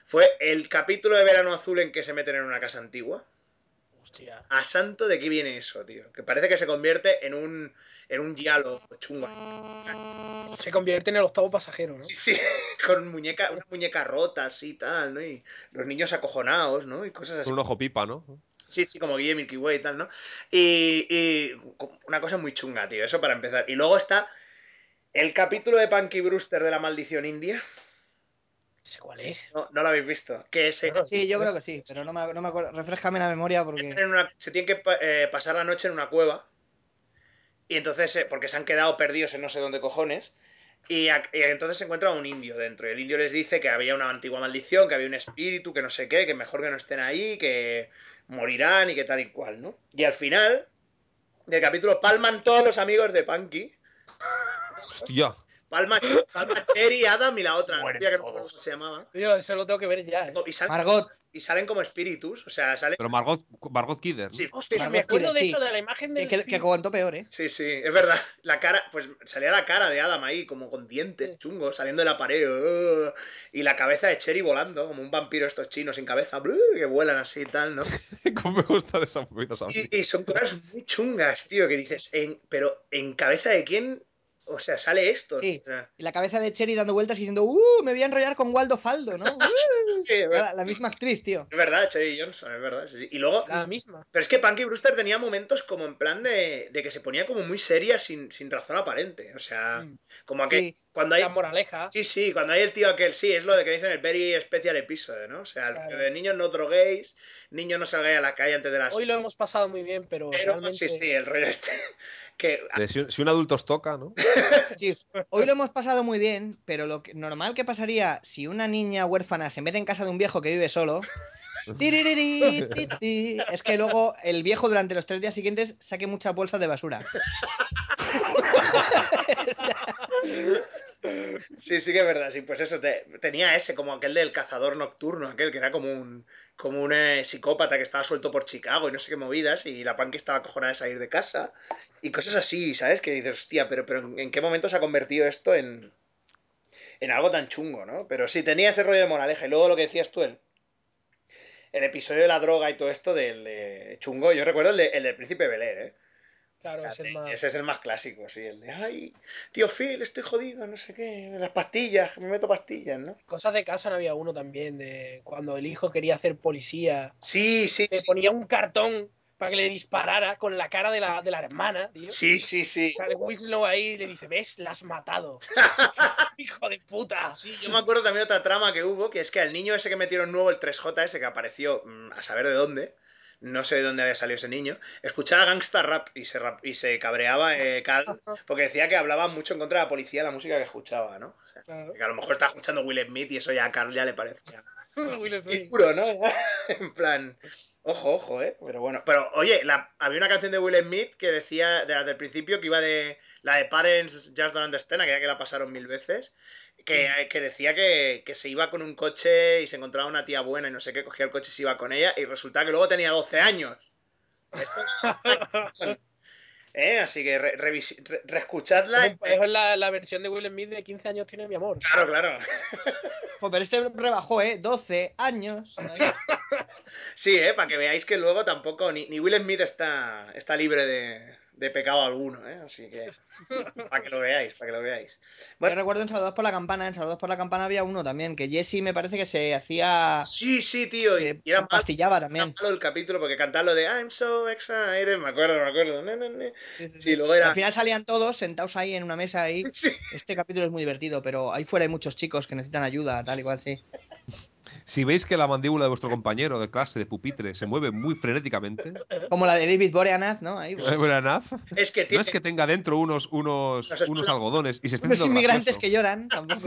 fue el capítulo de Verano Azul en que se meten en una casa antigua. Hostia. A santo de qué viene eso, tío. Que parece que se convierte en un, en un giallo chungo. Se convierte en el octavo pasajero, ¿no? Sí, sí, con muñeca, una muñeca rota, así y tal, ¿no? Y los niños acojonados, ¿no? Y cosas así. Con un ojo pipa, ¿no? Sí, sí, como Guille Milky Way y tal, ¿no? Y, y una cosa muy chunga, tío, eso para empezar. Y luego está el capítulo de Punky Brewster de la maldición india. Sé cuál es. No, no lo habéis visto. Que es. Sí, yo creo que sí, pero no me, no me acuerdo. Refrescame la memoria porque. en una- se tienen que eh, pasar la noche en una cueva. Y entonces, eh, porque se han quedado perdidos en no sé dónde cojones. Y, a- y entonces se encuentra un indio dentro. Y el indio les dice que había una antigua maldición, que había un espíritu, que no sé qué, que mejor que no estén ahí, que morirán y que tal y cual, ¿no? Y al final del capítulo palman todos los amigos de Punky. Hostia. Palma, palma Cherry, Adam y la otra. Mueren que no cómo se llamaba. Tío, eso lo tengo que ver ya. ¿eh? Y salen, Margot, y salen como espíritus. O sea, salen. Pero Margot, Margot Kidder. ¿no? Sí, Hostia, me acuerdo Kidder, de sí. eso, de la imagen del. que, aguantó peor, ¿eh? Sí, sí, es verdad. La cara, pues salía la cara de Adam ahí, como con dientes Sí. chungos, saliendo de la pared. ugh, y la cabeza de Cherry volando, como un vampiro estos chinos sin cabeza, que vuelan así y tal, ¿no? ¿Cómo me gustan esas movidas? Y, y son cosas muy chungas, tío, que dices, en, pero ¿en cabeza de quién? O sea, sale esto. Sí. O sea, Y la cabeza de Cherry dando vueltas y diciendo, ¡uh! Me voy a enrollar con Waldo Faldo, ¿no? Sí, la, la misma actriz, tío. es verdad, Cherry Johnson, es verdad. sí, sí. Y luego, La misma. pero es que Punky Brewster tenía momentos como en plan de, de que se ponía como muy seria sin, sin razón aparente. O sea, Mm. como que Sí. cuando hay La moraleja. Sí, sí, cuando hay el tío aquel, sí, es lo de que dicen el very special episodio, ¿no? O sea, el Claro. de niños no droguéis, niños no salgáis a la calle antes de las... Hoy lo hemos pasado muy bien, pero, Pero realmente. sí, sí, el rollo este. Que Si, si un adulto os toca, ¿no? Sí, hoy lo hemos pasado muy bien, pero lo que, normal que pasaría si una niña huérfana se mete en casa de un viejo que vive solo. es que luego el viejo durante los tres días siguientes saque muchas bolsas de basura. Sí, sí que es verdad, sí, pues eso, te- tenía ese, como aquel del cazador nocturno, aquel que era como un como un eh, psicópata que estaba suelto por Chicago y no sé qué movidas, y la Punky estaba cojonada de salir de casa, y cosas así, ¿sabes? Que dices, hostia, pero, pero ¿en qué momento se ha convertido esto en, en algo tan chungo, ¿no? Pero sí, tenía ese rollo de moraleja, y luego lo que decías tú, el, el episodio de la droga y todo esto del de chungo, yo recuerdo el, el del príncipe Bel-Air, ¿eh? Claro, O sea, es el más. Ese es el más clásico, sí, el de, ay, tío Phil, estoy jodido, no sé qué, las pastillas, me meto pastillas, ¿no? Cosas de casa no había uno también, de cuando el hijo quería hacer policía, Sí, sí, le sí, ponía un cartón para que le disparara con la cara de la, de la hermana, tío. sí, sí, sí. Sale Winslow ahí y le dice, ¿ves? La has matado. Hijo de puta. Sí, yo me acuerdo también otra trama que hubo, que es que al niño ese que metieron nuevo, el 3J ese que apareció mm, a saber de dónde, no sé de dónde había salido ese niño, escuchaba gangsta rap y se, rap- y se cabreaba eh, porque decía que hablaba mucho en contra de la policía la música que escuchaba, ¿no? O sea, Claro. que a lo mejor está escuchando Will Smith y eso ya a Carl ya le parecía. Y duro, ¿no? en plan, ojo, ojo, ¿eh? Pero bueno, pero oye, la- había una canción de Will Smith que decía desde el principio que iba de la de Parents Just Don't Understand, aquella que la pasaron mil veces, que, que decía que, que se iba con un coche y se encontraba una tía buena y no sé qué, cogía el coche y se iba con ella y resulta que luego tenía 12 años. ¿Eh? Así que re- re- reescuchadla. Es es la, la versión de Will Smith de 15 años tiene mi amor. Claro, claro. Jo, pero este rebajó, ¿eh? 12 años. Sí, ¿eh? Para que veáis que luego tampoco, ni, ni Will Smith está, está libre de, de pecado alguno, ¿eh? Así que, para que lo veáis, para que lo veáis. Yo Bueno, recuerdo en Saludos por la Campana, en Saludos por la Campana había uno también, que Jesse me parece que se hacía... sí, sí, tío. Y, y se era pastillaba era también. malo el capítulo porque cantar lo de I'm so excited, me acuerdo, me acuerdo. Sí, sí, Sí, luego era... Al final salían todos sentados ahí en una mesa ahí. Este capítulo es muy divertido, pero ahí fuera hay muchos chicos que necesitan ayuda, tal igual, sí. Si veis que la mandíbula de vuestro compañero de clase de pupitre se mueve muy frenéticamente, Como la de David Boreanaz, ¿no? Ahí, pues. Buenaz, Es que no tiene... es que tenga dentro unos, unos, Unos unos algodones y se esté Unos inmigrantes gracioso. que lloran, tampoco.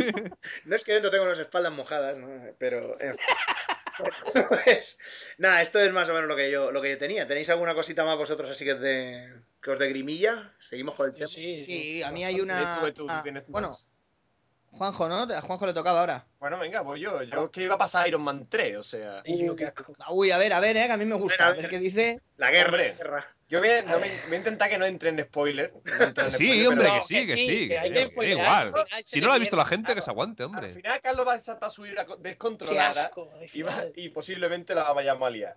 No es que dentro tengo las espaldas mojadas, ¿no? Pero... Pues, nada, esto es más o menos lo que yo lo que yo tenía. ¿Tenéis alguna cosita más vosotros así que os de, que os de grimilla? ¿Seguimos con el tema? Sí, sí. Sí, a mí hay una. Tú, tú, ah, bueno, más. Juanjo, ¿no? A Juanjo le tocaba ahora. Bueno, venga, voy yo. Yo que iba a pasar Iron Man 3, o sea. Uy, a ver, a ver, eh, que a mí me gusta. A ver qué dice. La guerra, Hombre. la guerra. Yo voy a, no me- voy a intentar que no entre en spoiler. no entre en Sí, spoiler, hombre, que sí, que sí. que que- igual. al Si no lo ha visto la gente, que se aguante, Al hombre. final Carlos va a saltar su ira Qué descontrolada asco. y, va- y posiblemente la vayamos a liar.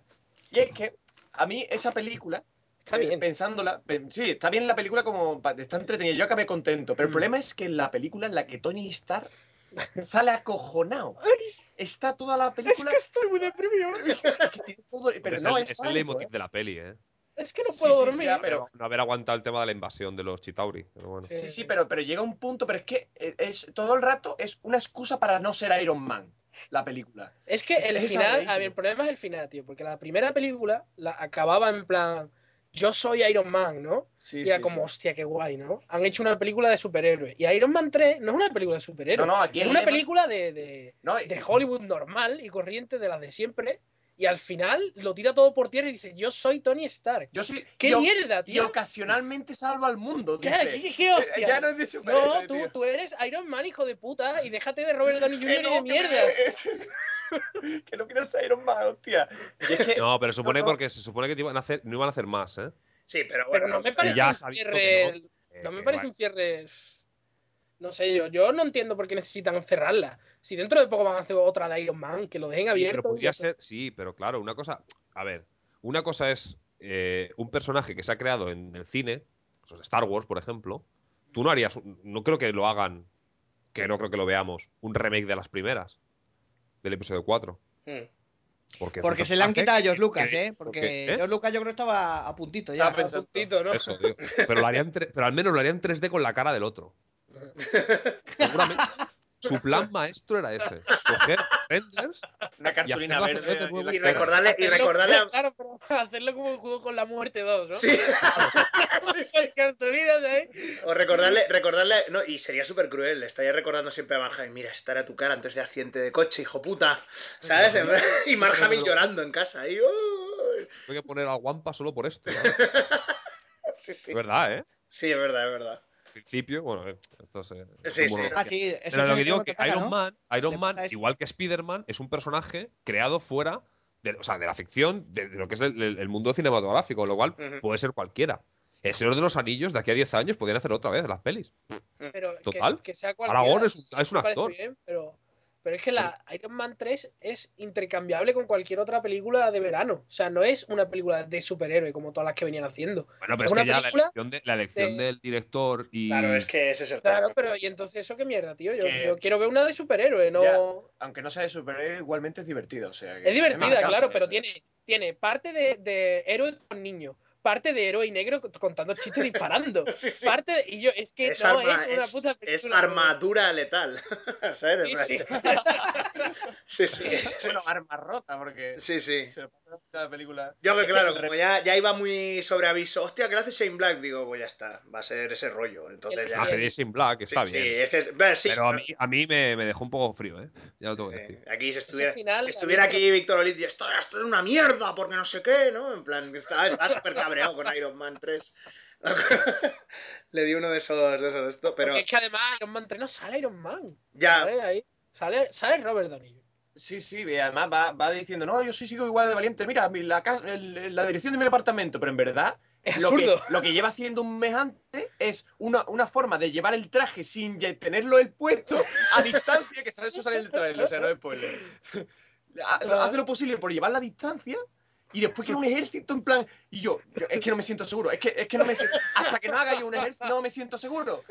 Y es que a mí esa película, Está eh, bien. pensándola, pe- sí, está bien la película como está entretenida, yo acabé contento, pero el Mm. problema es que en la película en la que Tony Stark sale acojonado. Está toda la película estoy muy deprimido. que tiene todo, pero es no el, es, es el leitmotiv ¿eh? de la peli, ¿eh? Es que no puedo sí, dormir. ya, pero- No haber aguantado el tema de la invasión de los Chitauri. Pero bueno. Sí, sí, pero, pero llega un punto, pero es que eh, es todo el rato es una excusa para no ser Iron Man. la película. Es que Es- el es final, a ver, el problema es el final, tío, porque la primera película la acababa en plan, yo soy Iron Man, ¿no? Sí, y era sí, como, sí. hostia, qué guay, ¿no? Han hecho una película de superhéroes. Y Iron Man 3 no es una película de superhéroes. No, no, aquí es una lema- película de, de, No, y- de Hollywood normal y corriente de las de siempre. Y al final lo tira todo por tierra y dice, yo soy Tony Stark. Yo soy. ¡Qué mierda, Y ocasionalmente salva al mundo. ¿Qué, dice. qué- qué hostia? Eh, Ya no es de No, tú, tú eres Iron Man, hijo de puta, y déjate de Robert Downey Que Jr. y no, de que me- mierdas. que no quiero ser Iron Man, hostia. Y es que. No, pero supone No, no. porque se supone que te iban a hacer, no iban a hacer más, ¿eh? Sí, pero Pero bueno. no me eh, parece ya un cierre. no. Eh, me parece un cierre. No sé yo, yo no entiendo por qué necesitan cerrarla. Si dentro de poco van a hacer otra de Iron Man, que lo dejen Sí, abierto. pero podría ser, sí, pero claro, una cosa, a ver, una cosa es eh, un personaje que se ha creado en el cine, pues Star Wars, por ejemplo. Tú no harías, no creo que lo hagan, que no creo que lo veamos, un remake de las primeras, del episodio 4. mm. Porque, se le han quitado a George Lucas, ¿eh? Porque porque- ¿eh? George Lucas yo creo que estaba a puntito ya. Estaba pensando- Puntito, ¿no? Eso. Pero, lo harían pero al menos lo harían 3D con la cara del otro. Seguramente. Su plan maestro era ese. Coger renders Una y cartulina hacerlas verde. de así. nuevo Y recordarle, y Hacerlo- recordarle a- Claro, pero hacerlo como el juego con la muerte 2, ¿no? Sí. Sí, sí. Las cartulinas ahí. O recordarle, recordarle, no, y sería súper cruel, le estaría recordando siempre a Mark Hamill, mira, esta era tu cara antes de accidente de coche, hijo puta, ¿sabes? Y Mark Hamill llorando en casa, y, "Oh". Tengo que poner al Wampa solo por esto. ¿no? sí, sí. Es verdad, ¿eh? Sí, es verdad, es verdad. Principio, bueno, eh, esto se. Sí, como sí. lo- Ah, sí, eso Pero es lo que digo que Iron ¿no? Man, Iron Man, igual que Spider-Man, es un personaje creado fuera de, o sea, de la ficción, de, de lo que es el, el- mundo cinematográfico, lo cual Ujú. puede ser cualquiera. El Señor de los Anillos, de aquí a 10 años, podrían hacer otra vez las pelis. Pero que- Total. Que, sea cualquiera, Aragorn es un- sí es un actor. bien, pero, pero es que la Iron Man 3 es intercambiable con cualquier otra película de verano. O sea, no es una película de superhéroe como todas las que venían haciendo. Bueno, pero Es es que una ya la película elección, de, la elección de- del director y. Claro, es que ese es el Claro, problema. pero ¿y entonces eso qué mierda, tío? Yo, yo quiero ver una de superhéroe, no. Ya. Aunque no sea de superhéroe, igualmente es divertida. O sea, que- Es divertida, claro, pero tiene, tiene parte de, de héroe con niño, parte de héroe y negro contando chistes disparando. Sí, sí. Parte de- y yo, es que Es, no arma- es una es- puta es armadura letal. ¿Sabes? Sí, sí. sí, sí. Bueno, arma rota, porque. Sí, sí. Se la película. Yo que que claro, como ya, ya iba muy sobre aviso, hostia, ¿qué le hace Shane Black? Digo, pues ya está, va a ser ese rollo. Entonces ya. personaje de Shane Black está sí, bien. es que es- bueno, sí, pero a mí, a mí me, me dejó un poco frío, ¿eh? Ya lo tengo que decir. Aquí si estuviera, final, si estuviera a aquí Víctor Olid, esto, esto es una mierda, porque no sé qué, ¿no? En plan, estaba súper cabreado con Iron Man 3. Le di uno de esos, de esos de esto, pero Porque es que además Iron Man 3 no sale Iron Man. ya, ¿Sale ahí? Sale, sale Robert Downey. Sí, sí, y además va, va diciendo, no, yo sí sigo igual de valiente. Mira, mi- la, casa- el- la dirección de mi apartamento, pero en verdad Es lo que, absurdo. lo que lleva haciendo un mes antes es una, una forma de llevar el traje sin tenerlo él puesto a distancia, que sale- eso sale en el trailer, o sea, no es spoiler. Ha- Hace lo posible por llevar la distancia y después quiere un ejército en plan. Y yo, yo, es que no me siento seguro, es que, es que no me siento. Hasta que no haga yo un ejército, no me siento seguro.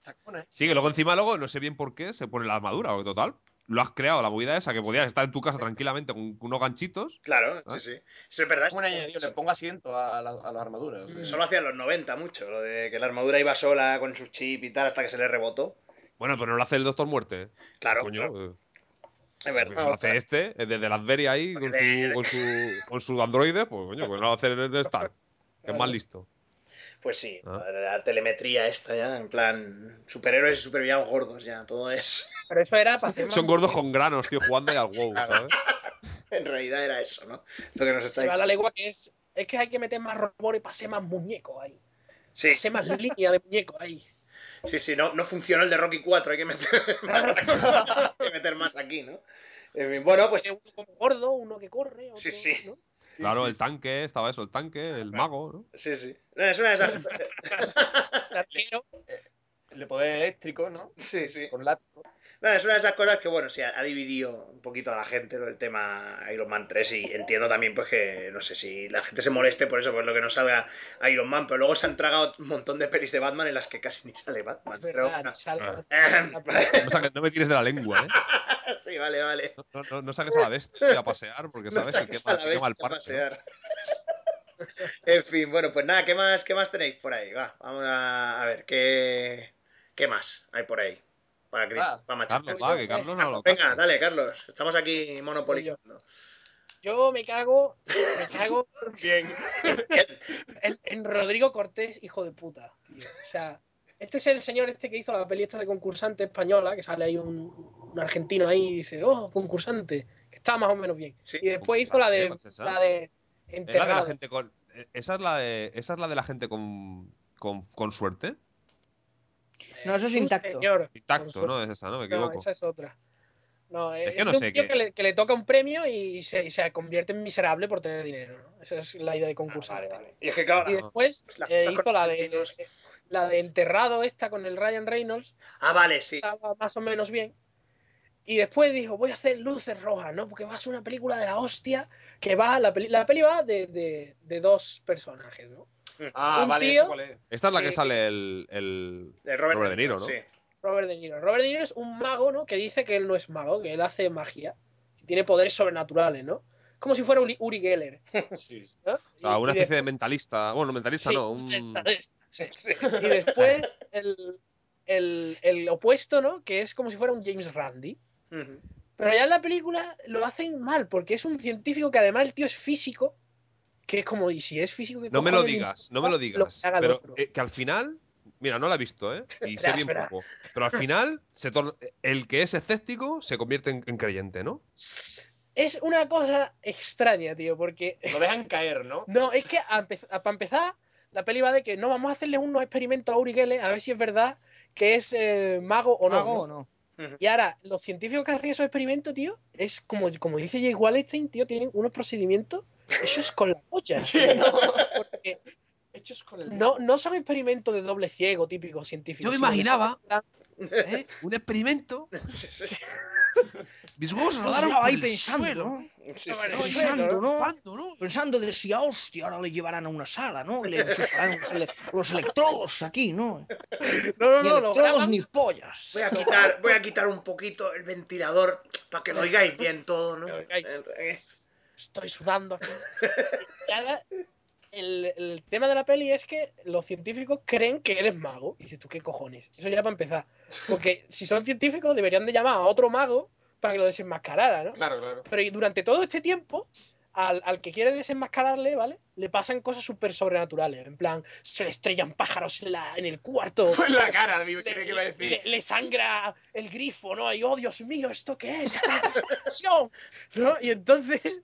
Sacona, ¿eh? Sí, que luego encima luego no sé bien por qué se pone la armadura, porque total. Lo has creado, la movida esa, que podías estar en tu casa tranquilamente con unos ganchitos. claro, sí, sí. Eso es verdad. Un añadido, le pongo asiento a, la- a las armaduras. o sea. Eso lo hacían los 90 mucho, lo de que la armadura iba sola con su chip y tal hasta que se le rebotó. Bueno, pero no lo hace el Doctor Muerte. ¿eh? Claro, Coño, claro, eh, es verdad. pues lo hace este, eh, desde Lasberia ahí, con su, con su, con su androide, pues coño, pues no lo hace en Star. Que es más listo. Pues sí, Ah. la, telemetría esta ya, en plan, superhéroes y supervillanos gordos ya, todo es... Pero eso era para hacer más Son gordos con granos, tío, jugando ahí al WoW, ¿sabes? En realidad era eso, ¿no? Lo que nos Se estáis... la legua que es. Es que hay que meter más robores para hacer más muñecos ahí. Sí, Hacer más línea de muñecos ahí. Sí, sí, no, no funcionó el de Rocky 4, hay que meter más aquí, hay que meter más aquí, ¿no? En fin, bueno, pues... Uno como gordo, uno que corre. Otro, Sí, sí. ¿no? Claro, sí, el tanque, estaba eso, el tanque, el mago, ¿no? Sí, sí. No, Es una de esas... El arquero. El de poder eléctrico, ¿no? Sí, sí. Con látigo. No, es una de esas cosas que, bueno, sí, ha dividido un poquito a la gente ¿no? el tema Iron Man 3 y entiendo también, pues, que, no sé, si la gente se moleste por eso, por lo que no salga Iron Man, pero luego se han tragado un montón de pelis de Batman en las que casi ni sale Batman. Es Pero, sale- No, no me tires de la lengua, ¿eh? sí, vale, vale. No, no, no saques a la bestia a pasear, porque No sabes que saques quema, a la que quema el bestia a. ¿no? pasear. en fin, bueno, pues nada, ¿qué más, qué más tenéis por ahí? Va, vamos a, a ver, ¿qué, ¿qué más hay por ahí? Para, Ah, para. Carlos, va, que Carlos no lo Venga, dale, Carlos. Estamos aquí monopolizando. Yo me cago, me cago Bien. en, en Rodrigo Cortés, hijo de puta, tío. O sea, este es el señor este que hizo la peli esta de concursante española, que sale ahí un, un argentino ahí y dice, oh, concursante, que está más o menos bien. Sí. Y después hizo la de, la de Es la de la gente con. eh, Esa es la de, esa es la de la gente con, con, con suerte. No, eso es intacto. señor, Intacto, ¿no? Es esa, ¿no? Me No, equivoco. esa es otra. No, Es es, que no de un sé tío qué- que le, que le toca un premio y se, y se convierte en miserable por tener dinero. ¿no? Esa es la idea de concursante. Y es que, claro, Y después Las eh, hizo con la de, la de enterrado esta con el Ryan Reynolds, Ah, vale, sí. estaba más o menos bien. Y después dijo, voy a hacer luces rojas, ¿no? Porque va a ser una película de la hostia que va, la peli, la peli va de, de- de dos personajes, ¿no? Ah, Un vale, tío- ¿ese cuál es? Esta es la que sale el, el Robert, Robert De Niro, ¿no? Sí. Robert De Niro. Robert De Niro es un mago, ¿no? Que dice que él no es mago, que él hace magia. que Tiene poderes sobrenaturales, ¿no? Como si fuera Uri, Uri Geller. Sí. ¿no? O sea, Y- una y especie de mentalista. Bueno, mentalista Sí, no, un mentalista, sí. Y después el, el- el opuesto, ¿no? Que es como si fuera un James Randi. Pero ya en la película lo hacen mal, porque es un científico que además el tío es físico. Que es como, y si es físico, ¿qué No me lo digas, no me lo digas. que Pero eh, que al final. Mira, no la he visto, ¿eh? Y sé bien poco. Pero al final, se torna- el que es escéptico se convierte en, en creyente, ¿no? Es una cosa extraña, tío, porque Lo dejan caer, ¿no? No, es que a empe- a- para empezar, la peli va de que no vamos a hacerle unos experimentos a Uri Geller a ver si es verdad que es eh, mago o no. ¿Mago ¿no? o no? Y ahora, los científicos que hacen esos experimentos, tío, es como, como dice Jay Wallenstein, tío, tienen unos procedimientos hechos con la polla. Sí, ¿no? Porque Hechos con el. no, no son experimentos de doble ciego típicos científicos. Yo me imaginaba- ¿Eh? Un experimento. Mis huevos Yo rodaron ahí pensando, suelo. ¿no? Sí, sí. Bueno, Pensando, ¿no? ¿no? Pensando de si a hostia ahora le llevarán a una sala, ¿no? Y le enchufarán los, ele- los electrodos aquí, ¿no? No, no, Ni no, electrodos ni pollas. Voy a quitar, voy a quitar un poquito el ventilador para que lo oigáis bien todo, ¿no? Estoy sudando aquí. El, el tema de la peli es que los científicos creen que él es mago. Y dices tú, ¿qué cojones? Eso ya para empezar. Porque si son científicos, deberían de llamar a otro mago para que lo desenmascarara, ¿no? Claro, claro. Pero y durante todo este tiempo, al, al que quiere desenmascararle, ¿vale? Le pasan cosas súper sobrenaturales. En plan, se le estrellan pájaros en, la, en el cuarto. Fue en la cara, Le, ¿qué iba a decir? le- le sangra el grifo, ¿no? Y oh, Dios mío, ¿esto qué es? ¿Esto es? ¿No? Y entonces,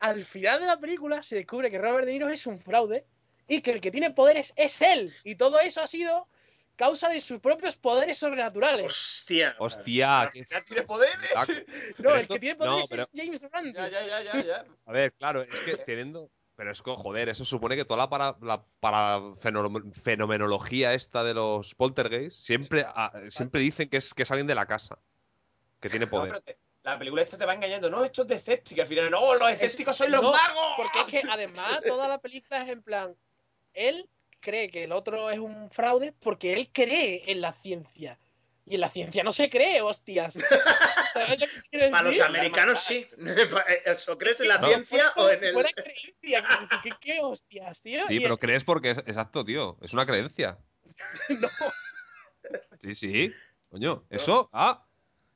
al final de la película, se descubre que Robert De Niro es un fraude y que el que tiene poderes es él. Y todo eso ha sido causa de sus propios poderes sobrenaturales. Hostia. Hostia, qué ¿Ya tiene poderes? No, el esto- que tiene no, poderes pero- es James Randi. Ya, ya, ya, ya, ya. A ver, claro, es que teniendo. Pero es que, joder, eso supone que toda la para, la para fenomenología esta de los poltergeist siempre, ah, siempre dicen que es, que es alguien de la casa. Que tiene No, poder. pero te- la película esta te va engañando. No, esto es de escéptica. Al final, no, los escépticos sois los no, magos. Porque es que además toda la película es en plan, él cree que el otro es un fraude porque él cree en la ciencia. Y en la ciencia no se cree, hostias. ¿Sabes lo que quiero Para los americanos sí. ¿O crees en la No. ciencia o en si el.? fuera creencia. que- que- ¿Qué, hostias, tío? Sí, Y pero es- crees porque es exacto, tío. Es una creencia. no, Sí, sí. Coño, eso. Ah.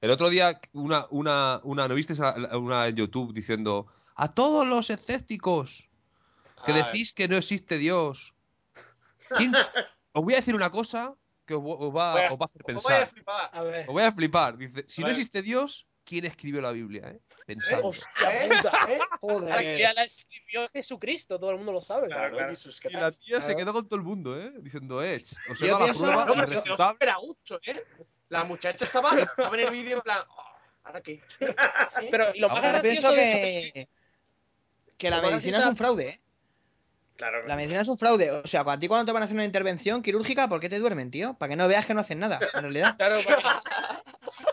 El otro día, una, una, una, ¿no viste una en YouTube diciendo a todos los escépticos que Ah, decís que no existe Dios? ¿Quién- Os voy a decir una cosa que os, os va, Voy a- os va a hacer ¿cómo voy a pensar. flipar? a ver. Os voy a flipar. Dice, si no existe Dios, ¿quién escribió la Biblia? eh? Hostia ¿Eh? puta. ¿Eh? Joder. Aquí la escribió Jesucristo, todo el mundo lo sabe. Claro, claro. Jesus, ¿qué Y la tía se quedó con todo el mundo, ¿eh? Diciendo, eh, os he dado la prueba No, pero se quedó irrefutable. súper a gusto, ¿eh? La muchacha estaba, estaba en el vídeo en plan, oh, ¿ahora qué? Pero y lo más gracioso de esto- que, que la medicina es un fraude, ¿eh? Claro. La medicina es un fraude. O sea, a ti cuando te van a hacer una intervención quirúrgica, ¿por qué te duermen, tío? Para que no veas que no hacen nada, en realidad. Claro,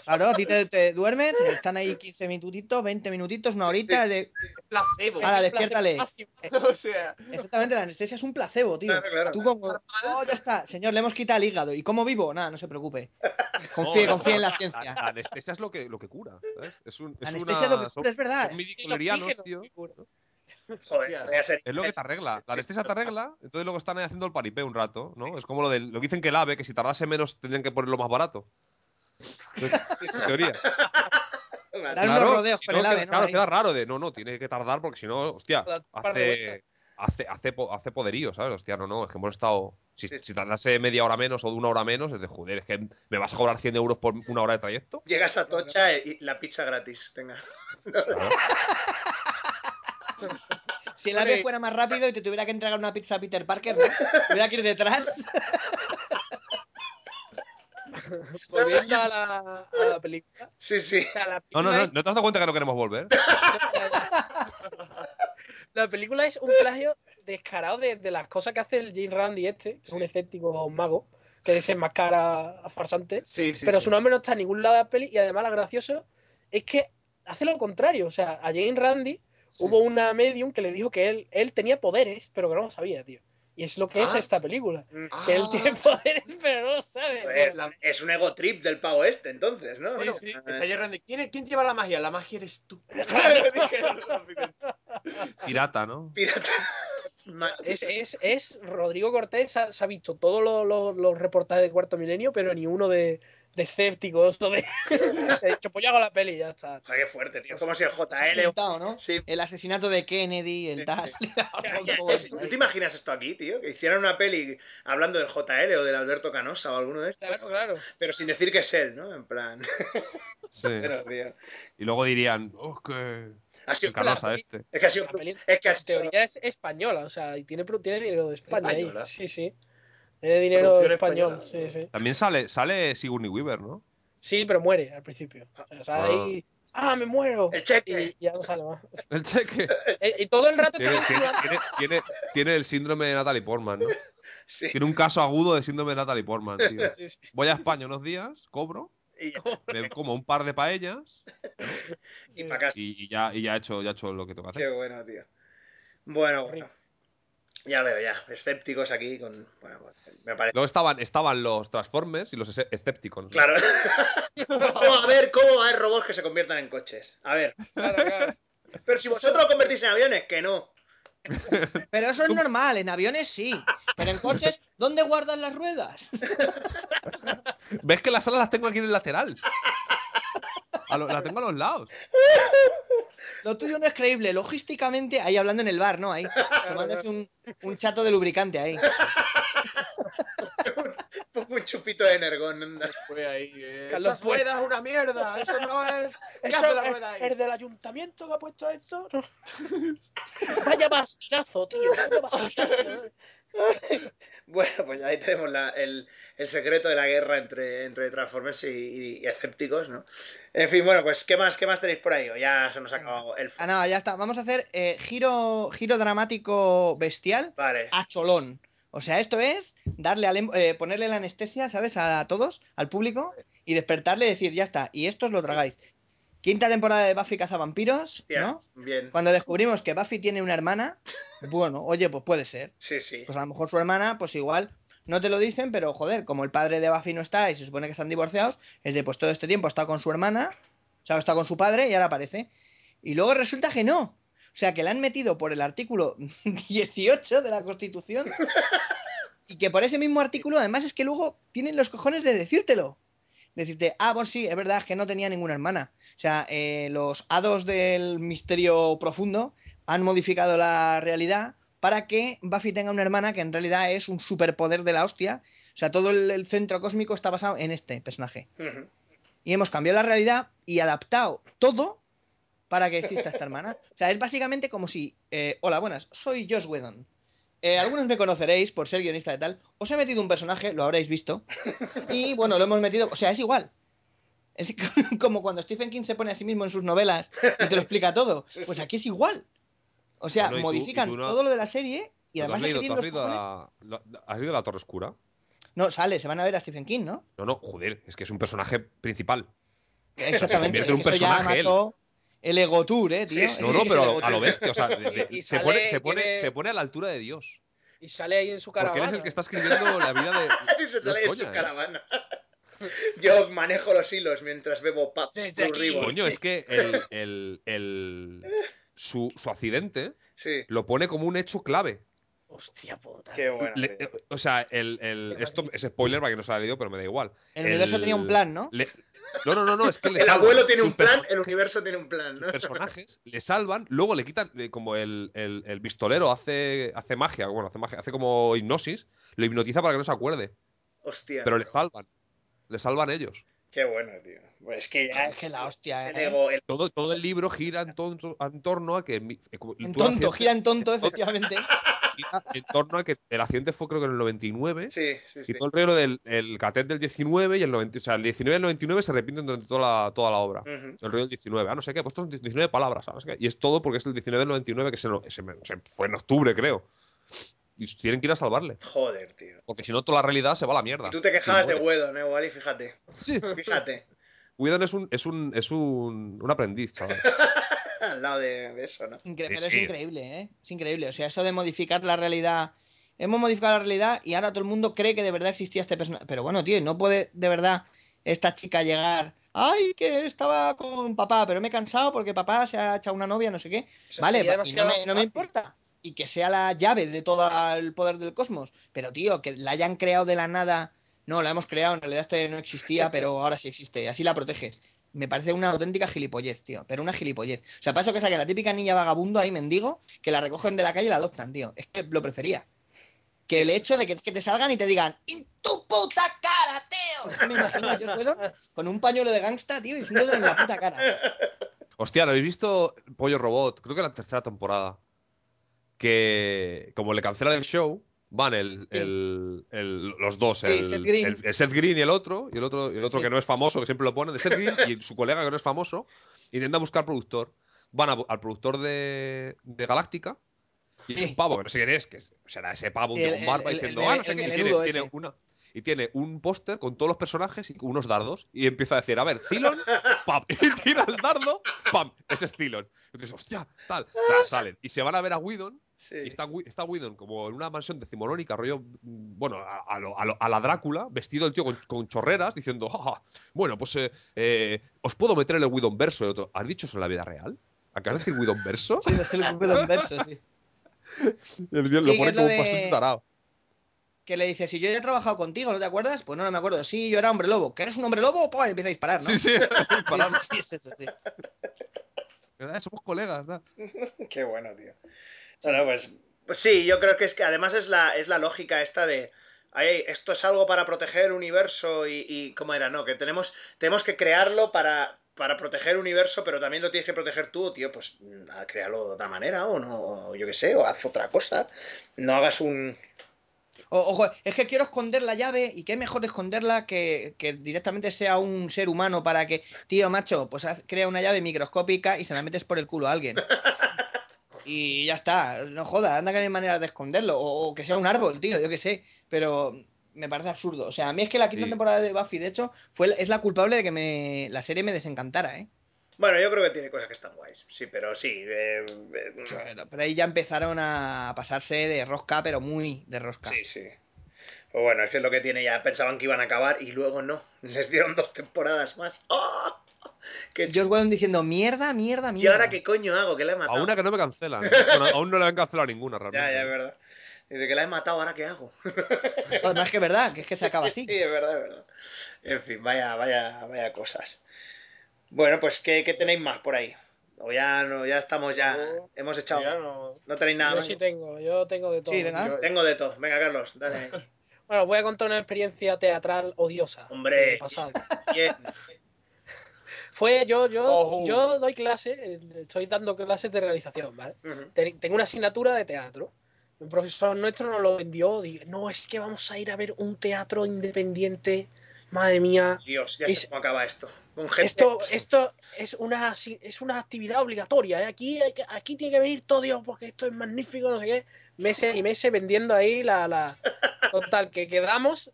Claro, a ti te, te duermes, están ahí 15 minutitos, 20 minutitos, una horita. De... Placebo. Ala, despiértale. máximo. o sea, Exactamente, la anestesia es un placebo, tío. Claro, claro. Tú como, oh, ya está, señor, le hemos quitado el hígado. ¿Y cómo vivo? Nada, no se preocupe. Confíe, No, confíe en la ciencia. la anestesia es lo que, lo que cura, ¿sabes? Es, un, es anestesia es lo que cura, es verdad. son tío. Seguro. Joder, voy a ser- Es lo que te arregla. La anestesia te arregla, entonces luego están ahí haciendo el paripé un rato, ¿no? Es como lo, de, lo que dicen que el ave, que si tardase menos tendrían que ponerlo más barato. En teoría. Dar unos rodeos si con no, el ave, queda, ¿no? claro, Ahí. queda raro de no, no, tiene que tardar porque si no, hostia, hace, hace, hace, hace poderío, ¿sabes? Hostia, no, no, es que hemos estado. Si, Sí. si tardase media hora menos o de una hora menos, es de joder, es que me vas a cobrar 100 euros por una hora de trayecto. Llegas a Tocha y la pizza gratis. Venga. Si el ave fuera más rápido y te tuviera que entregar una pizza a Peter Parker, ¿no? Tuviera que ir detrás. Volviendo a la, a la película. Sí, sí. O sea, la No, película, no, no, es, ¿no te has dado cuenta que no queremos volver? la película es un plagio descarado de, de las cosas que hace el Jane Randy este, que es un escéptico mago, que desenmascara a farsante. Sí, sí. pero sí. su nombre no está en ningún lado de la peli y además lo gracioso es que hace lo contrario. O sea, a Jane Randy Sí. hubo una medium que le dijo que él, él tenía poderes, pero que no lo sabía, tío. Y es lo que es Ah. esta película. Ah, Que él tiene poderes, pero no lo sabe. Pues, es un ego trip del pavo este, entonces, ¿no? Sí, Bueno, sí. eh, Está de, ¿quién, ¿Quién lleva la magia? La magia eres tú. Pirata, ¿no? Pirata. Es, es, es Rodrigo Cortés, se ha, se ha visto todos los, los- los reportajes de Cuarto Milenio, pero ni uno de, de escépticos o de. He dicho, pues yo hago la peli y ya está. Joder, qué fuerte, tío. Es como si el JL. juntado, ¿no? Sí. El asesinato de Kennedy, el Sí, tal. Eso ¿Tú ahí. te imaginas esto aquí, tío? Que hicieran una peli hablando del JL o del Alberto Canosa o alguno de estos, Claro, claro. pero sin decir que es él, ¿no? En plan. Sí. Pero, tío. Y luego dirían, oh, es que. Ha sido- canosa este. es que ha sido. Es que teoría es española, o sea, y tiene, tiene dinero de España Española. ahí. Sí, sí. Tiene dinero Producción español, española. sí, sí. También sale, sale Sigourney Weaver, ¿no? Sí, pero muere al principio. O sea, ahí. ¡Ah, me muero! El cheque. Y ya no sale más. El cheque. Y, y todo el rato Tiene, está tiene, tiene, tiene, tiene el síndrome de Natalie Portman, ¿no? Sí. Tiene un caso agudo de síndrome de Natalie Portman, tío. Sí, sí. Voy a España unos días, cobro, me como un par de paellas y para casa. y, y ya, y ya, he hecho, ya he hecho lo que tengo que Qué hacer. bueno, tío. Bueno, bueno. Ya veo, ya. Escépticos aquí con. Bueno, bueno, me parece. Luego estaban, estaban los Transformers y los escépticos. Claro. Vamos a ver cómo va a haber robots que se conviertan en coches. A ver. Claro, claro. Pero si vosotros lo convertís en aviones, que no. Pero eso es normal, en aviones sí. Pero en coches, ¿dónde guardan las ruedas? ¿Ves que las salas las tengo aquí en el lateral? A lo- las tengo a los lados. Lo tuyo no es creíble. Logísticamente, ahí hablando en el bar, ¿no? Ahí, tomándose un, un chato de lubricante ahí. Un chupito de energón. Fue ahí. eh, Carlos Esa rueda es una mierda. Eso no es. ¿Qué Eso, hace la rueda ahí? el del ayuntamiento que ha puesto esto. Vaya bastigazo, tío. Vaya bastigazo. Bueno, pues ahí tenemos la- el, el secreto de la guerra entre, entre Transformers y, y- y escépticos, ¿no? En fin, bueno, pues ¿qué más, qué más tenéis por ahí? O ya se nos ha acabado el... Ah, no, ya está. Vamos a hacer eh, giro, giro dramático bestial Vale. a cholón. O sea, esto es darle al em- eh, ponerle la anestesia, ¿sabes? A todos, al público, y despertarle y decir, ya está, y esto os lo tragáis. Quinta temporada de Buffy Cazavampiros, Hostia, ¿no? bien. Cuando descubrimos que Buffy tiene una hermana, bueno, oye, pues puede ser. Sí, sí. Pues a lo mejor su hermana, pues igual no te lo dicen, pero joder, como el padre de Buffy no está y se supone que están divorciados, es de pues todo este tiempo estado con su hermana, o sea, está con su padre y ahora aparece. Y luego resulta que no. O sea, que la han metido por el artículo 18 de la Constitución y que por ese mismo artículo, además, es que luego tienen los cojones de decírtelo. Decirte, ah, pues sí, es verdad, es que no tenía ninguna hermana. O sea, eh, los hados del misterio profundo han modificado la realidad para que Buffy tenga una hermana que en realidad es un superpoder de la hostia. O sea, todo el, el centro cósmico está basado en este personaje. Y hemos cambiado la realidad y adaptado todo para que exista esta hermana. O sea, es básicamente como si, eh, hola, buenas, soy Josh Whedon. Eh, algunos me conoceréis por ser guionista de tal. Os he metido un personaje, lo habréis visto. Y bueno, lo hemos metido, o sea, es igual. Es como cuando Stephen King se pone a sí mismo en sus novelas y te lo explica todo. Pues aquí es igual. O sea, Bueno, y tú- modifican y tú no- todo lo de la serie y ¿Tú has además que leído, tú has leído la, la- has leído la Torre Oscura? No, sale, se van a ver a Stephen King, ¿no? No, no, joder, es que es un personaje principal. Exactamente. convierte en un personaje él. El ego tour, ¿eh, tío? Sí, No, no, pero a el lo, bestia. O sea, de- de- Y se, sale- pone, se, pone, tiene- se pone a la altura de Dios. Y sale ahí en su caravana. Porque él es el que está escribiendo la vida de. Y se No sale es en coña, su ¿eh? caravana. Yo manejo los hilos mientras bebo Pabst Desde. Coño, es que el, el- el- su, su accidente Sí. lo pone como un hecho clave. Hostia puta. Qué bueno. Le- o sea, el, el- esto es spoiler para que no se haya leído, pero me da igual. El universo tenía un plan, ¿no? le- no, no, no, no, es que le El salvan. abuelo tiene Sus un plan, el universo tiene un plan, sus ¿no? personajes le salvan, luego le quitan, eh, como el, el- el pistolero hace, hace magia, bueno, hace magia, hace como hipnosis, lo hipnotiza para que no se acuerde, Hostia. pero le salvan. Le salvan ellos. Qué bueno, tío. Pues es que ya Es que la hostia, ¿eh? ego- el- Todo, todo el libro gira en, tonto- en torno a que. eh, En tonto, gira en tonto, efectivamente. gira en torno a que el accidente fue creo que en el 99 Sí, sí, sí. y todo el rollo del el catet del 19 y el 90, o sea, el 19 y el 99 se repiten durante toda la, toda la obra. El rollo del 19, ah, no sé qué, pues son 19 palabras, ah, sé qué. Y es todo porque es el 19 del 99 que se, se fue en octubre, creo. Y tienen que ir a salvarle. Joder, tío. Porque si no, toda la realidad se va a la mierda. Y tú te quejabas de. Wedon, ¿eh, Wally? Fíjate. Sí. Fíjate. Whedon es un, es un, es un, un aprendiz, chaval. Al lado de, de eso, ¿no? Incre- Sí, pero es sí. increíble, ¿eh? Es increíble. O sea, eso de modificar la realidad. Hemos modificado la realidad y ahora todo el mundo cree que de verdad existía este personaje. Pero bueno, tío, no puede de verdad esta chica llegar. Ay, que estaba con papá, pero me he cansado porque papá se ha echado una novia, no sé qué. Eso vale, y no me, no me importa. Y que sea la llave de todo el poder del cosmos. Pero, tío, que la hayan creado de la nada. No, la hemos creado, en realidad este no existía, pero ahora sí existe. Así la proteges. Me parece una auténtica gilipollez, tío. Pero una gilipollez. O sea, paso que saque la típica niña vagabundo ahí, mendigo, que la recogen de la calle y la adoptan, tío. Es que lo prefería. Que el hecho de que, te salgan y te digan ¡En tu puta cara, tío! Es que me imagino a Whedon con un pañuelo de gangsta, tío, diciéndolo en la puta cara. Hostia, ¿lo habéis visto Pollo Robot? Creo que la tercera temporada. Que como le cancelan el show, van el, Sí. el- el- los dos, Sí, el, Seth Green. el- el Seth Green y el otro, y el otro, y el otro Sí. que no es famoso, que siempre lo ponen, de Seth Green y su colega que no es famoso, intentan buscar productor. Van a- al productor de, de Galáctica, y es un pavo, que no sé quién es, que será ese pavo Sí, un barba diciendo, ah, no sé qué", tiene, una. Y tiene un póster con todos los personajes y unos dardos. Y empieza a decir, a ver, Cylon, pam. Y tira el dardo, pam. Ese es Cylon. Y dices, hostia, tal. Nada, salen. Y se van a ver a Whedon. Sí. Y está, está Whedon como en una mansión decimonónica, rollo, mm, bueno, a, a lo- a lo- a la Drácula, vestido el tío con, con chorreras, diciendo, jaja, bueno, pues eh, eh, os puedo meter en el Whedon verso. Y el otro, ¿has dicho eso en la vida real? ¿Acabas de decir Whedon verso? Sí, decir el Whedon verso, sí. El tío Sí, lo pone como de- bastante tarado. Que le dice, si yo ya he trabajado contigo, ¿no te acuerdas? Pues no, no me acuerdo. Sí, yo era hombre lobo. ¿Que eres un hombre lobo? Pues empieza a disparar, ¿no? Sí, sí, sí, sí, sí, sí. Eh, Somos colegas, ¿no? Qué bueno, tío. Bueno, pues, pues sí, yo creo que es que además es la, es la lógica esta de. "Ay, esto es algo para proteger el universo y, y ¿cómo era? No, que tenemos, tenemos que crearlo para, para proteger el universo, pero también lo tienes que proteger tú, tío. Pues mm, a créalo de otra manera, o no, o yo qué sé, o haz otra cosa. No hagas un. O- ojo, es que quiero esconder la llave y qué mejor esconderla que, que directamente sea un ser humano para que, tío, macho, pues haz- crea una llave microscópica y se la metes por el culo a alguien. Y ya está, no jodas, anda que no hay maneras de esconderlo. O, o que sea un árbol, tío, yo qué sé. Pero me parece absurdo. O sea, a mí es que la quinta Sí. temporada de Buffy, de hecho, fue, es la culpable de que me, la serie me desencantara, ¿eh? Bueno, yo creo que tiene cosas que están guays. Sí, pero sí. eh, eh, Pero, pero ahí ya empezaron a pasarse de rosca, pero muy de rosca. sí, sí. Pues bueno, es que es lo que tiene ya. Pensaban que iban a acabar y luego no. Les dieron dos temporadas más. ¡Oh! ¡Qué Josh Whedon diciendo, mierda, mierda, ¿Y mierda. ahora qué coño hago? Que la he matado. A una que no me cancelan. Bueno, aún no le han cancelado ninguna, realmente. Ya, ya, es verdad. Dice que la he matado, ¿ahora qué hago? Además que es verdad, que es que se acaba Sí, así. Sí, es verdad, es verdad. En fin, vaya, vaya, vaya cosas. Bueno, pues, ¿qué, qué tenéis más por ahí? O ya, no, ya estamos, ya Yo- hemos echado. Ya no- No tenéis nada yo más. sí tengo, yo tengo de todo. Sí, venga. Yo- Tengo de todo. Venga, Carlos, dale. Bueno, voy a contar una experiencia teatral odiosa. Hombre. pasado. Fue yo, yo, Ojo. yo doy clase, eh, estoy dando clases de realización, ¿vale? Tengo una asignatura de teatro. Un profesor nuestro nos lo vendió. Dije, no, es que vamos a ir a ver un teatro independiente. Madre mía. Dios, ya Es- sé cómo acaba esto. Gente- Esto, esto es una es una actividad obligatoria. ¿eh? Aquí, hay que- aquí tiene que venir todo Dios porque esto es magnífico, no sé qué. Meses y meses vendiendo ahí la. la... Total, que quedamos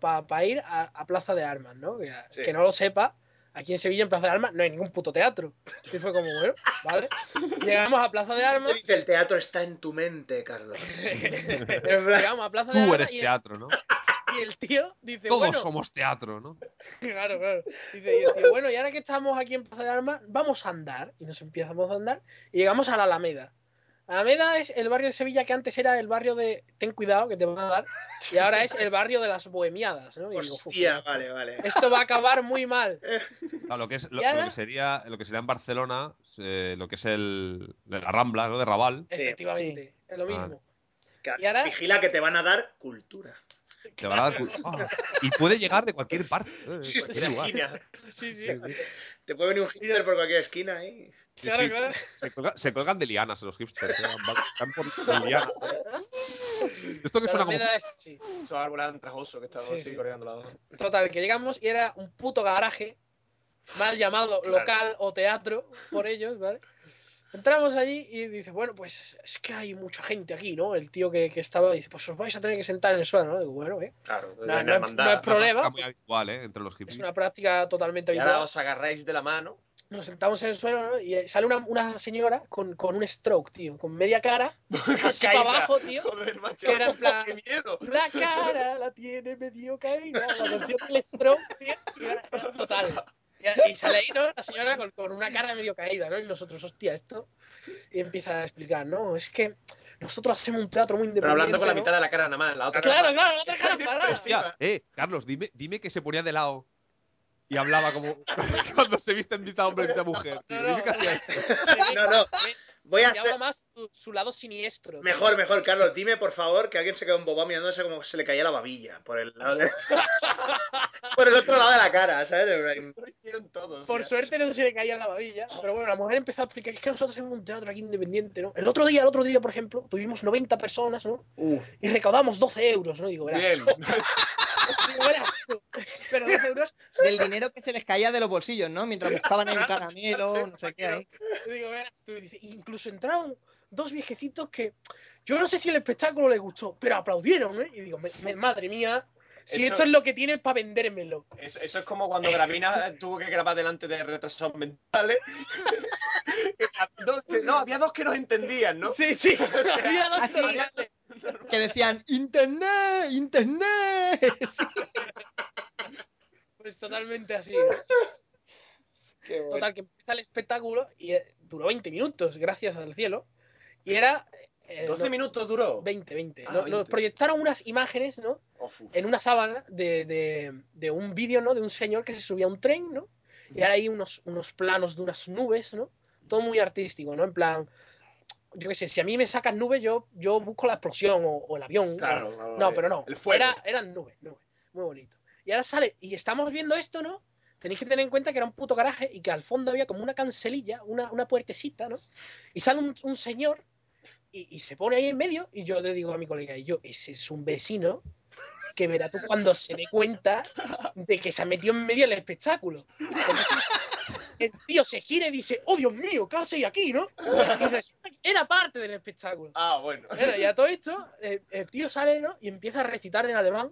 para ir a, a Plaza de Armas, ¿no? Que, Sí. que no lo sepa, aquí en Sevilla, en Plaza de Armas, no hay ningún puto teatro. Y fue como, bueno, ¿vale? Llegamos a Plaza de Armas. Dice, el teatro está en tu mente, Carlos. Llegamos a Plaza de Tú Armas eres y teatro, ¿no? Y el tío dice, Todos bueno, somos teatro, ¿no? Claro, claro. Dice, y el tío, bueno, y ahora que estamos aquí en Plaza de Armas, vamos a andar. Y nos empezamos a andar y llegamos a la Alameda. Alameda es el barrio de Sevilla que antes era el barrio de ten cuidado que te van a dar y ahora es el barrio de las bohemiadas, ¿no? Y digo, "Uf, Hostia, vale, vale. esto va a acabar muy mal. Claro, lo que es lo, Y ahora- lo que sería lo que sería en Barcelona, eh, lo que es el la Rambla, ¿no? De Raval, Sí. Efectivamente, es lo mismo. Que Y ahora- Vigila que te van a dar cultura. Te van a dar Ah, y puede llegar de cualquier parte, ¿eh? de Sí, cualquier sí. lugar. Esquina. Sí, sí. Te puede venir un hipster por cualquier esquina ahí. Sí, Claro, sí. claro. Se, cuelga- se cuelgan de lianas los hipsters. ¿eh? Van, van por lianas. Esto que La suena como. Sí. Esos árboles antrajosos que estaban Sí, así sí. corriendo al lado. Total, que llegamos y era un puto garaje, mal llamado Claro. local o teatro por ellos, ¿vale? Entramos allí y dice, bueno, pues es que hay mucha gente aquí, ¿no? El tío que, que estaba dice, pues os vais a tener que sentar en el suelo, ¿no? Digo, bueno, ¿eh? Claro, No, no no es problema, muy habitual, ¿eh? Entre los Es una práctica totalmente Y ahora habitual. os agarráis de la mano. Nos sentamos en el suelo ¿no? y sale una, una señora con, con un stroke, tío, con media cara, así para abajo, tío. Joder, macho. Que era en plan- ¡Qué miedo! La cara la tiene medio caída. La canción del stroke, tío. y era- era total. Y, y sale ahí, ¿no? La señora con, con una cara medio caída, ¿no? Y nosotros, hostia, esto. Y empieza a explicar, no, es que nosotros hacemos un teatro muy Pero independiente. hablando con la mitad de la cara nada más. La otra Claro, claro, la otra cara parada. Hostia, eh, Carlos, dime, dime que se ponía de lado y hablaba como cuando se viste en mitad hombre y mitad mujer. Tío. No, no. Dime que hacía eso. No, no. Voy a hacer. más su, su lado siniestro. tío. Mejor, mejor, Carlos. Dime, por favor, que alguien se quedó embobado mirándose como se le caía la babilla por el lado de- por el otro lado de la cara, ¿sabes? Lo hicieron todos. Por ya. suerte no se le caía la babilla. Pero bueno, la mujer empezó a explicar, es que nosotros hacemos un teatro aquí independiente, ¿no? El otro día, el otro día, por ejemplo, tuvimos 90 personas, ¿no? Uh, Y recaudamos 12 euros, ¿no? Digo, verás. bien. Tú. Pero 12 euros Del dinero que se les caía de los bolsillos, ¿no? Mientras buscaban el caramelo, no sé qué. ahí. Digo, verás tú. Incluso entraron dos viejecitos que yo no sé si el espectáculo les gustó, pero aplaudieron, ¿eh? Y digo, madre mía, si Eso- esto es lo que tienen para vendérmelo. Eso, eso es como cuando Gravina tuvo que grabar delante de retrasados mentales. No, había dos que nos entendían, ¿no? Sí, sí. Había dos sí. normales. Que decían, ¡Internet! ¡Internet! Pues totalmente así. Total, que empieza el espectáculo y eh, duró 20 minutos, gracias al cielo. Y era. Eh, 12 no, minutos duró. 20, 20. Ah, No- 20. Nos proyectaron unas imágenes, ¿no? En una sábana de, de- de un vídeo, ¿no? De un señor que se subía a un tren, ¿no? Y ahora hay unos, unos planos de unas nubes, ¿no? Todo muy artístico, ¿no? En plan. Yo qué sé, si a mí me sacan nubes, yo, yo busco la explosión o, o el avión. Claro, claro, No, eh, pero no. El fuego. Era, eran nubes, nubes. Muy bonito. Y ahora sale, y estamos viendo esto, ¿no? Tenéis que tener en cuenta que era un puto garaje y que al fondo había como una cancelilla, una, una puertecita, ¿no? Y sale un, un señor y, y se pone ahí en medio y yo le digo a mi colega, y yo, ese es un vecino que verá tú cuando se dé cuenta de que se ha metido en medio del espectáculo. El tío se gira y dice, oh Dios mío, ¿qué hacéis aquí, no? Y resulta que era parte del espectáculo. Ah, bueno. Bueno, y a todo esto, el tío sale, ¿no? Y empieza a recitar en alemán.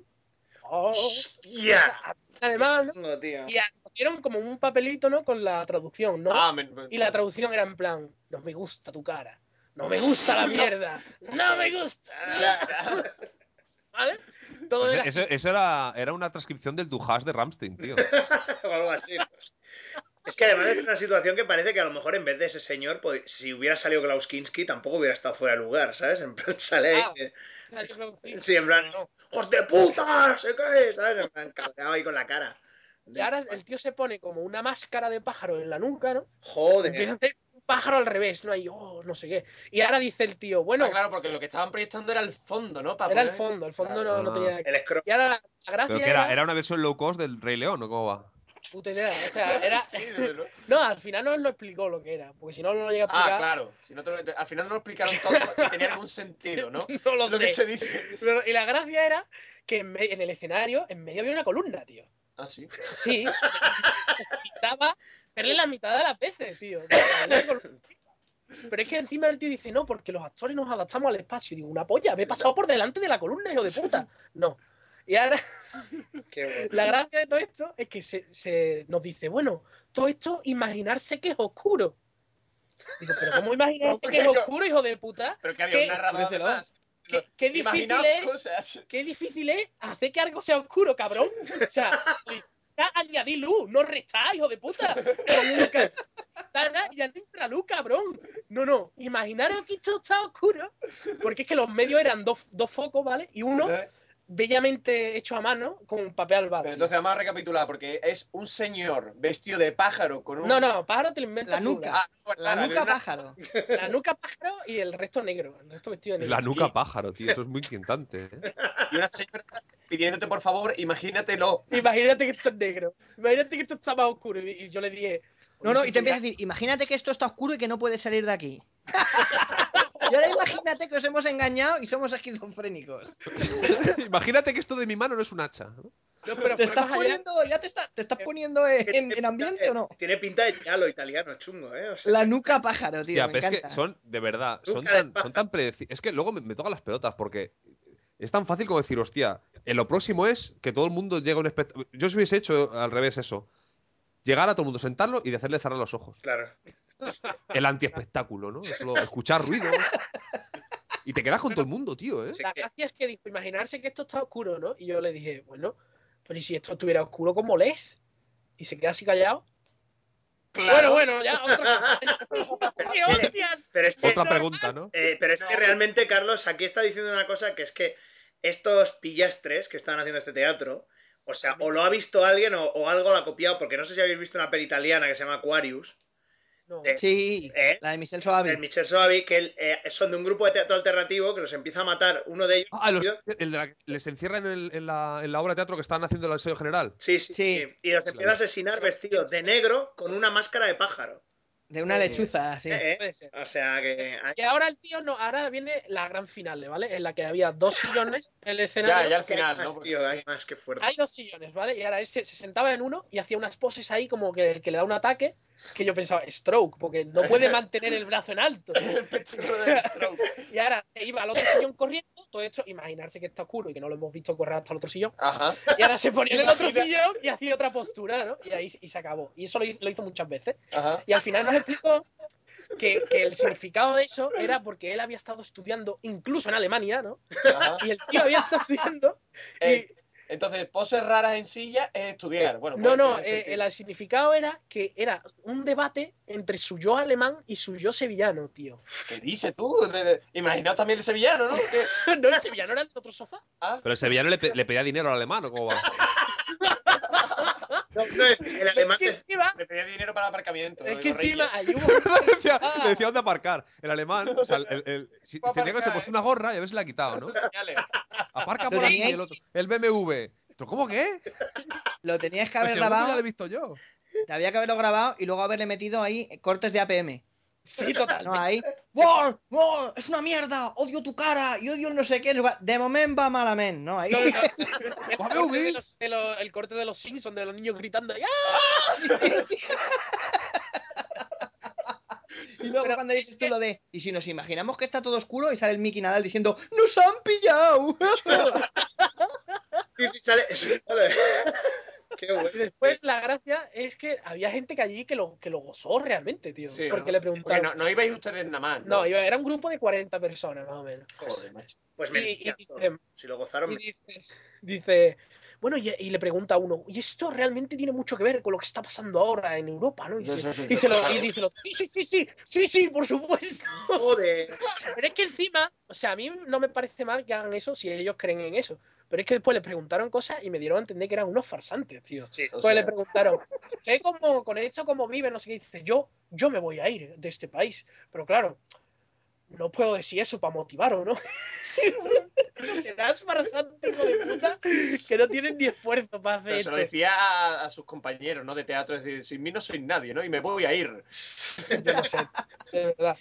Oh, ¡Hostia! en alemán, ¿no? No, tío. Y dieron como un papelito, ¿no? Con la traducción, ¿no? Ah, me- me- Y la traducción era en plan, no me gusta tu cara, no me gusta la mierda, no me gusta. ¿Vale? Todo Pues era eso eso era, era una transcripción del Dujas de Ramstein, tío. o algo así. pues. Es que además es una situación que parece que a lo mejor en vez de ese señor, pod- si hubiera salido Klaus Kinski, tampoco hubiera estado fuera de lugar, ¿sabes? En plan, sale ahí. Ah. que sí. En plan, ¡hijos de puta! ¡Se cae! ¿Sabes? En plan, ahí con la cara. Y ahora el tío se pone como una máscara de pájaro en la nuca, ¿no? Empieza a Joder. hacer pájaro al revés, ¿no? Ahí, oh, no sé qué. Y ahora dice el tío, bueno, Ah, claro, porque lo que estaban proyectando era el fondo, ¿no? Para era el fondo, el fondo Claro. no, no tenía... El. Y ahora la, la gracia Pero que era, era una versión low cost del Rey León, ¿o cómo va? Puta idea, o sea, era... Sí. No, al final no lo explicó lo que era, porque si no, no lo llega a explicar. Ah, claro. Si no te lo- al final no lo explicaron todo y tenía algún sentido, ¿no? No lo Lo que sé. se dice. Pero- y la gracia era que en, me- en el escenario, en medio había una columna, tío. Ah, sí. Sí. que se pintaba verle la mitad de las veces, tío. Pero es que encima el tío dice, no, porque los actores nos adaptamos al espacio. Digo, una polla, me he pasado por delante de la columna, hijo de puta. No. Y ahora Qué bueno. la gracia de todo esto es que se, se nos dice, bueno, todo esto imaginarse que es oscuro. Digo, pero ¿cómo imaginarse que es oscuro, hijo de puta? Pero que había ¿Qué? un narrador. ¿Qué, qué difícil es cosas. qué difícil es hacer que algo sea oscuro, cabrón. O sea, añadir luz, no restar, hijo de puta. Y ya no entra luz, cabrón. No, no, imaginaros que esto está oscuro, porque es que los medios eran dos, dos focos, ¿vale? Y uno Entonces, bellamente hecho a mano con papel albado. pero entonces vamos a recapitular, porque es un señor vestido de pájaro con un. No, no, pájaro te lo inventas La tú, nuca. Ah, no, La claro, nuca una- pájaro. La, nuca pájaro y el resto negro, el resto vestido de negro. La nuca pájaro, tío. Eso es muy inquietante. ¿eh? Y una señora pidiéndote, por favor, imagínatelo. Imagínate que esto es negro. Imagínate que esto está más oscuro. Y yo le dije. No, no, y te empieza a decir, imagínate que esto está oscuro y que no puedes salir de aquí. Y ahora imagínate que os hemos engañado y somos esquizofrénicos. Imagínate que esto de mi mano no es un hacha. ¿no? No, pero ¿Te estás allá. poniendo, ya te, está- te estás poniendo en, en ambiente o no? Tiene pinta de giallo italiano, chungo, ¿eh? O sea, La nuca pájaro, tío. Tía, me pero es que son, de verdad, son tan, son tan predecibles. Es que luego me, me tocan las pelotas porque es tan fácil como decir, hostia, en lo próximo es que todo el mundo llegue a un espectáculo. Yo si hubiese hecho al revés eso. Llegar a todo el mundo, sentarlo y de hacerle cerrar los ojos. Claro. El antiespectáculo, ¿no? Solo escuchar ruidos. Y te quedas con todo el mundo, tío, ¿eh? La que- gracia es que dijo, imaginarse que esto está oscuro, ¿no? Y yo le dije, bueno, pero ¿y si esto estuviera oscuro, cómo lees? Y se queda así callado. Bueno, bueno, ya, otra cosa. ¡Qué hostias! Pero es que, Otra pregunta, ¿no? eh, pero es que realmente, Carlos, aquí está diciendo una cosa que es que estos pillastres que están haciendo este teatro, o sea, o lo ha visto alguien o, o algo lo ha copiado, porque no sé si habéis visto una peli italiana que se llama Aquarius, No. Eh, Sí, ¿Eh? la de Michelle Soavi. el Michel Soavi, que eh, son de un grupo de teatro alternativo que los empieza a matar uno de ellos. Ah, los- el de la que les encierran en, el- en la, en la obra de teatro que están haciendo el ensayo general. Sí, sí, Sí. sí. Y los empieza a asesinar vestidos de negro con una máscara de pájaro. De una lechuza, sí. Eh, eh. O sea que. Y ahora el tío no, ahora viene la gran finale, ¿vale? En la que había dos sillones en el escenario. Ya, ya al Hay final, más, ¿no? tío, hay más que fuerte. Hay dos sillones, ¿vale? Y ahora él se, se sentaba en uno y hacía unas poses ahí como que el que le da un ataque, que yo pensaba, stroke, porque no puede mantener el brazo en alto. El del stroke. Y ahora se iba al otro sillón corriendo, todo esto, imaginarse que está oscuro y que no lo hemos visto correr hasta el otro sillón. Ajá. Y ahora se ponía en el otro sillón y hacía otra postura, ¿no? Y ahí y se acabó. Y eso lo hizo, lo hizo muchas veces. Ajá. Y al final nos explicó que, que el significado de eso era porque él había estado estudiando incluso en Alemania, ¿no? ajá. Y el tío había estado estudiando. y- Eh, Entonces, poses raras en silla es estudiar. Bueno, no, puede no, eh, el significado era que era un debate entre su yo alemán y su yo sevillano, tío. ¿Qué dices tú? Imaginaos también el sevillano, ¿no? ¿No el sevillano era el otro sofá? ah, Pero el sevillano le, pe- le pedía dinero al alemán, ¿o cómo va? No, no, es- el alemán Es que encima, le pedía dinero para el aparcamiento. es que encima le, decía, le decía dónde aparcar. El alemán, o sea, el, el, el- si, si se puesto ¿eh? una gorra y a ver si la ha quitado, ¿no? Aparca ¿Lo por aquí el otro. El BMW. ¿Esto ¿Cómo qué? Lo tenías que Pues haber el otro ya lo grabado, he visto yo. te había que haberlo grabado y luego haberle metido ahí cortes de APM. Sí, total. No, ahí. ¡Wow! ¡Wow! ¡Es una mierda! ¡Odio tu cara! ¡Y odio el no sé qué! De momento va malamente, ¿no? Ahí. No, no, el, corte de los, de los- el corte de los Simpsons, de los niños gritando. ¡Ah! Y luego Pero cuando dices es tú lo de, y si nos imaginamos que está todo oscuro y sale el Mickey Nadal diciendo, ¡Nos han pillado! Y sale- sale- Qué bueno. Y después la gracia es que había gente que allí que lo, que lo gozó realmente, tío. Sí, porque ¿no? le Porque preguntaron. no, no ibais ustedes nada más. No, iba- era un grupo de 40 personas, más o menos. Joder, macho. Pues Y- mentira. y dice- Si lo gozaron, Y dice, dice, bueno, y, y le pregunta a uno, y esto realmente tiene mucho que ver con lo que está pasando ahora en Europa, ¿no? Y dice, sí, sí, dice lo- y dice, lo- sí, sí, sí, sí, sí, sí, por supuesto. joder. Pero es que encima, o sea, a mí no me parece mal que hagan eso si ellos creen en eso. Pero es que después le preguntaron cosas y me dieron a entender que eran unos farsantes, tío. Sí, Pues sea, le preguntaron, ¿qué como con esto cómo vive? No sé qué. Y dice, yo, yo me voy a ir de este país. Pero claro, no puedo decir eso para motivaros, ¿no? Serás farsante, hijo de puta, que no tienes ni esfuerzo para hacer pero se lo decía a, a sus compañeros, ¿no? De teatro, es decir, sin mí no soy nadie, ¿no? Y me voy a ir. Yo no sé, de verdad.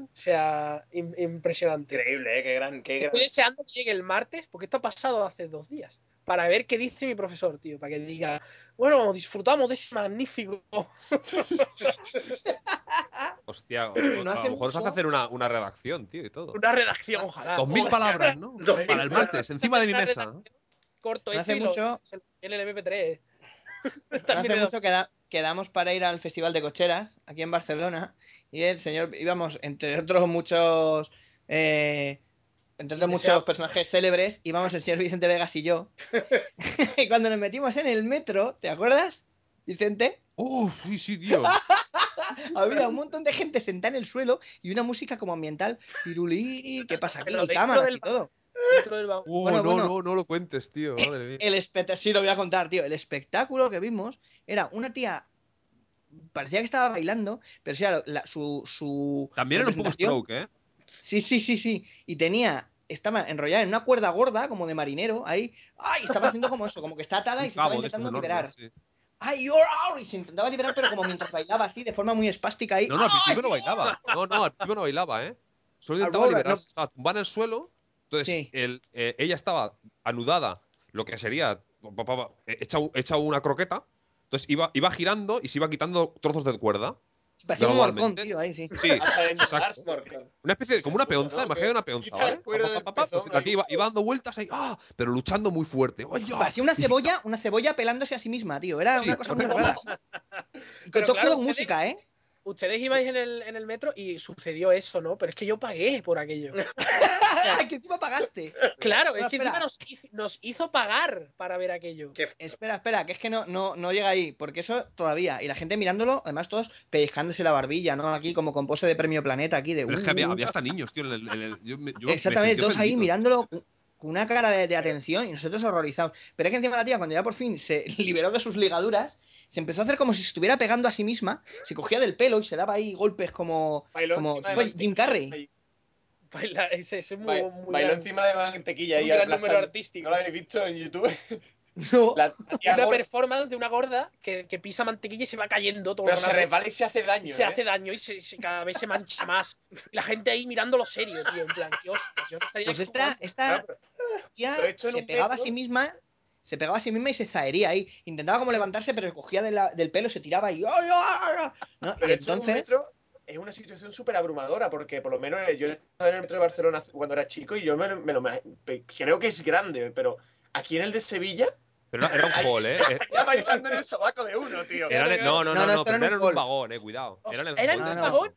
O sea, im- impresionante. Increíble, ¿eh? Qué gran. Qué gran... Estoy deseando que llegue el martes, porque esto ha pasado hace dos días, para ver qué dice mi profesor, tío, para que diga, bueno, disfrutamos de ese magnífico. Hostia, o- No a lo mejor os hace hacer una, una redacción, tío, y todo. Una redacción, ojalá. Dos mil palabras, ¿no? Dos mil Para el martes, encima de mi mesa. Corto No hace y mucho- se el MP3. No También hace mucho queda- quedamos para ir al Festival de Cocheras, aquí en Barcelona, y el señor, íbamos, entre otros muchos, eh, entre otros muchos personajes célebres, íbamos el señor Vicente Vegas y yo. y cuando nos metimos en el metro, ¿te acuerdas, Vicente? Uf, sí, sí, tío. Había un montón de gente sentada en el suelo y una música como ambiental. Piruliri, ¿qué pasa aquí? Y dentro cámaras del y todo. Uh, Bueno, no, bueno. no, no lo cuentes, tío. Madre mía. El espectáculo, sí lo voy a contar, tío. El espectáculo que vimos era una tía. Parecía que estaba bailando, pero sí, claro, la- su, su. También era un poco stroke, ¿eh? Sí, sí, sí, sí. Y tenía. Estaba enrollada en una cuerda gorda, como de marinero, ahí. ¡Ay! Estaba haciendo como eso, como que está atada y se estaba intentando liberar. sí. ¡Ay, you're out! Y se intentaba liberar, pero como mientras bailaba así, de forma muy espástica ahí. No, no, al principio no bailaba. No, no, al principio no bailaba, ¿eh? Solo intentaba Aurora, liberarse. no. Estaba tumbada en el suelo. Entonces, Sí. el- eh, ella estaba anudada, lo que sería hecha, hecha una croqueta. Entonces iba, iba girando y se iba quitando trozos de cuerda. Parecía un morcón, tío, ahí sí. Sí, exacto. Una especie de, como una peonza, imagínate una peonza, ¿vale? pues iba, dando vueltas ahí, ¡ah! Pero luchando muy fuerte. Parecía una cebolla, una cebolla pelándose a sí misma, tío. Era Sí, una cosa muy rara. Y Pero con todo claro, con música, ¿eh? Ustedes ibais en el, en el metro y sucedió eso, ¿no? Pero es que yo pagué por aquello. que encima pagaste. Claro, es que espera. encima nos hizo, nos hizo pagar para ver aquello. Qué Espera, espera, que es que no, no, no llega ahí, porque eso todavía. Y la gente mirándolo, además todos pellizcándose la barbilla, ¿no? Aquí como con pose de premio planeta, aquí de. Pero es que había, uh. había hasta niños, tío. en el- en el- yo me- yo me Exactamente, todos ahí mirándolo con una cara de, de atención y nosotros horrorizados. Pero es que encima la tía, cuando ya por fin se liberó de sus ligaduras, se empezó a hacer como si se estuviera pegando a sí misma, se cogía del pelo y se daba ahí golpes como, Bailó como tipo. Jim Carrey. Baila- ese, ese es muy, Ba- muy Bailó gran- encima de mantequilla un y gran número artístico. ¿No lo habéis visto en YouTube? No. La Una performance de una gorda que, que pisa mantequilla y se va cayendo todo pero se resbala y se hace daño. se ¿eh? hace daño y se, se- cada vez se mancha más. Y la gente ahí mirándolo serio, tío. En plan, hostia, yo estaría Pues esta, esta tía se pegaba a sí misma, se pegaba a sí misma y se zahería ahí. Intentaba como levantarse, pero cogía de la- del pelo, se tiraba y. ¡ay, ay, ay! ¿no? Pero Y entonces. es una situación súper abrumadora, porque por lo menos eh, yo estaba en el metro de Barcelona cuando era chico y yo me, lo- me lo me- creo que es grande, pero aquí en el de Sevilla, Pero era, era un hall, ¿eh? Ya bailando en el sobaco de uno, tío. No, no, No, no, no, no, pero era un vagón, eh, cuidado. Era en el ¿Era hall. en un vagón?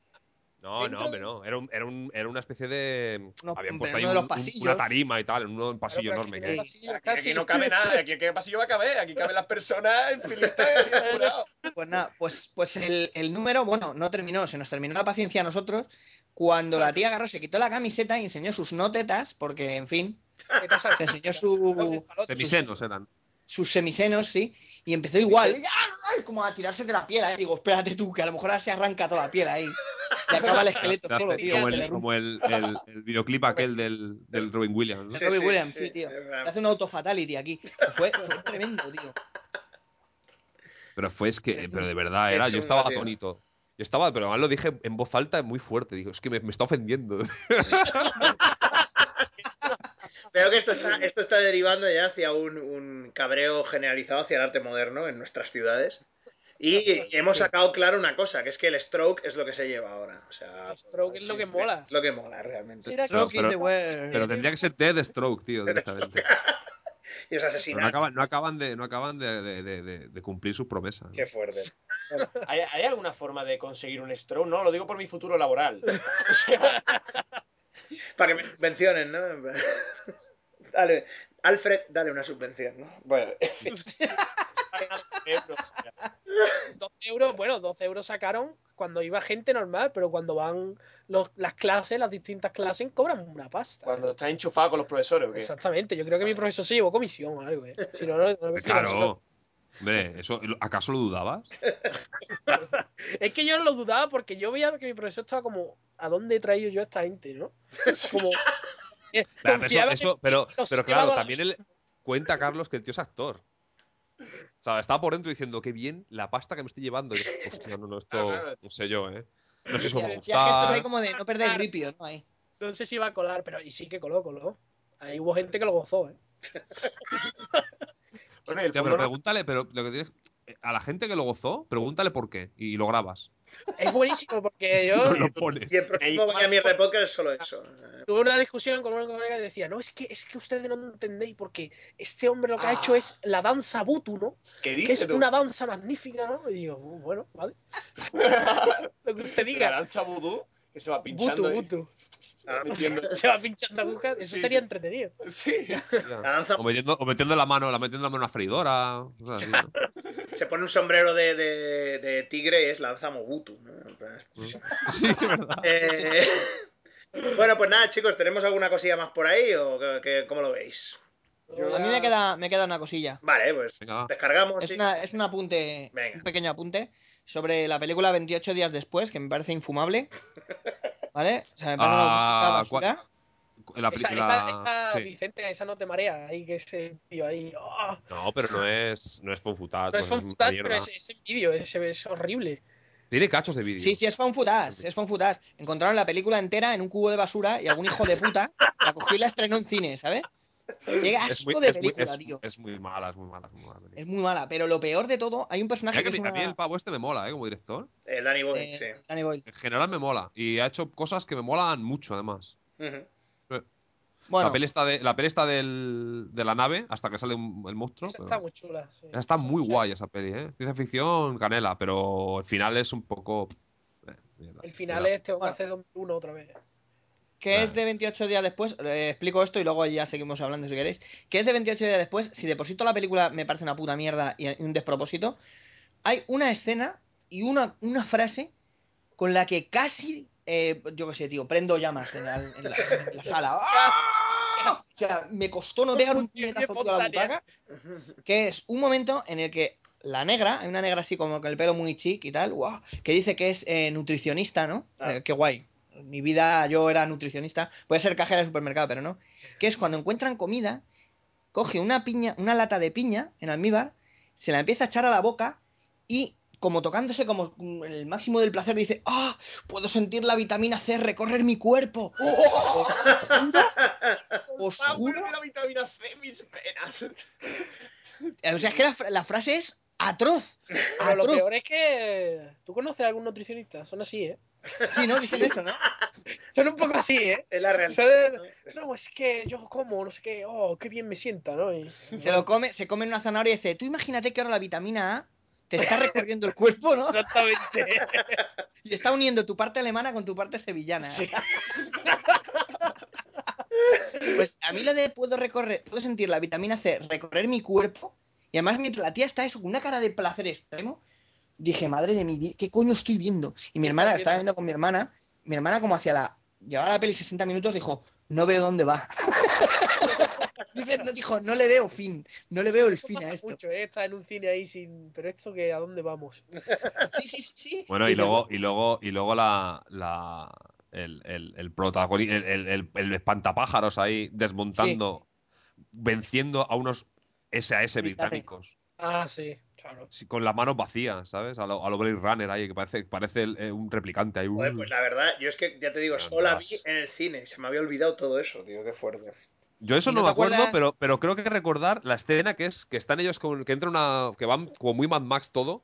No, no, hombre, no. Era, un- era, un- era una especie de. No, habían pero puesto en ahí uno de un- los un- pasillos. una tarima y tal, en un pasillo Pero enorme. aquí que pasillo no cabe nada, aquí qué pasillo va a caber, aquí caben las personas en filita y apurado. Pues nada, pues, pues el, el número, bueno, no terminó, se nos terminó la paciencia a nosotros. Cuando la tía agarró, se quitó la camiseta y enseñó sus no tetas, porque, en fin, se enseñó su, Semisenos eran. Sus semisenos, sí, y empezó igual, ¡ay! ¡ay! como a tirarse de la piel. ahí. Digo, espérate tú, que a lo mejor ahora se arranca toda la piel ahí. Y acaba el esqueleto Se solo, tío. como el, como el, el- el videoclip aquel del, del Robin Williams. ¿no? Sí. Robbie Williams, sí, sí, tío. Se hace un autofatality aquí. Fue, fue tremendo, tío. Pero fue, es que, pero de verdad, era, yo estaba atónito. Yo estaba, pero además lo dije en voz alta muy fuerte. Digo, es que me, me está ofendiendo. Veo que esto está, esto está derivando ya hacia un, un cabreo generalizado hacia el arte moderno en nuestras ciudades. Y hemos sacado claro una cosa, que es que el stroke es lo que se lleva ahora. O sea, El stroke es lo que mola. Es lo que mola realmente. Stroke is pero-. Pero tendría que ser Dead Stroke, tío, directamente. Y es Pero no asesinato. acaban, no acaban, de, no acaban de, de- de- de- cumplir sus promesas. ¿no? Qué fuerte. ¿Hay, hay alguna forma de conseguir un stroke? No, lo digo por mi futuro laboral. O sea, Para que me subvencionen, ¿no? Dale, Alfred, dale una subvención, ¿no? Bueno, en fin. euros, o sea. 12 euros, bueno, 12 euros sacaron cuando iba gente normal, pero cuando van los- las clases, las distintas clases, cobran una pasta. Cuando estás enchufado con los profesores, ¿o qué? Exactamente, yo creo que mi profesor se llevó comisión o algo, ¿eh? Si no, no, no me Claro. Hombre, ¿eso, ¿acaso lo dudabas? Es que yo no lo dudaba porque yo veía que mi profesor estaba como, ¿a dónde he traído yo a esta gente, no? Como. eh, Claro, eso- pero, pero claro, también él cuenta Carlos que el tío es actor. O sea, estaba por dentro diciendo, qué bien la pasta que me estoy llevando. Y yo, Hostia, no, no, esto claro. no sé yo, ¿eh? No sé si os va a gustar. como de no perder ripio, ¿no? Ahí. No sé si iba a colar, pero y sí que coló, coló. Ahí hubo gente que lo gozó, ¿eh? Bueno, Hostia, pero no- pregúntale, pero lo que tienes. eh, A la gente que lo gozó, pregúntale por qué. Y lo grabas. Es buenísimo porque yo No lo pones. Y el próximo Vaya Mierda de Podcast es solo eso. tuve una discusión con una colega que decía, no, es que, es que ustedes no entendéis porque este hombre lo que ha hecho es la danza butu, ¿no? ¿Qué Que es tú? una danza magnífica, ¿no? Y digo, "Oh, bueno, vale. lo que usted La diga. danza vudú que se va pinchando. Butu, butu. Ah, Metiendo- Se va pinchando agujas, eso Sí, sería sí. entretenido. Sí. O metiendo, o metiendo la mano, la metiendo la mano una freidora. cosas así, ¿no? se pone un sombrero de, de- de tigre y es lanza Mobutu. ¿no? Sí, es verdad. eh, bueno, pues nada, chicos, ¿tenemos alguna cosilla más por ahí o qué- qué- cómo lo veis? Yo A mí me queda, me queda una cosilla. Vale, pues Venga, va. descargamos. Es, sí. una, es un apunte, Venga. un pequeño apunte sobre la película 28 días después, que me parece infumable. ¿Vale? O sea, me parece Ah, basura. La Esa, película. esa, esa sí. Vicente, esa no te marea. Ahí que ese tío ahí. ¡ah! No, pero no es, no es Fun Footage, No es pues mierda. pero ese, ese vídeo es horrible. Tiene cachos de vídeo. Sí, sí, es footage, es footage. Encontraron la película entera en un cubo de basura y algún hijo de puta la cogió y la estrenó en cine, ¿sabes? Qué es asco muy, de es muy- película, es- tío. es muy mala, es muy mala, es muy mala. Es muy mala, pero lo peor de todo, hay un personaje que que es a mí- a mí una... el pavo este me mola, ¿eh? Como director. El Danny Boy, eh, sí. Danny Boyle. En general me mola. Y ha hecho cosas que me molan mucho, además. Ujú. Bueno, La peli está, de, la peli está del, de la nave hasta que sale un- el monstruo. Esa pero- está muy chula. sí. Está Esa- muy guay esa peli, ¿eh? Ciencia ficción, canela, pero el final es un poco. eh, mierda, El final mierda. es tengo que hacer 2001 otra vez. Que es de 28 días después, eh, explico esto y luego ya seguimos hablando si queréis. Que es de 28 días después, si deposito la película me parece una puta mierda y un despropósito, hay una escena y una, una frase con la que casi, eh, yo qué sé, tío, prendo llamas en la, en la- en la sala. ¡Ah! O sea, me costó no pegar un puñetazo a la butaca, que es un momento en el que la negra, hay una negra así como con el pelo muy chic y tal, guau, que dice que es eh, nutricionista, ¿no? Ah. Eh, qué guay. Mi vida yo era nutricionista, puede ser cajera de supermercado, pero no. Que es cuando encuentran comida, coge una piña, una lata de piña en almíbar, se la empieza a echar a la boca y como tocándose como el máximo del placer dice, ¡ah! Puedo sentir la vitamina C recorrer mi cuerpo. Os Ah, juro, bueno, la vitamina C, mis venas. o sea, es que la, la frase es atroz. Pero lo Atroz. peor es que. ¿Tú conoces a algún nutricionista? Son así, ¿eh? Sí, ¿no? Dicen eso, ¿no? Son un poco así, ¿eh? Es la realidad. Son No, es que yo como, no sé qué, oh, qué bien me sienta, ¿no? Y- Se lo come, se come una zanahoria y dice, tú imagínate que ahora la vitamina A te está recorriendo el cuerpo, ¿no? Exactamente. Y está uniendo tu parte alemana con tu parte sevillana. Sí. Pues a mí lo de puedo recorrer, puedo sentir la vitamina C recorrer mi cuerpo. Y además mi, la tía está eso, con una cara de placer extremo. Dije, madre de mi vida, ¿qué coño estoy viendo? Y mi ¿Qué hermana, estaba viendo? con mi hermana, mi hermana como hacia la... Llevaba la peli 60 minutos, dijo, no veo dónde va. Dice, no, dijo, no le veo fin, no le veo el fin a esto. mucho, ¿eh? Estar en un cine ahí sin. Pero esto que, ¿a dónde vamos? Sí, sí, sí, sí. Bueno, y luego, y luego, y luego la, la el, el, el protagonista, el, el, el- espantapájaros ahí desmontando, venciendo a unos SAS británicos. Ah. Sí, Con las manos vacías, ¿sabes? A lo, a lo Blade Runner ahí, que parece, parece el- eh, un replicante ahí. Joder, pues la verdad, yo es que ya te digo, solo la vi en el cine. Se me había olvidado todo eso, tío, qué fuerte. Yo eso ¿Y no, no me acuerdo, acuerdas? pero, pero creo que recordar la escena que es que están ellos con, que entra una. que van como muy Mad Max todo.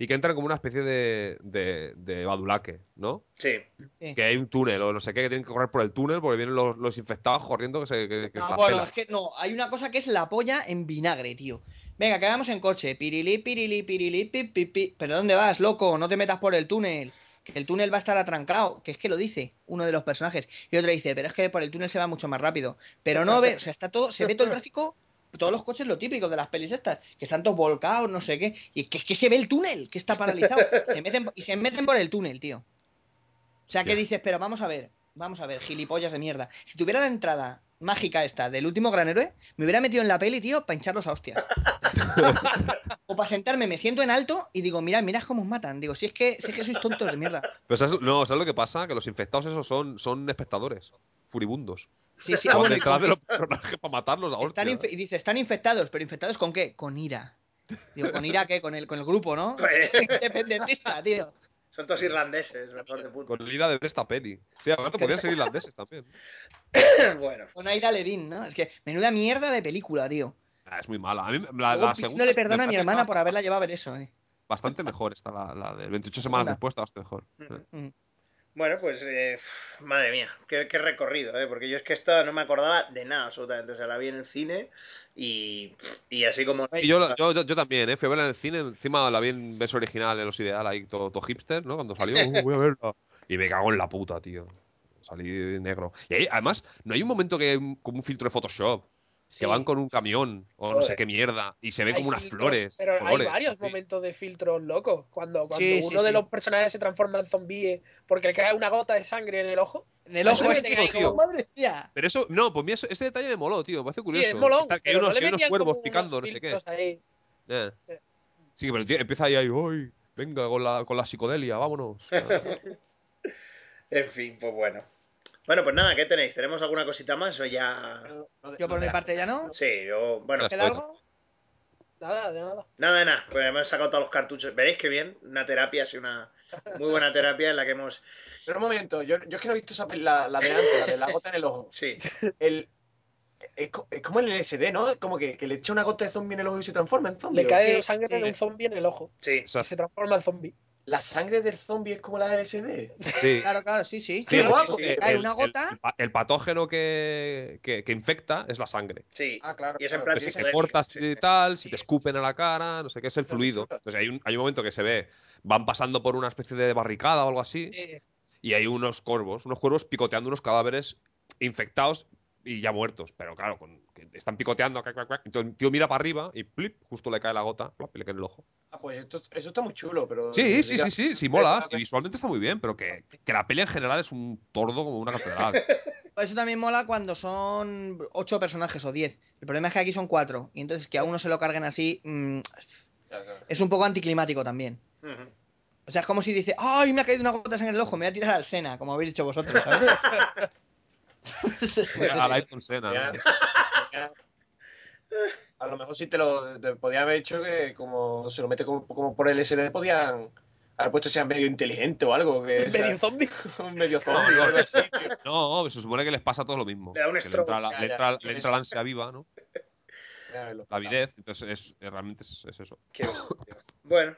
Y que entran como una especie de, de, de badulaque, ¿no? Sí. Que hay un túnel o no sé qué, que tienen que correr por el túnel porque vienen los, los infectados corriendo que se, que, que Ah, se bueno, es que no, hay una cosa que es la polla en vinagre, tío. Venga, que vamos en coche. Pirili, pirili, pirili, pi, pi, pi. ¿Pero dónde vas, loco? No te metas por el túnel. Que el túnel va a estar atrancado. Que es que lo dice uno de los personajes. Y otro dice, pero es que por el túnel se va mucho más rápido. Pero no ve, o sea, está todo, se ve todo el tráfico, todos los coches, lo típico de las pelis estas, que están todos volcados, no sé qué. Y que es que se ve el túnel, que está paralizado. Se meten, y se meten por el túnel, tío. O sea, que dices, pero vamos a ver, vamos a ver, gilipollas de mierda. Si tuviera la entrada mágica esta del último gran héroe, me hubiera metido en la peli, tío, para hincharlos a hostias. o para sentarme, me siento en alto y digo, mira, mira cómo os matan. Digo, si es que, si es que sois tontos de mierda. Pero ¿sabes, no, ¿sabes lo que pasa? Que los infectados esos son, son espectadores, furibundos. Sí, sí, bueno, detrás de los personajes para matarlos a están y dice, están infectados, pero infectados con qué? Con ira. Digo, ¿con ira qué? Con el, con el grupo, ¿no? Joder, Independentista, tío. Son todos irlandeses, mejor de puta. Con el ira de esta peli. Sí, aparte podrían ser irlandeses también. bueno, Con Aira Levin, ¿no? Es que menuda mierda de película, tío. Ah, es muy mala. A mí la, Luego la Pix segunda. no le perdona a mi hermana por haberla llevado a ver eso, eh. Bastante mejor está la, la de 28 La semanas después, está bastante mejor. Ujú. Mm. Bueno, pues eh, madre mía, qué, qué recorrido, ¿eh? porque yo es que esta no me acordaba de nada absolutamente. O sea, la vi en el cine y, y así como. Y yo, yo, yo, también, ¿eh? Fui a verla en el cine, encima la vi en verso original, en los ideal, ahí todo, todo hipster, ¿no? Cuando salió, "Uh, voy a verla. Y me cago en la puta, tío. Salí negro. Y ahí, además, no hay un momento que como un filtro de Photoshop. Sí. que van con un camión o no sé qué mierda y se ven Hay como unas filtros, flores. Pero colores, hay varios momentos de filtros locos. Cuando, cuando Sí, sí, uno de sí. los personajes se transforma en zombie porque le cae una gota de sangre en el ojo. En el ojo, tío. como, madre mía. Pero eso, no, pues mira, ese detalle me moló, tío. Me parece curioso. Sí, es molón. Está- que hay pero unos, no que hay unos metían cuervos picando, no sé qué. ahí. Eh. Sí. Pero tío empieza ahí, ahí. Venga, con la, con la psicodelia, vámonos. En fin, pues bueno. Bueno, pues nada, ¿qué tenéis? ¿Tenemos alguna cosita más o ya...? Yo por mi parte ya no. Sí, yo... Bueno. Nada, de nada. nada de nada. Pues hemos sacado todos los cartuchos. Veréis qué bien. Una terapia, sí, una muy buena terapia en la que hemos... Pero un momento, yo, yo es que no he visto esa, la, la de antes, la de la gota en el ojo. Sí, El, es, es como el LSD, ¿no? Como que, que le echa una gota de zombie en el ojo y se transforma en zombie. Le cae Sí, sangre sí. de un zombie en el ojo. sí. Y se transforma en zombie. La sangre del zombie es como la del LSD. sí. Claro, claro, sí, sí. Sí, Qué sí, guapo. sí, Le cae el- una gota. El, pa- el patógeno que, que, que infecta es la sangre. Sí. Ah, claro. Y es en plan Entonces, si te cortas y tal, si te escupen a la cara, no sé qué, es el fluido. Entonces hay un, hay un momento que se ve, van pasando por una especie de barricada o algo así, y hay unos corvos, unos cuervos picoteando unos cadáveres infectados y ya muertos. Pero claro, con- que están picoteando, cuac, cuac, cuac. entonces el tío mira para arriba y plip, justo le cae la gota, plop, y le cae en el ojo. Ah, pues esto, eso está muy chulo, pero. Sí, sí, sí, sí, sí, mola, y visualmente está muy bien, pero que, que la peli en general es un tordo como una catedral. Eso también mola cuando son ocho personajes o diez. El problema es que aquí son cuatro. Y entonces que a uno se lo carguen así mm, claro. es un poco anticlimático también. O sea, es como si dice, ¡ay, me ha caído una gota en el ojo! Me voy a tirar al Sena, como habéis dicho vosotros, ¿sabes? a la Ayrton Senna. Ya- ¿no? ya- A lo mejor sí te lo te podía haber hecho que como se lo mete como, como por el SD podían haber puesto sea medio inteligente o algo. Que, o sea, medio zombie. un medio zombie o algo así, tío. No, se supone que les pasa todo lo mismo. Le da un que le entra, stroke. la, Ya, le ya. entra- le la ansia viva, ¿no? La avidez. Entonces, es, es- realmente es, es eso. Qué bueno.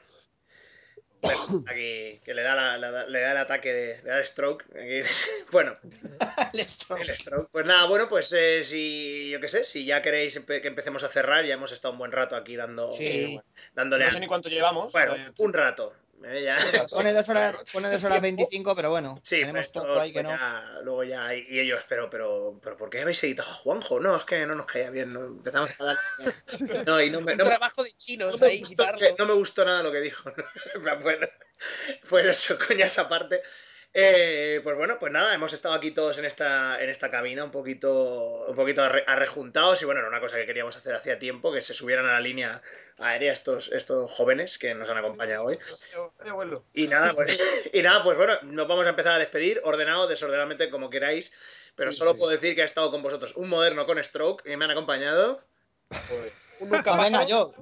Bueno, aquí que le da, la- la- le da el ataque de, le da el stroke. Aquí- bueno, El stroke. el stroke. Pues nada, bueno, pues eh, si yo qué sé, si ya queréis empe- que empecemos a cerrar, ya hemos estado un buen rato aquí dando, Sí. dándole No al- sé ni cuánto llevamos. Bueno, eh, un rato. Eh, ya. Pone dos horas, pone dos horas 25, pero bueno. Sí, tenemos pues esto, poco ahí que pues no. ya, luego ya, y ellos, pero, pero, pero, ¿por qué habéis editado a Juanjo? No, es que no nos caía bien, no, empezamos a dar... No, y no me, Un no me- trabajo de chinos no me ahí, gustó, quitarlo. que- no me gustó nada lo que dijo. Bueno, pues eso, coña esa parte. Eh, pues bueno, pues nada, hemos estado aquí todos en esta, en esta cabina un poquito, un poquito arre- arrejuntados y bueno, era una cosa que queríamos hacer hacía tiempo, que se subieran a la línea aérea estos, estos jóvenes que nos han acompañado hoy. Y nada, pues, y nada, pues bueno, nos vamos a empezar a despedir, ordenado, desordenadamente, como queráis. Pero Sí, solo sí. puedo decir que ha estado con vosotros un moderno con Stroke y me han acompañado. Pues, Un nunca Ah, pájaro. venga, yo.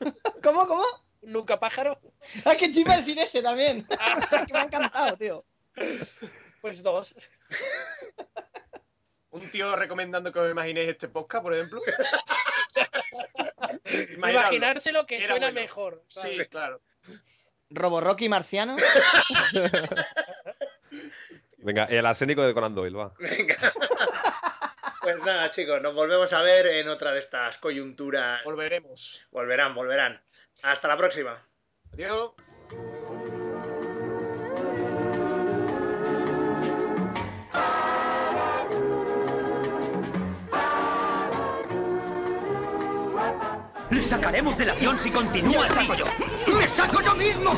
¿Cómo, cómo? Un nunca pájaro. Ah, que yo iba a decir ese también. que me ha encantado, tío. Pues dos. un tío recomendando que os imaginéis este podcast, por ejemplo. Imaginadlo. Imaginárselo que Era suena bueno. mejor. Sí, claro. Robo Rocky Marciano. Venga, el arsénico de Conan Doyle, va. Venga. Pues nada, chicos, nos volvemos a ver en otra de estas coyunturas. Volveremos. Volverán, volverán. Hasta la próxima. Adiós. Sacaremos del avión si continúa, yo. ¡Me saco yo mismo!